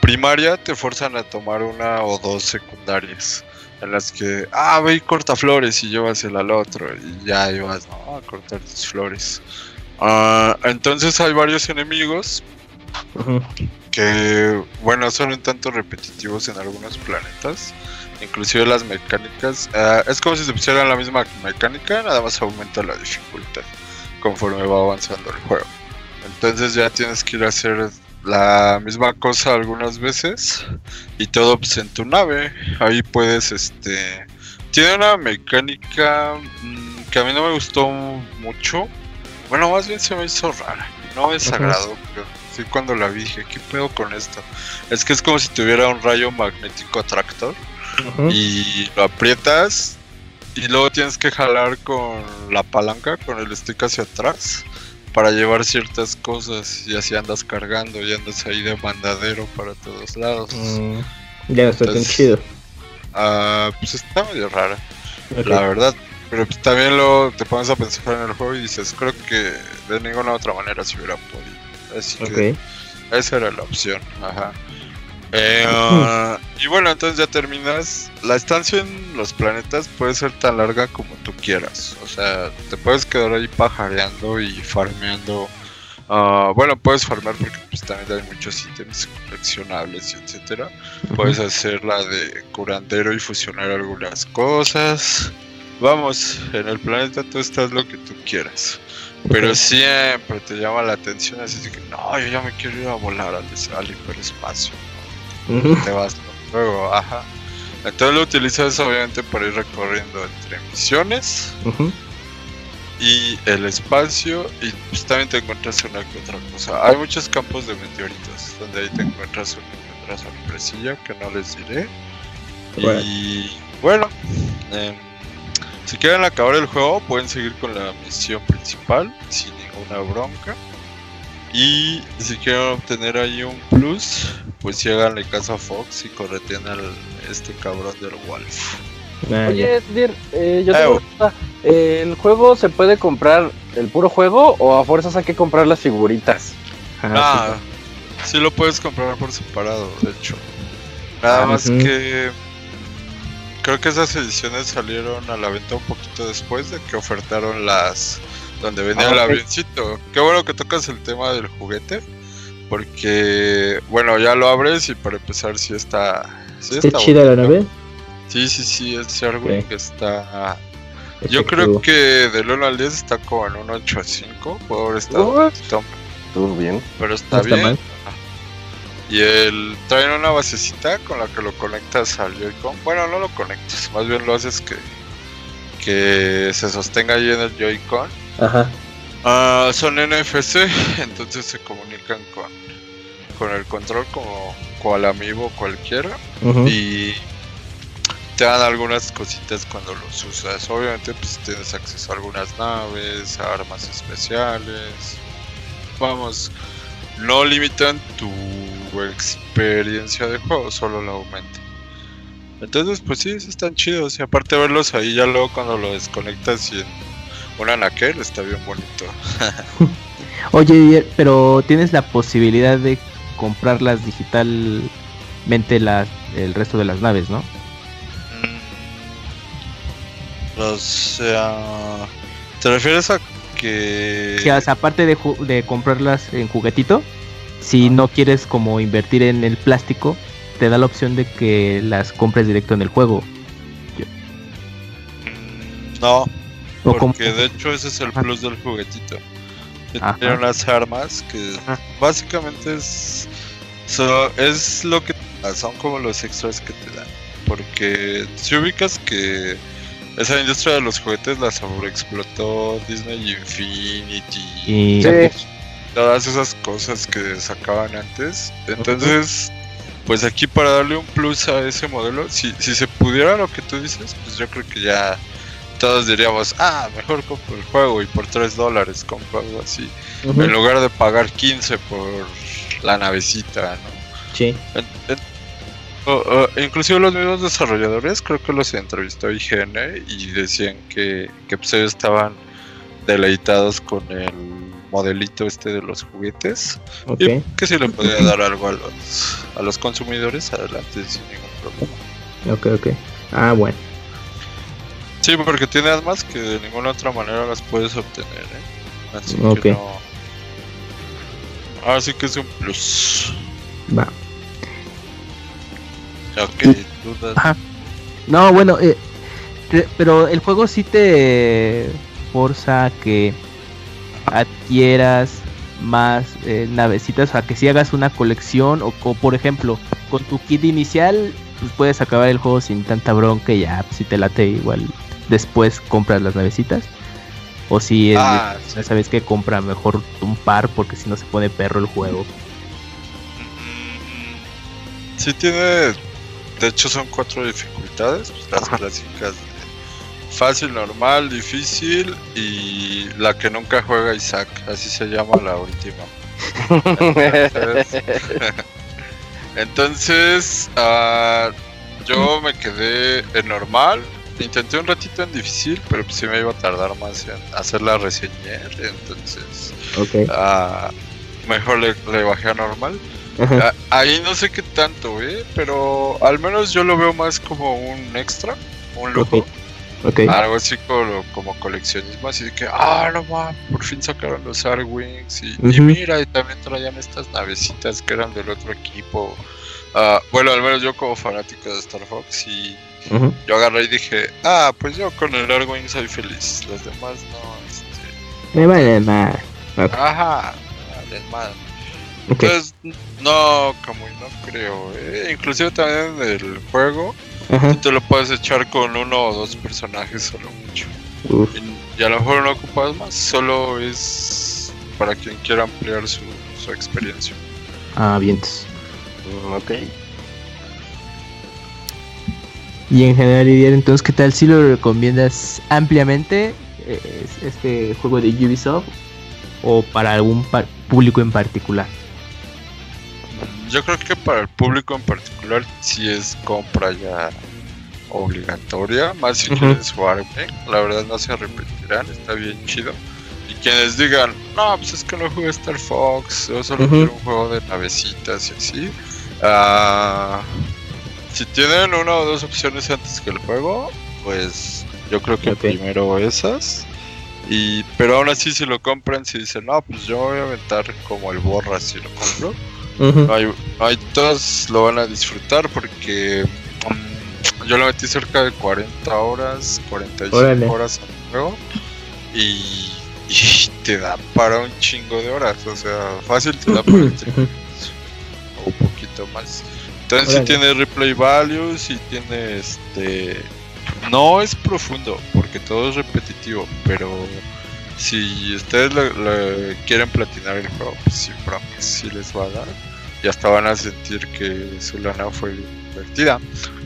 primaria te forzan a tomar una o dos secundarias en las que, ah, ve y corta flores y llevas el al otro y ya llevas a cortar tus flores. Uh, entonces hay varios enemigos que, bueno, son un tanto repetitivos en algunos planetas. Inclusive las mecánicas. Uh, es como si se pusieran la misma mecánica, nada más aumenta la dificultad conforme va avanzando el juego. Entonces ya tienes que ir a hacer la misma cosa algunas veces y todo pues, en tu nave. Ahí puedes, este... Tiene una mecánica mm, que a mí no me gustó mucho. Bueno, más bien se me hizo rara. No me desagradó, pero sí cuando la vi dije, ¿qué pedo con esto? Es que es como si tuviera un rayo magnético atractor y lo aprietas y luego tienes que jalar con la palanca, con el stick hacia atrás para llevar ciertas cosas y así andas cargando y andas ahí de mandadero para todos lados. Mm, ya no está tan chido. Ah, pues está medio rara, la verdad. Pero pues también lo te pones a pensar en el juego y dices, creo que de ninguna otra manera se hubiera podido. Así que esa era la opción. Ajá. Eh, [laughs] y bueno, entonces ya terminas. La estancia en los planetas puede ser tan larga como tú quieras. O sea, te puedes quedar ahí pajareando y farmeando. Uh, bueno, puedes farmear porque pues, también hay muchos ítems coleccionables etcétera. Puedes hacer la de curandero y fusionar algunas cosas. Vamos, en el planeta tú estás lo que tú quieras. Pero [laughs] siempre te llama la atención así que no, yo ya me quiero ir a volar al, al hiperespacio te vas luego, ajá. Entonces lo utilizas obviamente para ir recorriendo entre misiones y el espacio y pues también te encuentras una que otra cosa. Hay muchos campos de meteoritos donde ahí te encuentras una otra sorpresilla que no les diré. Y bueno, em, si quieren acabar el juego pueden seguir con la misión principal sin ninguna bronca. Y si quieren obtener ahí un plus, pues si háganle caso a Fox y correten al este cabrón del Wolf. Oye, Dir, eh, yo tengo una ¿El juego se puede comprar el puro juego o a fuerzas hay que comprar las figuritas? Ah, ah sí. lo puedes comprar por separado, de hecho. Nada ah, más que creo que esas ediciones salieron a la venta un poquito después de que ofertaron las donde venía el avioncito. Qué bueno que tocas el tema del juguete porque, bueno, ya lo abres y para empezar sí está... Sí ¿Está, chida la nave? Sí, sí, sí, ese Arwing que está... Yo creo que del 1 al 10 está como en un 8 a 5. Puede haber estado Todo bien. Pero está bien. Y el trae una basecita con la que lo conectas al Joy-Con. Bueno, no lo conectas, más bien lo haces que, que se sostenga ahí en el Joy-Con. Ajá. Ah, son NFC, [laughs] entonces se comunican con con el control como cual amigo cualquiera y te dan algunas cositas cuando los usas. Obviamente pues tienes acceso a algunas naves, a armas especiales. Vamos, no limitan tu experiencia de juego, solo la aumentan. Entonces pues sí, están chidos y aparte verlos ahí ya luego cuando lo desconectas y en un anaquel está bien bonito. [laughs] Oye, pero tienes la posibilidad de comprarlas digitalmente las, el resto de las naves, ¿no? O sea, ¿te refieres a que... Sí, aparte de, de comprarlas en juguetito, si no quieres como invertir en el plástico, te da la opción de que las compres directo en el juego. No, porque de hecho ese es el plus del juguetito. Tiene unas armas que básicamente es, es lo que son como los extras que te dan. Porque si ubicas que esa industria de los juguetes la sobreexplotó Disney Infinity y todas esas cosas que sacaban antes. Entonces, pues aquí para darle un plus a ese modelo, si, si se pudiera lo que tú dices, pues yo creo que ya todos diríamos, ah, mejor compro el juego y por 3 dólares compro algo así. En lugar de pagar 15 por la navecita, ¿no? Sí. Inclusive los mismos desarrolladores, creo que los entrevistó IGN y decían que, que pues ellos estaban deleitados con el modelito este de los juguetes. Y que si le podía dar algo a los, a los consumidores, adelante sin ningún problema. Ok, ok. Ah, bueno. Sí, porque tiene armas que de ninguna otra manera las puedes obtener, ¿eh? Así que no. Así que es un plus. Va. Ok, dudas. No, bueno, eh, pero el juego sí te forza que adquieras más eh, navecitas, a que si hagas una colección o, por ejemplo con tu kit inicial pues puedes acabar el juego sin tanta bronca y ya pues, si te late igual después compras las navecitas o si ah, sabes que compra mejor un par porque si no se pone perro el juego. Si tiene, de hecho son cuatro dificultades, las clásicas Fácil, normal, difícil y la que nunca juega Isaac, así se llama la última. [laughs] Entonces, ah, yo me quedé en normal. Intenté un ratito en difícil, pero pues sí me iba a tardar más en hacer la reseña. Entonces, uh, mejor le, bajé a normal. Ah, ahí no sé qué tanto, ¿eh? pero al menos yo lo veo más como un extra, un lujo. Algo así como, coleccionismo, así que, ah, no mames, por fin sacaron los Arwings y, y, mira, y también traían estas navecitas que eran del otro equipo. Uh, bueno, al menos yo como fanático de Star Fox y yo agarré y dije, ah, pues yo con el Arwing soy feliz, los demás no, este... Me vale más. Ajá, me vale más. Entonces, no, como no creo, eh. inclusive también en el juego Tú te lo puedes echar con uno o dos personajes solo mucho. Y, a lo mejor no ocupas más, solo es para quien quiera ampliar su, experiencia. Ah, bien. Mm, ok. Y en general, entonces, ¿qué tal si lo recomiendas ampliamente eh, este juego de Ubisoft o para algún público en particular? Yo creo que para el público en particular si es compra ya obligatoria, más si quieren jugar la verdad no se arrepentirán, está bien chido. Y quienes digan, no, pues es que no jugué Star Fox, o solo quiero un juego de navecitas y así. Uh, si tienen una o dos opciones antes que el juego, pues yo creo que primero esas. Y, pero aún así si lo compran, si dicen, no, pues yo voy a aventar como el borra si lo compro hay, todos lo van a disfrutar porque mm, yo lo metí cerca de 40 horas, 45 horas al juego y, [laughs] te da para un chingo de horas, o sea, fácil te da para un poquito más. Entonces si tiene replay values y tiene este no es profundo porque todo es repetitivo, pero si ustedes quieren platinar el juego, pues sí, sí les va a dar y hasta van a sentir que su lana fue invertida.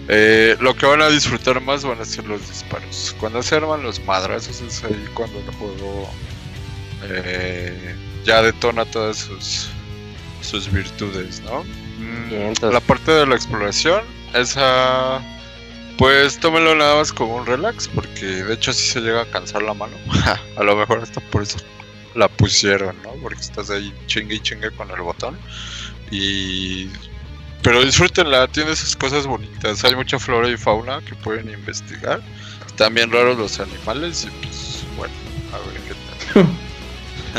Eh, lo que van a disfrutar más van a ser los disparos. Cuando se arman los madrazos es ahí cuando el juego eh, ya detona todas sus, sus virtudes, ¿no? Mm, la parte de la exploración, esa pues tómelo nada más como un relax, porque de hecho si se llega a cansar la mano. [laughs] a lo mejor hasta por eso la pusieron, ¿no? Porque estás ahí chingue y chingue con el botón. Y pero disfrútenla, tiene esas cosas bonitas. Hay mucha flora y fauna que pueden investigar. Están bien raros los animales y pues bueno, a ver qué tal.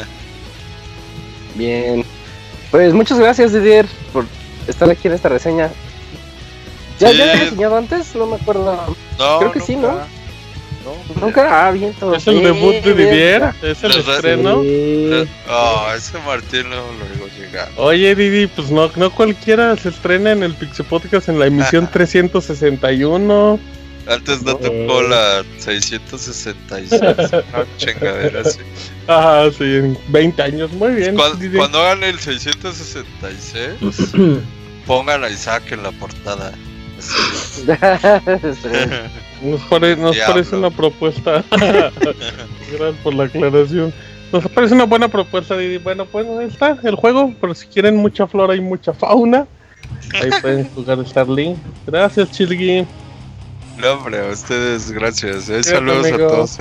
[laughs] Bien. Pues muchas gracias, Didier, por estar aquí en esta reseña. ¿Ya, ¿Ya he reseñado antes? No me acuerdo. No, Creo que sí, ¿no? Nunca, ah, bien, todo Es el debut de Didier, es el estreno. Oh, ese Martín no lo llegar. Oye, Didi, pues no, no cualquiera se estrena en el Pixel Podcast en la emisión [laughs] 361. Antes no tocó la 666, chingadera así. Ajá, sí, en 20 años, muy bien. Cuando, cuando hagan el 666, [clears throat] pongan a Isaac en la portada. Nos, nos parece una propuesta. [laughs] Gracias por la aclaración. Nos parece una buena propuesta, Didi. Bueno, pues ahí está el juego. Pero si quieren mucha flora y mucha fauna, ahí pueden [laughs] jugar Starlink. Gracias, Chilgui. No, hombre, a ustedes, gracias. Eh. Saludos a todos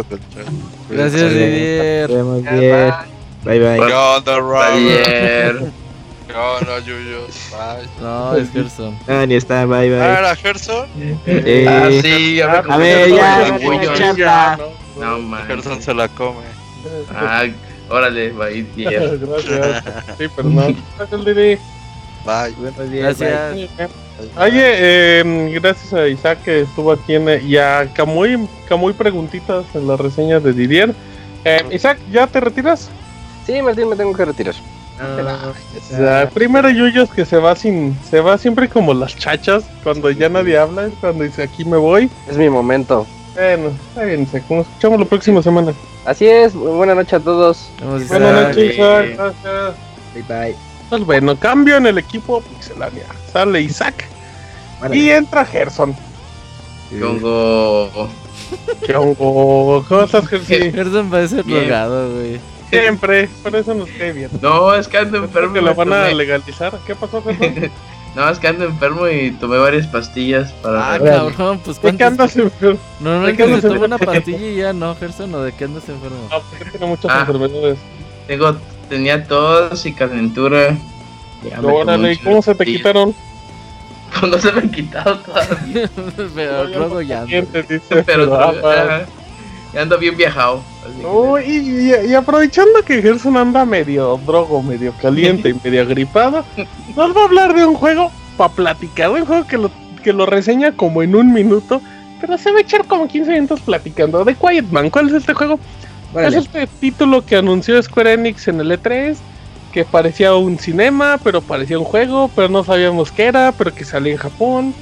Gracias, Didier. Vemos bien. Bye, bye. ¿Qué onda, Ayer. No, no, Yuyo. Bye. No, [laughs] es Gerson. Ah, ni está, bye, bye. Ah, era Gerson. Eh, Ah, sí, ya me a comí ver, ya, orgullo. chata. No, man. Gerson se la come. Ah, órale, bye, Didier. [laughs] Gracias. Sí, perdón. Gracias, Didi. Bye. Buenos días, Gracias. Oye, eh, gracias a Isaac que estuvo aquí en, y a Camuy, Camuy preguntitas en la reseña de Didier. Eh, Isaac, ¿ya te retiras? Sí, Martín, me tengo que retirar. Ah, O sea, primero Yuyos que se va sin, se va siempre como las chachas, cuando ya nadie habla, es cuando dice aquí me voy. Es mi momento. Bueno, está bien, nos escuchamos la próxima semana. Así es, muy buena noche a todos. Buenas noches, Isaac, gracias. Bye, bye. Pues bueno, cambio en el equipo Pixelania. Sale Isaac Vale. y entra Gerson. Congo. ¿Qué hongo? ¿Cómo estás, Gerson? [laughs] Gerson parece Bien. drogado, güey. Siempre, por eso nos cae bien. No, es que ando enfermo. que y lo van a legalizar. ¿Qué pasó, Gerson? [laughs] No, es que ando enfermo y tomé varias pastillas para. Ah, cabrón, pues ¿De qué andas enfermo? Normalmente ¿De qué se andas toma una pastilla y ya no, Gerson, ¿o de qué andas enfermo? No, porque tiene muchas Ah. enfermedades. Tengo, tenía tos y calentura. Ya tomé Órale, un ¿y cómo se te quitaron? [laughs] Pues no se me han quitado todavía. [laughs] Pero luego ya. ando. Paciente, dice, Pero ah, ya ando bien viajado. Oh, y, y- y aprovechando que Gerson anda medio drogo, medio caliente y medio agripado, [laughs] nos va a hablar de un juego para platicar, un juego que lo, que lo reseña como en un minuto, pero se va a echar como 15 minutos platicando. De Quiet Man, ¿cuál es este juego? Es este título que anunció Square Enix en el E3, que parecía un cinema, pero parecía un juego, pero no sabíamos qué era, pero que salía en Japón,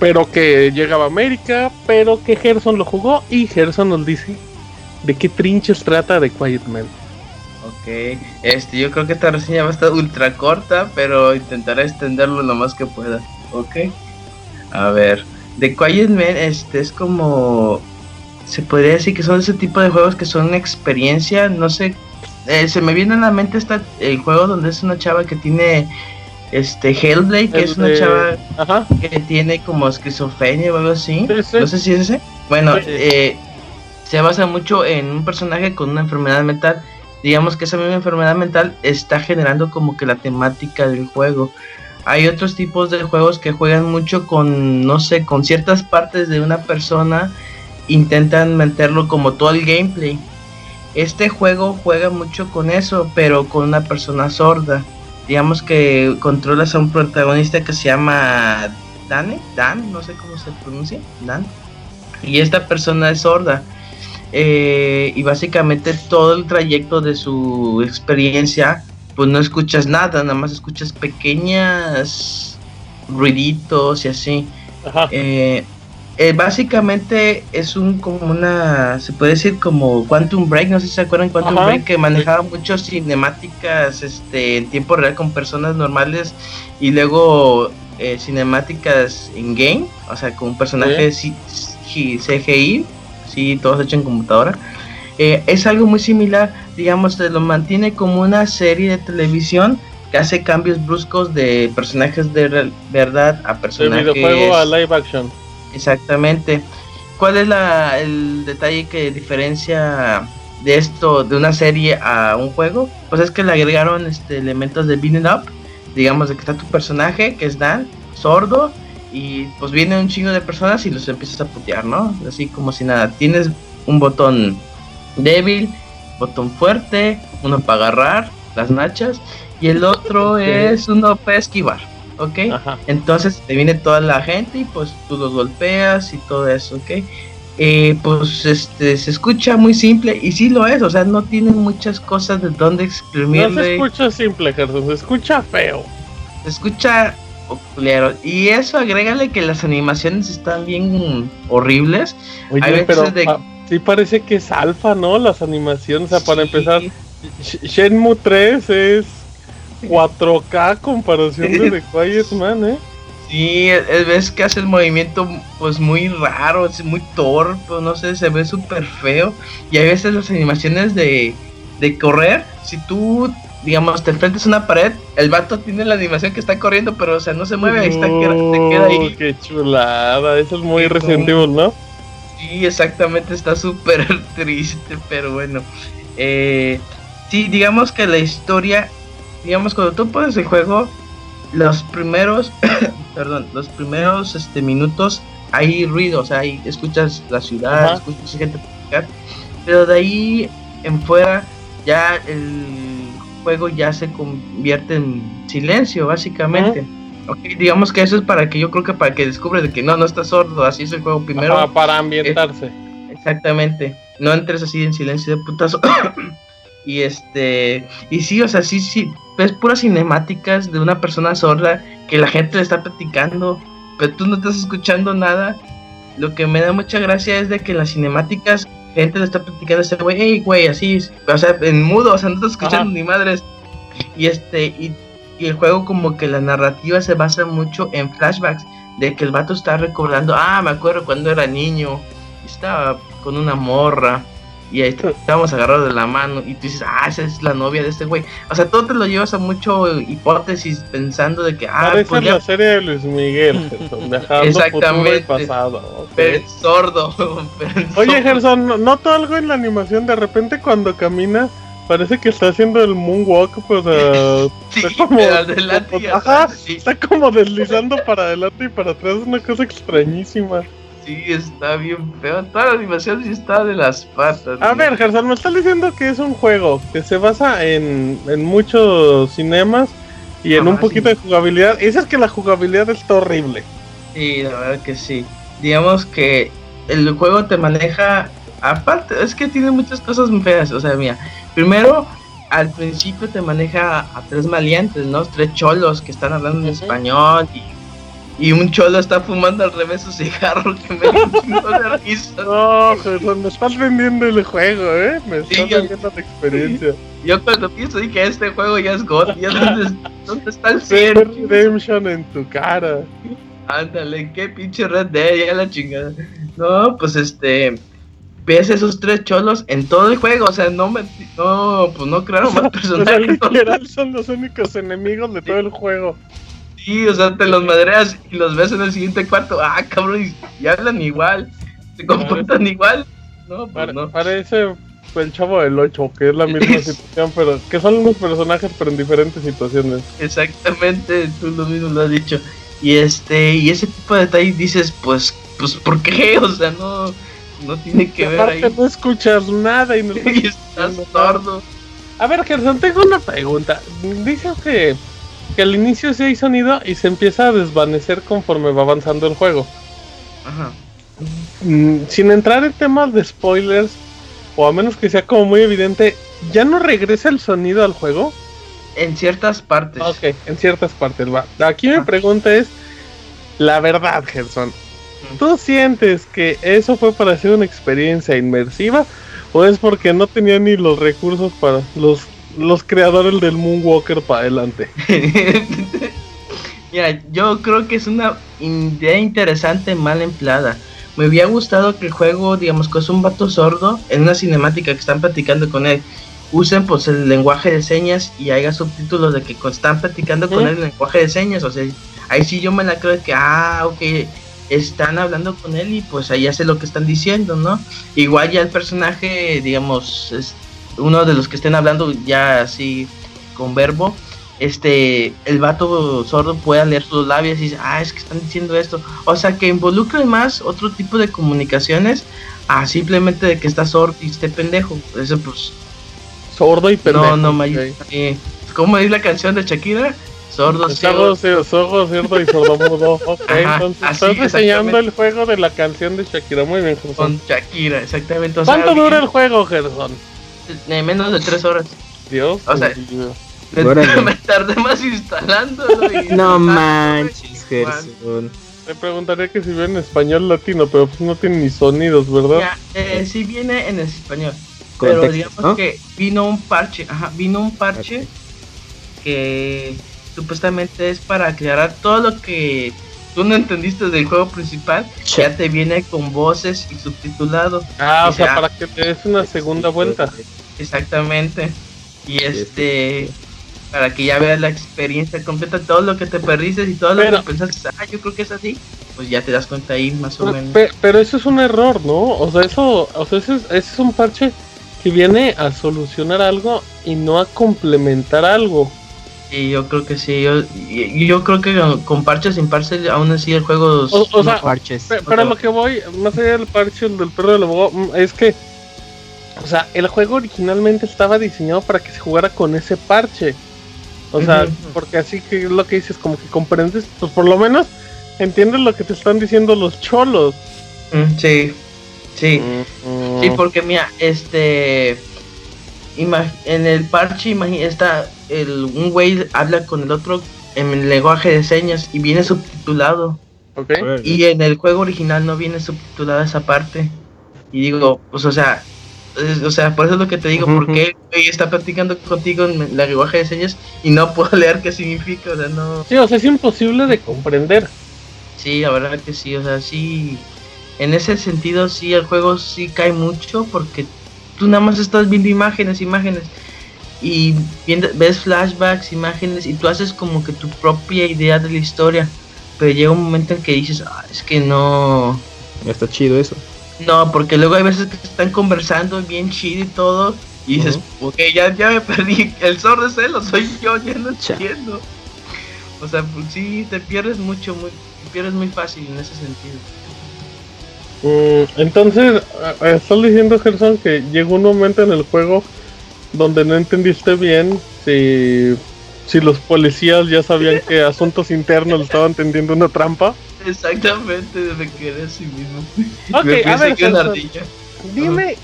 pero que llegaba a América, pero que Gerson lo jugó y Gerson nos dice de qué trinches trata de Quiet Man. Ok, este, yo creo que esta reseña va a estar ultra corta, pero intentaré extenderlo lo más que pueda. Ok, a ver, The Quiet Man, este es como. Se podría decir que son ese tipo de juegos que son una experiencia, no sé. eh, se me viene a la mente esta, el juego donde es una chava que tiene este Hellblade, que El es una chava que tiene como esquizofrenia o algo así. Sí, sí. No sé si es ese. Bueno, Sí. eh, se basa mucho en un personaje con una enfermedad mental. Digamos que esa misma enfermedad mental está generando como que la temática del juego. Hay otros tipos de juegos que juegan mucho con, no sé, con ciertas partes de una persona. Intentan meterlo como todo el gameplay. Este juego juega mucho con eso, pero con una persona sorda. Digamos que controlas a un protagonista que se llama Dane, Dan, no sé cómo se pronuncia, Dan. Y esta persona es sorda. Eh, y básicamente todo el trayecto de su experiencia, pues no escuchas nada, nada más escuchas pequeñas ruiditos y así. Ajá. Eh, eh, básicamente es un como una, se puede decir como Quantum Break, no sé si se acuerdan Quantum Ajá. Break, que manejaba muchas cinemáticas este, en tiempo real con personas normales y luego eh, cinemáticas in game, o sea, con un personaje C- C- CGI, sí, todos hechos en computadora. Eh, es algo muy similar, digamos, se lo mantiene como una serie de televisión que hace cambios bruscos de personajes de verdad a De personajes videojuego a live action. Exactamente. ¿Cuál es la, el detalle que diferencia de esto, de una serie a un juego? Pues es que le agregaron este, elementos de beating up. Digamos de que está tu personaje, que es Dan, sordo, y pues viene un chingo de personas y los empiezas a putear, ¿no? Así como si nada. Tienes un botón débil, botón fuerte, uno para agarrar las nachas, y el otro [laughs] es uno para esquivar, ¿ok? Entonces te viene toda la gente y pues tú los golpeas y todo eso, ¿ok? Eh, pues este se escucha muy simple y sí lo es, o sea, no tiene muchas cosas de donde exprimirle. No se escucha simple, Gerson, se escucha feo. Se escucha y eso agrégale que las animaciones están bien horribles. Oye, pero sí parece que es alfa, ¿no? Las animaciones, o sea, para empezar, Shenmue 3 es 4K comparación de The [laughs] Quiet Man, ¿eh? Sí, ves que hace el movimiento pues muy raro, es muy torpe, no sé, se ve súper feo. Y hay veces las animaciones de, de correr, si tú digamos, te enfrentas a una pared, el vato tiene la animación que está corriendo, pero o sea, no se mueve, ahí está, te queda ahí. Qué chulada, eso es muy reciente, ¿no? Sí, exactamente, está súper [laughs] triste, pero bueno. Eh, sí, digamos que la historia, digamos, cuando tú pones el juego, los primeros, [coughs] perdón, los primeros este, minutos hay ruido, o sea, ahí escuchas la ciudad, escuchas gente pero de ahí en fuera ya el juego ya se convierte en silencio, básicamente. digamos que eso es para que yo creo que para que descubres de que no, no estás sordo, así es el juego primero. para ambientarse. exactamente, no entres así en silencio de putazo. [coughs] y este, y sí, o sea, sí, sí, ves puras cinemáticas de una persona sorda que la gente le está platicando, pero tú no estás escuchando nada. Lo que me da mucha gracia es de que las cinemáticas gente le está platicando a ese güey, hey, güey, así, o sea, en mudo, o sea, no estás escuchando ni madres. Y este, y, el juego como que la narrativa se basa mucho en flashbacks, de que el vato está recordando, ah, me acuerdo cuando era niño, estaba con una morra, y ahí estábamos agarrados de la mano y tú dices, ah, esa es la novia de este güey. O sea, todo te lo llevas a mucho hipótesis pensando de que, ah, Parece pues la serie de Luis Miguel, [laughs] Gerson, Exactamente. pasado. Pero sordo. [laughs] Oye, Gerson, noto algo en la animación, de repente cuando camina parece que está haciendo el moonwalk, pues [laughs] está como, ajá, está como deslizando para adelante y para atrás, es una cosa extrañísima. Sí, está bien feo. Toda la animación sí está de las patas. A ver, Gerson, me está diciendo que es un juego que se basa en, en muchos cinemas y en un poquito de jugabilidad. Y es que la jugabilidad está horrible. Sí, la verdad que sí. Digamos que el juego te maneja. Aparte, es que tiene muchas cosas muy feas. O sea, mira, primero al principio te maneja a tres maleantes, ¿no? Tres cholos que están hablando en español y y un cholo está fumando al revés su cigarro que me [laughs] dio de risa. No, Jesús, me estás vendiendo el juego, ¿eh? Me estás vendiendo la experiencia. Yo cuando pienso que este juego ya es God, ya dónde, dónde está el ser. Redemption en tu cara. Ándale, qué pinche Red Dead, ya la chingada. No, pues este ves esos tres cholos en todo el juego, o sea, no me, no, pues no crearon más personajes. [laughs] O sea, son los únicos enemigos de todo el juego. Sí, o sea, te los madreas y los ves en el siguiente cuarto. Ah, cabrón, y, hablan igual. Se comportan igual. No, pues no. Parece el chavo del 8, que es la misma [laughs] situación, pero que son los personajes, pero en diferentes situaciones. Exactamente, tú lo mismo lo has dicho. Y este, y ese tipo de detalles dices, pues, pues, ¿por qué? [laughs] O sea, no, no tiene que ver ahí. no escuchas nada y no [laughs] estás sordo. A ver, Gerson, tengo una pregunta. Dices que que al inicio sí hay sonido y se empieza a desvanecer conforme va avanzando el juego. Ajá. Mm, sin entrar en temas de spoilers, o a menos que sea como muy evidente, ¿ya no regresa el sonido al juego? En ciertas partes. Ok, en ciertas partes va. Aquí mi pregunta es, la verdad, Gerson, ¿tú sientes que eso fue para hacer una experiencia inmersiva? ¿O es porque no tenía ni los recursos para los los creadores del Moonwalker para adelante. [laughs] Mira, yo creo que es una idea interesante mal empleada. Me había gustado que el juego, digamos que es un vato sordo, en una cinemática que están platicando con él, usen pues el lenguaje de señas y haya subtítulos de que están platicando con él el lenguaje de señas. O sea, ahí sí yo me la creo de que, ah, ok, están hablando con él y pues ahí hace lo que están diciendo, ¿no? Igual ya el personaje, digamos, uno de los que estén hablando ya así con verbo, este, el vato sordo pueda leer sus labios y dice, ah, es que están diciendo esto. O sea, que involucre más otro tipo de comunicaciones a simplemente de que está sordo y esté pendejo. Eso pues Sordo y pendejo. No, no, okay. ¿Cómo es la canción de Shakira? Sordo, ciego. Sordo, cierto y sordomudo. Ok, entonces estás enseñando el juego de la canción de Shakira. Muy bien, Gerson. Con Shakira, exactamente. ¿Cuánto dura el juego, Gerson? Eh, menos de tres horas. Dios. O sea, [laughs] me, tardé más instalándolo. Y no manches, Gerson. Me preguntaría que si viene en español latino, pero pues no tiene ni sonidos, ¿verdad? Ya, eh, sí viene en español. Pero digamos que vino un parche, ajá, vino un parche que supuestamente es para aclarar todo lo que tú no entendiste del juego principal, ya te viene con voces y subtitulado. Ah, o sea, para que te des una segunda vuelta. Exactamente. Y este para que ya veas la experiencia completa, todo lo que te perdiste y todo lo que pensaste, ah, yo creo que es así, pues ya te das cuenta ahí más o menos. Pero, eso es un error, ¿no? O sea, eso, o sea, ese es, un parche que viene a solucionar algo y no a complementar algo. Y yo creo que sí, yo, yo creo que con parches sin parches aún así el juego o, sea, parches. Pero, lo que voy, más allá del parche del perro del abogado, mm, es que o sea, el juego originalmente estaba diseñado para que se jugara con ese parche. O sea, porque así que lo que dices, como que comprendes, pues por lo menos entiendes lo que te están diciendo los cholos. Mm, sí, sí. Mm. Sí, porque mira, este. en el parche está el, un güey habla con el otro en el lenguaje de señas y viene subtitulado. Okay. Y en el juego original no viene subtitulada esa parte. Y digo, pues o sea, o sea, por eso es lo que te digo, porque está platicando contigo en la lenguaje de señas y no [laughs] puedo leer qué significa, o sea, no... Sí, o sea, es imposible de comprender. Sí, la verdad que sí, o sea, sí, en ese sentido sí, el juego sí cae mucho porque tú nada más estás viendo imágenes, imágenes, y ves flashbacks, imágenes, y tú haces como que tu propia idea de la historia, pero llega un momento en que dices, ah, es que no... Está chido eso. No, porque luego hay veces que están conversando bien chido y todo. Y dices, ok, ya, ya me perdí. El sordo es él o soy yo, ya no entiendo. O sea, pues sí, te pierdes mucho, muy, te pierdes muy fácil en ese sentido. Mm, entonces, estás diciendo, Gerson, que llegó un momento en el juego donde no entendiste bien si, si los policías ya sabían [laughs] que asuntos internos estaban tendiendo una trampa. Exactamente, desde que eres sí mismo. [laughs] Ok, a ver, dime,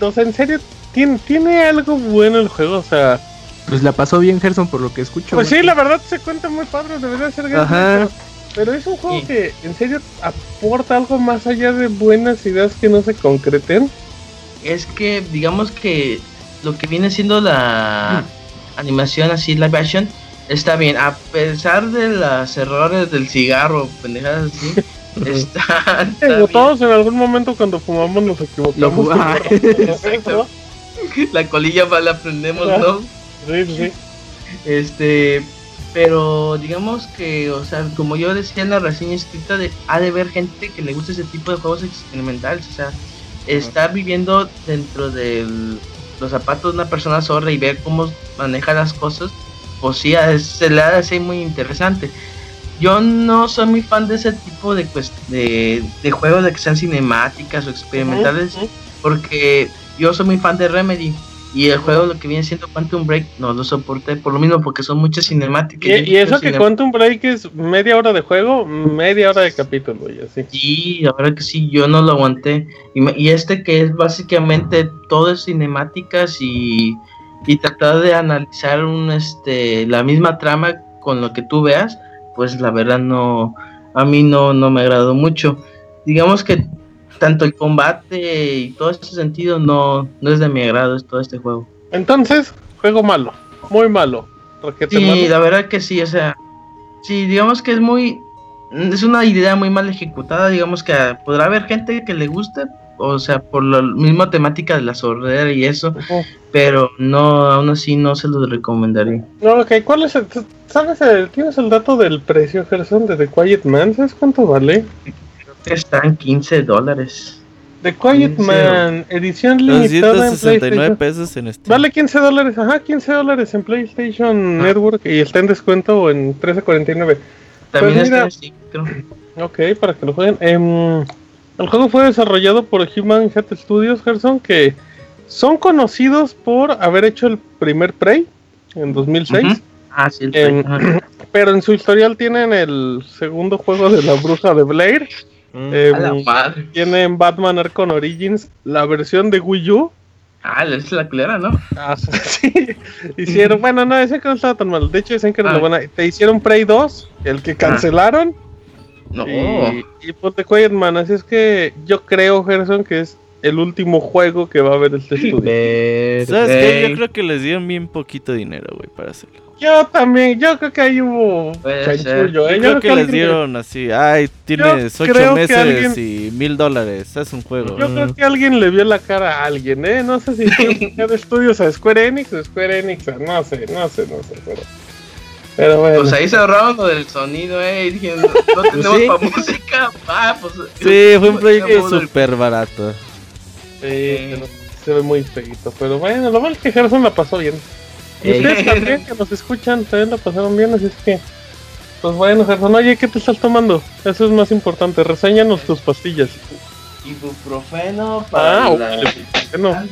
o sea, en serio, ¿tiene, ¿tiene algo bueno el juego? O sea... Pues la pasó bien Gerson por lo que escucho. Pues sí, la verdad se cuenta muy padre, debería ser Ajá. Pero, es un juego que en serio aporta algo más allá de buenas ideas que no se concreten. Es que digamos que lo que viene siendo la mm. animación así live action está bien, a pesar de los errores del cigarro, pendejadas así, [laughs] está, Todos en algún momento cuando fumamos nos equivocamos. [laughs] La colilla la aprendemos, ¿no? Sí, sí. Este, pero digamos que, o sea, como yo decía en la reseña escrita, de, ha de ver gente que le gusta ese tipo de juegos experimentales, o sea, estar viviendo dentro de los zapatos de una persona sorda y ver cómo maneja las cosas, pues sí, se le ha de muy interesante. Yo no soy muy fan de ese tipo de, pues, de, de juegos de que sean cinemáticas o experimentales, porque yo soy muy fan de Remedy. Y el juego, lo que viene siendo Quantum Break, no lo soporté por lo mismo, porque son muchas cinemáticas. Y, eso que Quantum Break es media hora de juego, media hora de capítulo, y así. Sí, la verdad que sí, yo no lo aguanté. Y, y este que es básicamente todo es cinemáticas y y tratar de analizar un este la misma trama con lo que tú veas, pues la verdad no a mí no no me agradó mucho. Digamos que tanto el combate y todo ese sentido no no es de mi agrado es todo este juego. Entonces, juego malo, muy malo. Sí, la verdad que sí, o sea, sí, digamos que es muy es una idea muy mal ejecutada, digamos que podrá haber gente que le guste, o sea, por la misma temática de la sordera y eso, pero no, aún así no se lo recomendaría. No, ok, ¿cuál es el, sabes, tienes el dato del precio, Gerson, de The Quiet Man? ¿Sabes cuánto vale? Están 15 dólares. The Quiet Man, edición limitada en PlayStation. pesos en Steam. Vale 15 dólares, ajá, 15 dólares en PlayStation ah. Network y está en descuento en 13.49. También pues está en Steam, creo. Ok, para que lo jueguen. Eh, el juego fue desarrollado por Human Head Studios, Gerson, que son conocidos por haber hecho el primer Prey en 2006. Ah, sí, el [clears throat] pero en su historial tienen el segundo juego de la bruja de Blair. Mm. Em, tienen Batman Arkham Origins, la versión de Wii U. Ah, es la culera, ¿no? Ah, [laughs] sí. Hicieron, bueno, no, ese que no estaba tan mal. De hecho, dicen que era ah. buena. Te hicieron Prey 2, el que cancelaron. No. Y, y pues The Quiet Man, así es que yo creo, Gerson, que es el último juego que va a haber este estudio. ¿Sabes qué? Yo creo que les dieron bien poquito dinero, güey, para hacerlo. Yo también, yo creo que ahí hubo chanchullo. ¿eh? Yo, creo, que, les dieron así, ay, tienes ocho meses y mil dólares, es un juego. Yo creo que alguien le vio la cara a alguien, ¿eh? No sé si fue [laughs] de estudios a Square Enix o Square Enix, no sé, no sé, no sé, pero... Pero bueno. Pues ahí se ahorraron lo del sonido, eh. Dije, no, tenemos para música. Ah, pues. Sí, fue un proyecto súper barato. Sí, se ve muy feito. Pero bueno, lo malo es que Gerson la pasó bien. Y ustedes [laughs] también que nos escuchan, también la pasaron bien, así es que. Pues bueno, Gerson, oye, ¿qué te estás tomando? Eso es más importante. Reséñanos tus pastillas. Ibuprofeno para ah, la ibuprofeno.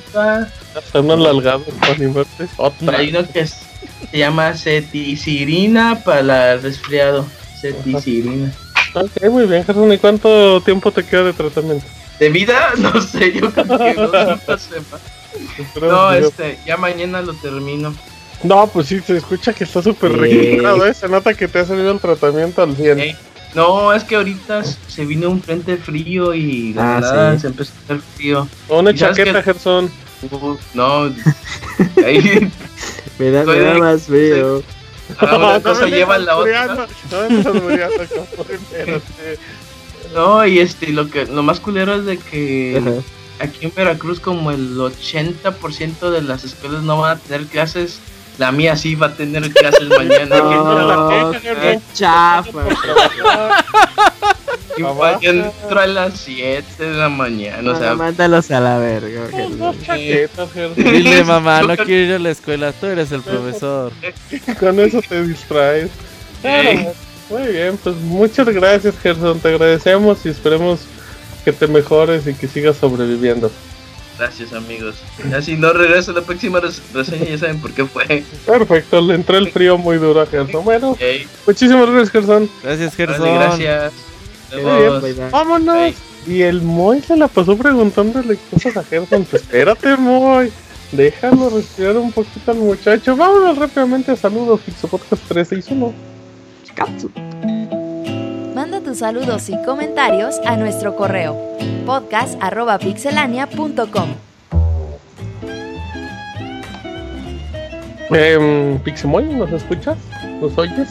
Están alargados para animarte. Otra. Hay uno que se llama ceticirina para el resfriado. Ceticirina. Ok, muy bien, Gerson. ¿Y cuánto tiempo te queda de tratamiento? ¿De vida? [laughs] No sé, yo creo que [laughs] no, no este, ya mañana lo termino. No, pues sí, se escucha que está súper registrado, ¿eh? Se nota que te ha salido el tratamiento al 100. No, es que ahorita se vino un frente frío y la ah, se empezó a hacer frío. Una chaqueta, Gerson. no, [laughs] ahí... me, da, me da más frío. Ahora [laughs] una cosa lleva la otra. No, y este, lo que lo más culero es de que aquí en Veracruz como el 80% de las escuelas no van a tener clases. La mía sí va a tener clases mañana. [laughs] No, qué chafa. Y entro a las 7 de la mañana. o sea, mándalos a la verga. Dile, mamá, no quiero ir a la escuela. Tú eres el profesor. [laughs] Con eso te distraes. Claro, muy bien, pues muchas gracias, Gerson. Te agradecemos y esperemos que te mejores y que sigas sobreviviendo. Gracias, amigos. Ya si no regreso la próxima reseña, ya saben por qué fue. Perfecto, le entró el frío muy duro a Gerson. Bueno, muchísimas gracias, Gerson. Gracias, Gerson. gracias. Vámonos. Y el Moy se la pasó preguntándole cosas a Gerson. Pues, espérate, Moy. Déjalo respirar un poquito al muchacho. Vámonos rápidamente a saludos, Fixo Podcast 361. Manda saludos y comentarios a nuestro correo podcast.pixelania.com. Eh, Pixemoy, ¿nos escuchas? ¿Nos oyes?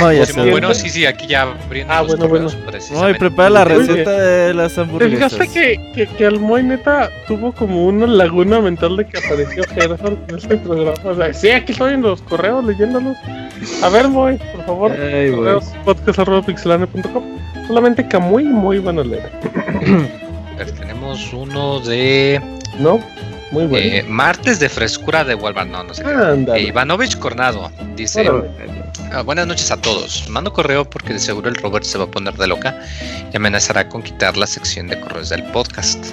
No, ya sé. Bueno, sí, sí, aquí ya abriendo. Ah, bueno, bueno. No, y prepara la receta de las hamburguesas. Fíjate que, que, que el Moy neta tuvo como una laguna mental de que apareció Gerson en este programa. O sea, sí, aquí estoy en los correos leyéndolos. A ver, Moy, por favor. Ay, podcast.pixelane.com. Solamente Camuy muy bueno leer. tenemos uno de. No, muy bueno. Eh, martes de frescura de Walmart, no, no sé. Eh, Ivanovich Cornado dice: ah, Buenas noches a todos. Mando correo porque de seguro el Robert se va a poner de loca y amenazará con quitar la sección de correos del podcast.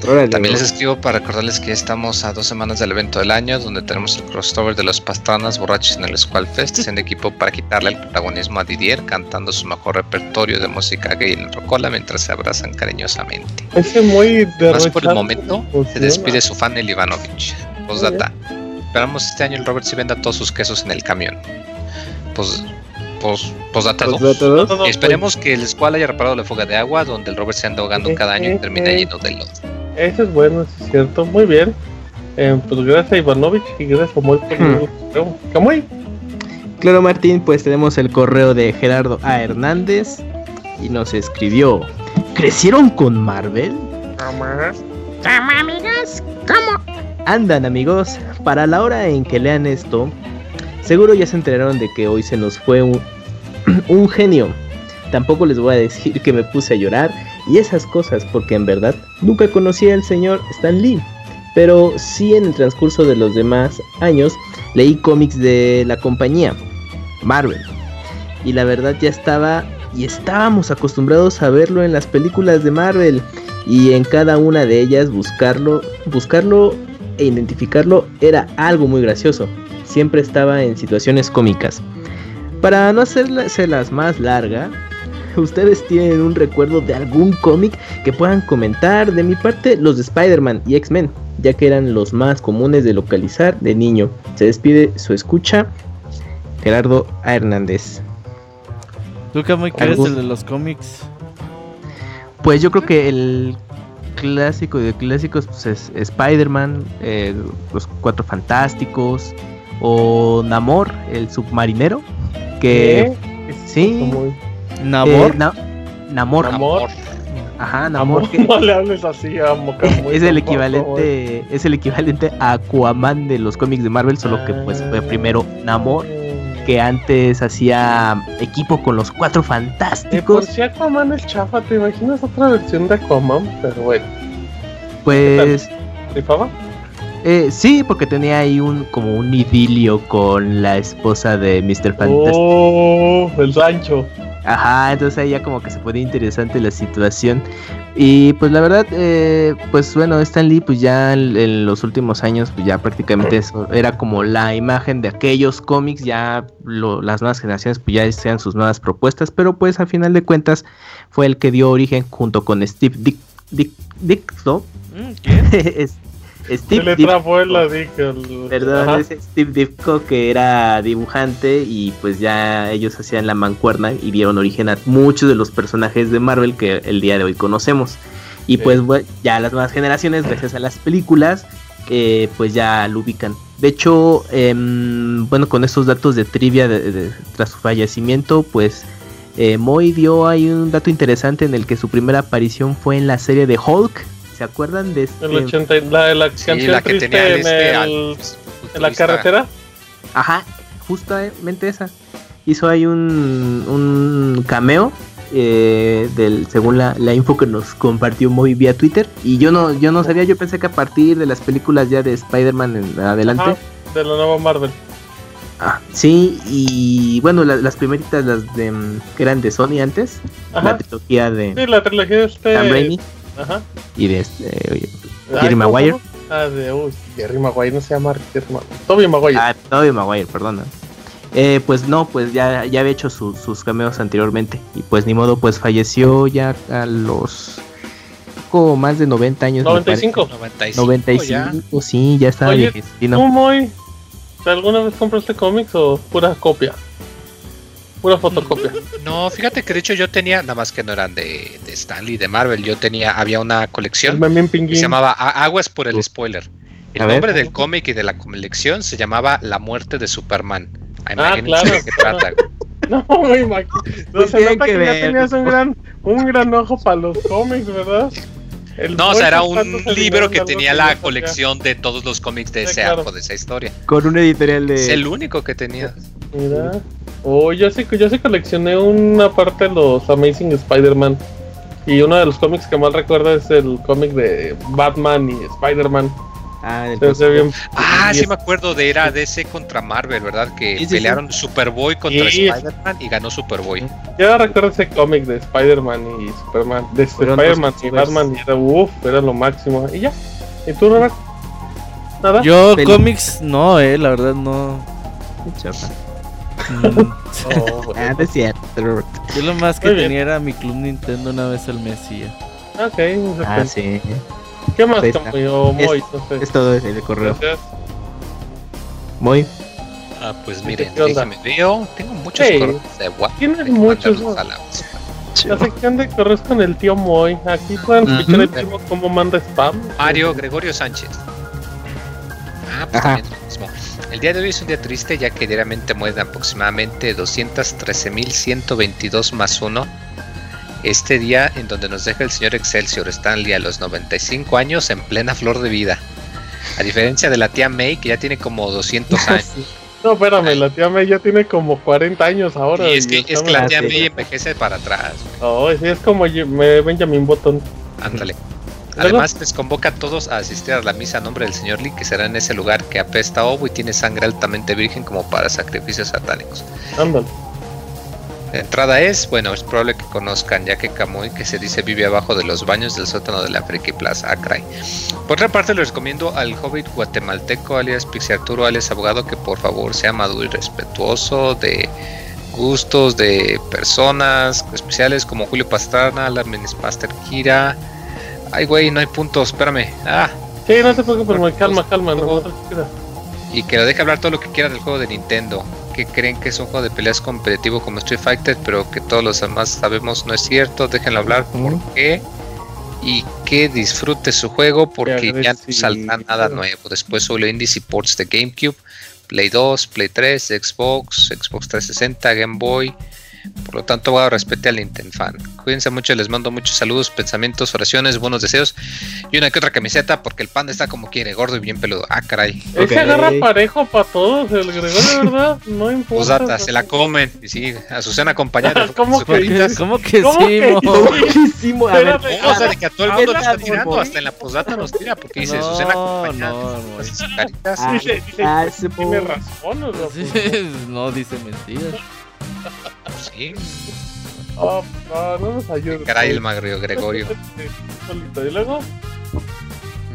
También les escribo para recordarles que estamos a dos semanas del evento del año, donde tenemos el crossover de los pastranas borrachos en el Squall Fest, siendo [laughs] equipo para quitarle el protagonismo a Didier, cantando su mejor repertorio de música gay en Rocola mientras se abrazan cariñosamente. Ese muy Más por el momento, se despide su fan el Ivanovich. Postdata. Esperamos este año el Robert si venda todos sus quesos en el camión. Pues Pos, posdata 2. Esperemos que el Squall haya reparado la fuga de agua donde el Robert se anda ahogando cada año y termina lleno de lodo. Eso es bueno, eso es cierto. Muy bien. Eh, pues gracias a Ivanovich y gracias a Moy por Claro, Martín, pues tenemos el correo de Gerardo A. Hernández y nos escribió: ¿Crecieron con Marvel? ¿Cómo? ¿Cómo, amigos? ¿Cómo? Andan, amigos. Para la hora en que lean esto, seguro ya se enteraron de que hoy se nos fue un, [clears throat] un genio. Tampoco les voy a decir que me puse a llorar y esas cosas porque en verdad nunca conocí al señor Stan Lee. Pero sí en el transcurso de los demás años leí cómics de la compañía, Marvel. Y la verdad ya estaba y estábamos acostumbrados a verlo en las películas de Marvel. y en cada una de ellas buscarlo, buscarlo e identificarlo era algo muy gracioso. Siempre estaba en situaciones cómicas. Para no las más larga, ¿ustedes tienen un recuerdo de algún cómic que puedan comentar? De mi parte, los de Spider-Man y X-Men, ya que eran los más comunes de localizar de niño. Se despide su escucha, Gerardo Hernández. ¿Tú qué muy crees el de los cómics? Pues yo creo que el clásico de clásicos pues es Spider-Man, eh, los Cuatro Fantásticos o Namor, el submarinero, que sí, Namor, eh, Namor, Namor. Ajá, Namor. Que [laughs] no le hables así a [laughs] Es el equivalente, es el equivalente a Aquaman de los cómics de Marvel, solo que pues fue primero Namor que antes hacía equipo con los cuatro fantásticos. por si Aquaman es chafa, ¿te imaginas otra versión de Aquaman? Pero bueno. Pues. ¿Rifaba? Eh, sí, porque tenía ahí un como un idilio con la esposa de Mr. Fantastic. Oh, el Sancho. Ajá, entonces ahí ya como que se ponía interesante la situación. Y pues la verdad, eh, pues bueno, Stan Lee pues ya en, los últimos años pues ya prácticamente [clears throat] eso era como la imagen de aquellos cómics, ya las nuevas generaciones pues ya sean sus nuevas propuestas, pero pues al final de cuentas fue el que dio origen junto con Steve Dick, Dick, Dick, ¿Quién? [laughs] Steve Ditko. Perdón, es Steve Ditko que era dibujante y pues ya ellos hacían la mancuerna y dieron origen a muchos de los personajes de Marvel que el día de hoy conocemos. Y pues ya las nuevas generaciones, gracias a las películas, eh, pues ya lo ubican. De hecho, em, bueno, con estos datos de trivia tras su fallecimiento, pues eh, Moy dio ahí un dato interesante en el que su primera aparición fue en la serie de Hulk, ¿Se acuerdan de este? El 80, la, la canción la que tenía en, este el, en la carretera. Ajá, justamente esa. Hizo ahí un, un cameo eh, del, según la, la, info que nos compartió muy vía Twitter. Y yo no, yo no sabía, yo pensé que a partir de las películas ya de Spider-Man en adelante. de la nueva Marvel. Ah, sí, y bueno, las primeritas, las de que eran de Sony antes, la trilogía de. Sí, la trilogía de este. Sam Raimi. Ajá. Y de este, Jerry Maguire. Ah, de uh, Jerry Maguire, no se llama Toby Maguire. Ah, Toby Maguire, perdona. Eh, pues no, pues ya, ya había hecho sus cameos anteriormente. Y pues ni modo, pues falleció ya a los poco más de 90 años. 95. 95, 95 sí, ya estaba Oye, ¿Tú, muy, ¿Alguna vez compraste cómics o pura copia? Pura fotocopia. No, fíjate que de hecho yo tenía, nada más que no eran de, de Stanley, de Marvel, yo tenía, había una colección que se llamaba Aguas por el spoiler. El nombre del cómic y de la colección se llamaba La muerte de Superman. Ah, claro. qué trata. [laughs] No, muy No se nota que, ya tenías un gran, un gran ojo para los cómics, ¿verdad? No, o sea, era un libro que tenía la colección de todos los cómics de ese arco, de esa historia. Con un editorial de. Es el único que tenía. Mira. Oh, yo sí, yo sí coleccioné una parte de los Amazing Spider-Man. Y uno de los cómics que más recuerdo es el cómic de Batman y Spider-Man. Ah, ah sí me acuerdo de era DC contra Marvel, ¿verdad? Que pelearon Superboy contra Spider-Man y ganó Superboy. Yo recuerdo ese cómic de Spider-Man y Superman, de Spider-Man y Batman y era uff, era lo máximo. Y ya. ¿Y tú, Robert? ¿Nada? Yo cómics no, eh, la verdad no. Mm. oh, [laughs] [laughs] ah, es cierto. Yo lo más que tenía era mi club Nintendo una vez al mes y ya. Ok, ah, sí. ¿Qué más, Tomoyo? Moy? Es, es, todo el correo. Muy. Ah, pues miren, déjame veo. Tengo muchos hey, correos de WhatsApp. Tienes muchos. La sección de correos con el tío Moy. Aquí pueden escuchar el tío cómo manda spam. Mario Gregorio Sánchez. Ah, pues también lo mismo. El día de hoy es un día triste ya que diariamente mueren aproximadamente 213.122 más 1. Este día en donde nos deja el señor Excelsior Stanley a los 95 años en plena flor de vida. A diferencia de la tía May que ya tiene como 200 [laughs] años. No, espérame, la tía May ya tiene como 40 años ahora. Y es que, es que la tía May envejece para atrás. Oh, sí, es como Benjamin Button. Ándale. Además, les convoca a todos a asistir a la misa a nombre del señor Lee, que será en ese lugar que apesta a ovo y tiene sangre altamente virgen como para sacrificios satánicos. Ándale. La entrada es, bueno, es probable que conozcan, ya que Kamui, que se dice vive abajo de los baños del sótano de la Friki Plaza, Acray. Por otra parte, les recomiendo al hobbit guatemalteco, alias Pixie Arturo, alias abogado, que por favor sea maduro y respetuoso de gustos de personas especiales como Julio Pastrana, la Master Kira. Ay, güey, no hay puntos, espérame. Ah. Sí, no te preocupes, calma, calma, no, Y que lo deje hablar todo lo que quiera del juego de Nintendo que creen que es un juego de peleas competitivo como Street Fighter, pero que todos los demás sabemos no es cierto. Déjenlo hablar por qué y que disfrute su juego porque ya no saldrá nada nuevo. Después solo indies y ports de GameCube, Play 2, Play 3, Xbox, Xbox 360, Game Boy por lo tanto, voy a respetar al Intent fan. Cuídense mucho, les mando muchos saludos, pensamientos, oraciones, buenos deseos y una que otra camiseta porque el panda está como quiere, gordo y bien peludo. Ah, caray. Ese agarra parejo para todos, el Gregorio, ¿verdad? No importa. Posdata, se la comen y sí, Azucena acompañada. [laughs] ¿Cómo, que, ¿Cómo que ¿Cómo sí? Que A ver, o sea, de que a todo el mundo le está tirando, hasta en la posdata nos tira porque dice Azucena acompañada. No, no, no. Ah, [laughs] dice, dice, ah, tiene razón, ¿no? [laughs] no dice mentiras. Sí. Oh, no, no nos ayuda. Caray, el magrio Gregorio. [laughs] ¿Y luego?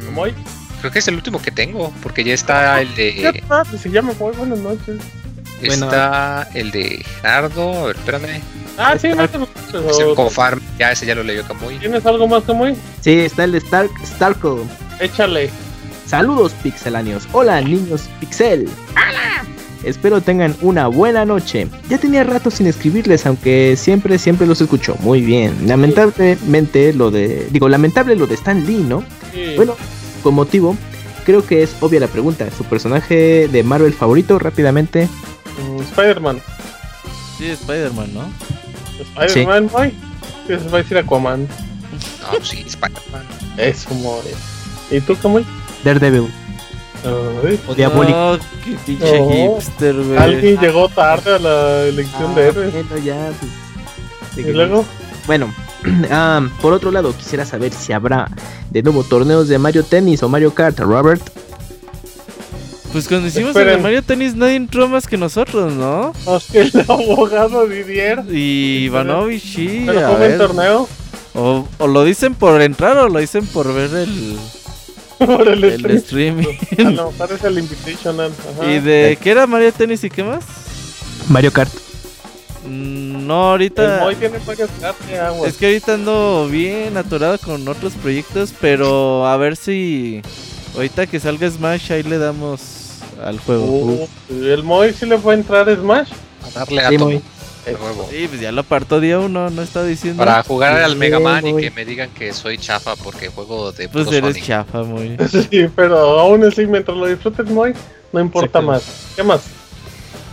¿Cómo hay? Creo que es el último que tengo, porque ya está el de. Ya se llama Muy Buenas noches. Está el de Gerardo, a ver, espérame. Ah, sí, no te Es el Cofarm, ya ese ya lo leyó Camuy. ¿Tienes algo más, Camuy? Sí, está el de Stark, Starkle. Échale. Saludos, pixelanios. Hola, niños Pixel. ¡Hola! Espero tengan una buena noche. Ya tenía rato sin escribirles, aunque siempre, siempre los escucho. Muy bien. Lamentablemente lo de. Digo, lamentable lo de Stan Lee, ¿no? Bueno, con motivo, creo que es obvia la pregunta. ¿Su personaje de Marvel favorito rápidamente? Mm, Spider-Man. Sí, Spider-Man, ¿no? Spider-Man, sí. Se va a decir Aquaman. No, sí, Spider-Man. Eso, more. ¿Y tú, cómo? Daredevil. O diabólico. No, qué pinche hipster, güey. Alguien llegó tarde a la elección ah, de héroes. Bueno, ya, pues, ¿Y luego? Bueno, [clears throat] ah, por otro lado, quisiera saber si habrá de nuevo torneos de Mario Tennis o Mario Kart, Robert. Pues cuando hicimos el de Mario Tennis nadie entró más que nosotros, ¿no? el [laughs] abogado Didier. Y Ivanovich, sí. ¿Pero fue el torneo? O, o lo dicen por entrar o lo dicen por ver el... [laughs] Por el, el streaming. A lo mejor es el Invitational. ¿Y de qué era Mario Tennis y qué más? Mario Kart. Mm, no, ahorita. El tiene Mario Kart, Es que ahorita ando bien atorado con otros proyectos, pero a ver si. Ahorita que salga Smash, ahí le damos al juego. Uh, ¿El Moy sí le fue a entrar a Smash? A darle a sí, Sí, pues ya lo parto día uno, no está diciendo. Para jugar al Mega Man y que me digan que soy chafa porque juego de Pues eres chafa, muy. [laughs] Sí, pero aún así, mientras lo disfrutes muy, no importa más. ¿Qué más?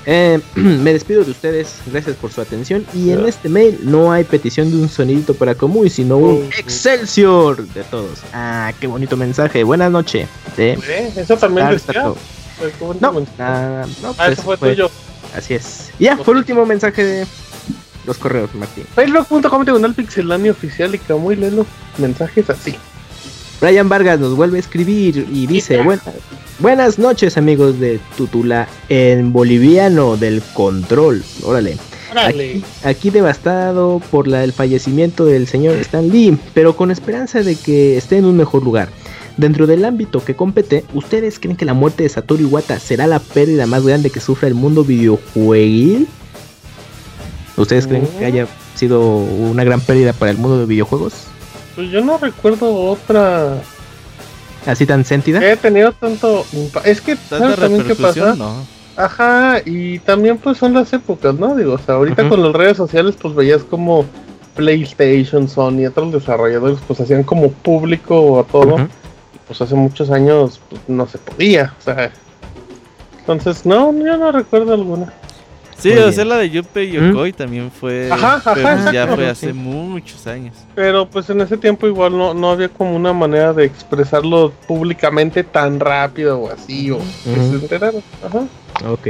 Eh, [clears throat] me despido de ustedes, gracias por su atención. Y en este mail no hay petición de un sonidito para Común, sino un Excelsior de todos. Ah, qué bonito mensaje. Buenas noches. ¿Sí? Eso también decía. No, no, ah, pues, eso fue tuyo. Así es. ya, por último mensaje de los correos, Martín. Facebook.com diagonal pixelania oficial y que muy lelo mensajes así. Brian Vargas nos vuelve a escribir y dice, buenas noches amigos de Tutula en boliviano del control. Órale. Aquí, devastado por la, el fallecimiento del señor Stan Lee, pero con esperanza de que esté en un mejor lugar. Dentro del ámbito que compete, ¿ustedes creen que la muerte de Satoru Iwata será la pérdida más grande que sufra el mundo videojueguil? ¿Ustedes creen que haya sido una gran pérdida para el mundo de videojuegos? Pues yo no recuerdo otra así tan sentida. He tenido tanto es que ¿sabes también qué pasa? Ajá, y también pues son las épocas, ¿no? Digo, o sea, ahorita con las redes sociales pues veías como PlayStation, Sony y otros desarrolladores pues hacían como público a todo pues hace muchos años pues, no se podía, o sea. Entonces, no, yo no recuerdo alguna. Sí, o sea, la de Yuppie Yokoi también fue. Ajá, ajá, ya fue hace muchos años. Pero pues en ese tiempo igual no, no había como una manera de expresarlo públicamente tan rápido o así, o que se Ajá. Ok.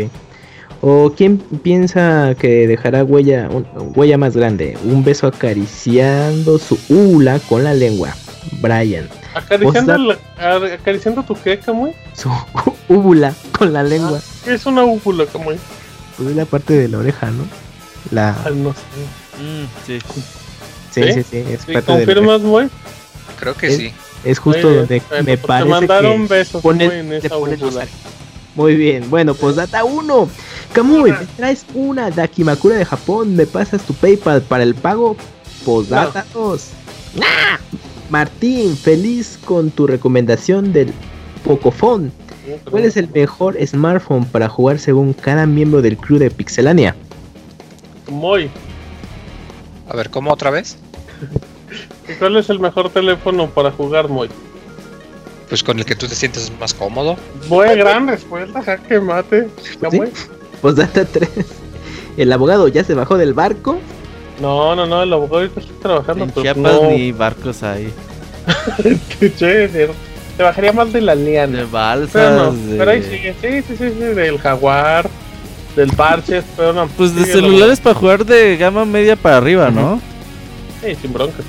¿O quién piensa que dejará huella, huella más grande? Un beso acariciando su ula con la lengua. Brian. ¿Acariciando, ¿acariciando tu qué, Camuy? Su [laughs] úvula con la lengua. ¿Qué es una úvula, Camuy? Pues es la parte de la oreja, ¿no? La... Ah, no sé. Mm, sí. Sí, sí, sí. Es ¿Sí, ¿Confirmas, muy? Creo que es, sí. Es justo donde bien. me Bueno, pues te parece mandaron que besos, pone- muy en esa rosario. Muy bien, bueno, pues data 1. Kamui, me traes una Dakimakura de Japón. ¿Me pasas tu PayPal para el pago? Postdata 2. ¡Ah! Martín, feliz con tu recomendación del Pocophone. ¿Cuál es el mejor smartphone para jugar según cada miembro del crew de Pixelania? Muy. A ver, ¿cómo otra vez? ¿Y ¿Cuál es el mejor teléfono para jugar, Muy? Pues con el que tú te sientes más cómodo. Muy gran respuesta, [laughs] jaque mate. ¿Ya, ¿Sí? Muy? Postdata 3. El abogado ya se bajó del barco. No, no, no, el abogado ahorita está trabajando. En pero Chiapas no. ni barcos hay. [laughs] Te bajaría más de la liana. De balsas. Pero no, de- pero ahí sigue. Sí, sí, sí, sí, del jaguar, del parches, pero no. Pues de celulares para jugar de gama media para arriba, ¿no? Sí, sin broncas.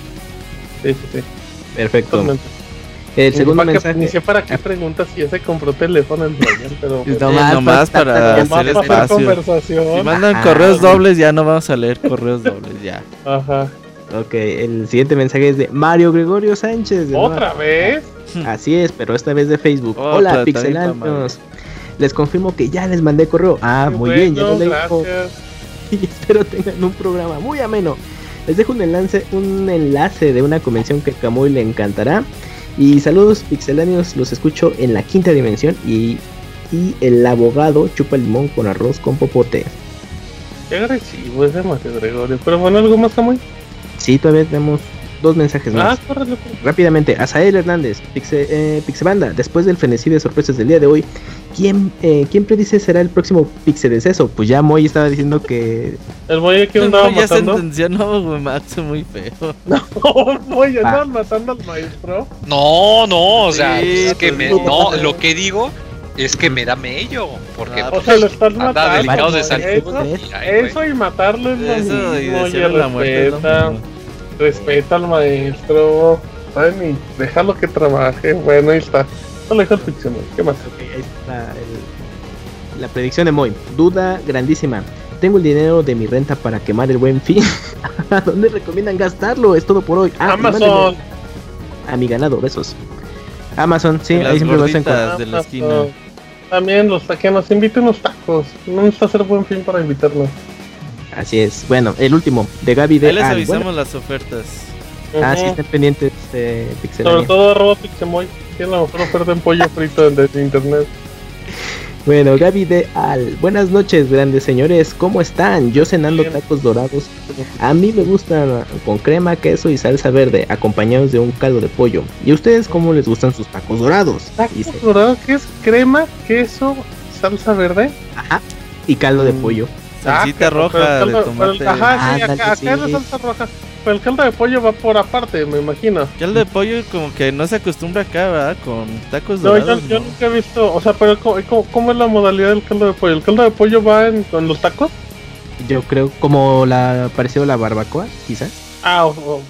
Sí, sí, sí. Perfecto. Totalmente. El segundo para mensaje. Ni sé para qué preguntas si ya se compró teléfono en Royal, pero. No Sí, más, nomás para- hacer para hacer espacio. conversación. Si mandan Ah, correos dobles, ya no vamos a leer correos dobles, ya. Ajá. Ok, el siguiente mensaje es de Mario Gregorio Sánchez. de ¿Otra vez? Así es, pero esta vez de Facebook. Hola, pixelanos. Les confirmo que ya les mandé correo. Ah, Qué muy bien, ya lo leí. gracias. [laughs] y espero tengan un programa muy ameno. Les dejo un enlace, un enlace de una convención que a Camuy le encantará. Y saludos pixeláneos, los escucho en la quinta dimensión y, y el abogado chupa limón con arroz con popote. Qué agresivo es demasiado Gregorio. Pero bueno, algo más, Camuy. Sí, todavía tenemos dos mensajes Ah, más. córrele. pues. Rápidamente, Azael Hernández, Pixe, eh, Pixebanda, después del frenesí de sorpresas del día de hoy, ¿quién, eh, ¿quién predice será el próximo Pixedeceso? Pues ya Moy estaba diciendo que El boy que andaba ya matando. sentenció, no, güey, Max, muy feo. No, [laughs] boy, Ah. andaban matando al maestro. No, no, o sea, Sí, es que pues, me, no. lo que digo es que me da mello, porque Ah, O sea, lo estás matando. delicado de salud. Eso, y, ay, güey. eso y matarlo es lo y mismo. Oye, desearle la muerte. Es lo respeta. al maestro. Ay, ni déjalo que trabaje. Bueno, ahí está. Solo deja el ficción. ¿Qué más? Ok, ahí está el- la predicción de Moy. Duda grandísima. Tengo el dinero de mi renta para quemar el buen fin. [laughs] ¿A dónde recomiendan gastarlo? Es todo por hoy. Ah, Amazon. A mi ganado, besos. Amazon, sí, ahí siempre encontrar. gorditas de la esquina. También los que nos inviten unos tacos. No necesita hacer buen fin para invitarnos. Así es. Bueno, el último, de Gaby de Ahí les Al. avisamos Bueno, las ofertas. ah, sí, Ujú. estén pendientes de Sobre todo arroba Pixemoy. Tiene la mejor oferta en pollo frito desde internet. Bueno, Gaby de Al. Buenas noches, grandes señores. ¿Cómo están? Yo cenando Bien. tacos dorados. A mí me gustan con crema, queso y salsa verde, acompañados de un caldo de pollo. ¿Y a ustedes cómo les gustan sus tacos dorados? Tacos dorados, ¿qué es? Crema, queso, salsa verde. Ajá. Y caldo de Mm. pollo. Salsita Ah, roja pero el de caldo- pero el- tomate. Ajá, sí, acá, acá es la salsa roja. Pero el caldo de pollo va por aparte, me imagino. Caldo de pollo como que no se acostumbra acá, ¿verdad? Con tacos No, yo, dorados. yo ¿no? nunca he visto, o sea, pero ¿cómo, es la modalidad del caldo de pollo? ¿El caldo de pollo va en, con los tacos? Yo creo como la pareció la barbacoa, quizás. Ah, o- o-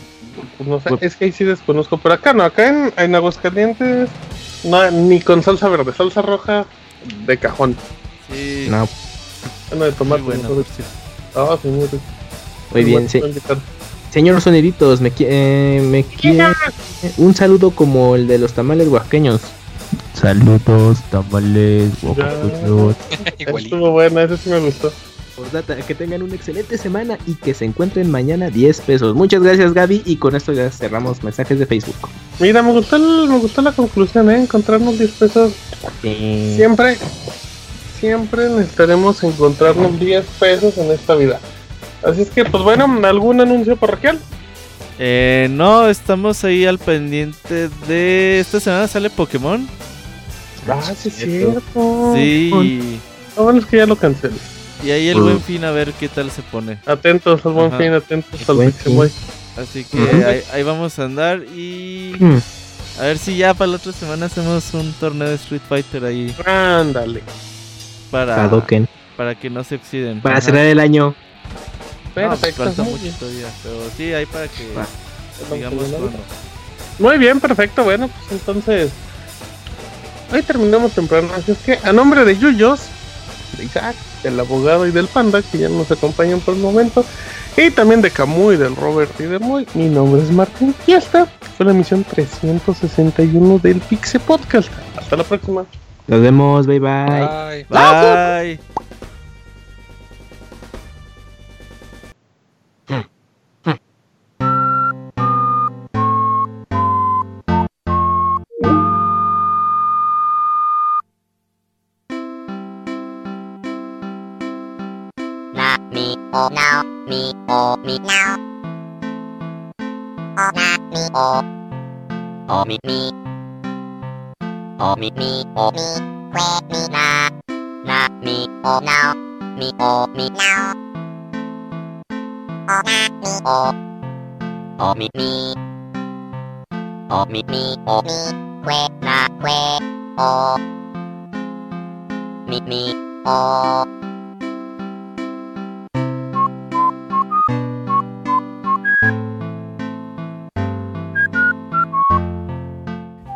no sé, Pues- es que ahí sí desconozco, pero acá no, acá en, en Aguascalientes, no, ni con salsa verde, salsa roja de cajón. Sí, No, Bueno, de muy tomate. buena. no por de- cierto. Ah, sí, muy rico. muy bien, Bueno, sí. Señor Soneritos, me, qui- eh, me quiere un saludo como el de los tamales oaxaqueños. Saludos, tamales oaxaqueños. [laughs] Estuvo buena, ese sí me gustó. Que tengan una excelente semana y que se encuentren mañana 10 pesos. Muchas gracias Gaby y con esto ya cerramos mensajes de Facebook. Mira, me gustó, el- me gustó la conclusión, ¿eh? Encontrarnos 10 pesos. Siempre, siempre necesitaremos encontrarnos 10 pesos en esta vida. Así es que, pues bueno, ¿algún anuncio parroquial? Eh, no, estamos ahí al pendiente de... Esta semana sale Pokémon. Ah, sí, es cierto. Sí. Lo bueno es que ya lo cancelé. Y ahí el buen fin a ver qué tal se pone. Atentos al buen Ajá. fin, atentos al Buen Pixemoy. Así que ahí, ahí vamos a andar y... mm, A ver si ya para la otra semana hacemos un torneo de Street Fighter ahí Ándale. Para, Hadouken. para que no se oxiden. Para Ajá. cerrar el año. No, pues Perfecto. falta muy mucho bien. todavía, pero sí, ahí para que Va. digamos cuándo. Muy bien, perfecto. Bueno, pues entonces. Hoy terminamos temprano. Así es que, a nombre de Yuyos, de Isaac, del abogado y del panda que ya nos acompañan por el momento. Y también de Camuy, del Robert y de Moy. Mi nombre es Martín y esta fue la emisión 361 del Pixe Podcast. Hasta la próxima. Nos vemos, bye bye. Bye. bye. o now, me o me now. O na me o, o me me. O me me o me, que me na. Na me o now, me o me now. O na me o, o me me. O me me o me, que na que o. Me me o.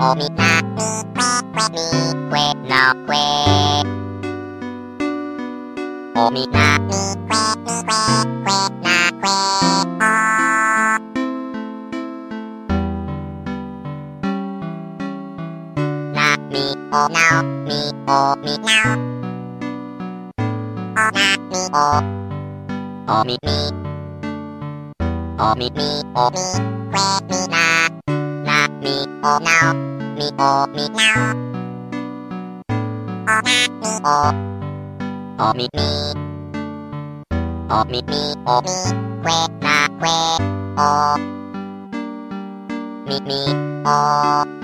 Mi na mi que mi que que na que o na mi o now mi o mi now o na mi o o mi mi o mi mi o mi que mi na na mi o now mi みおみなおおみみおみみおみくえなくえおみみお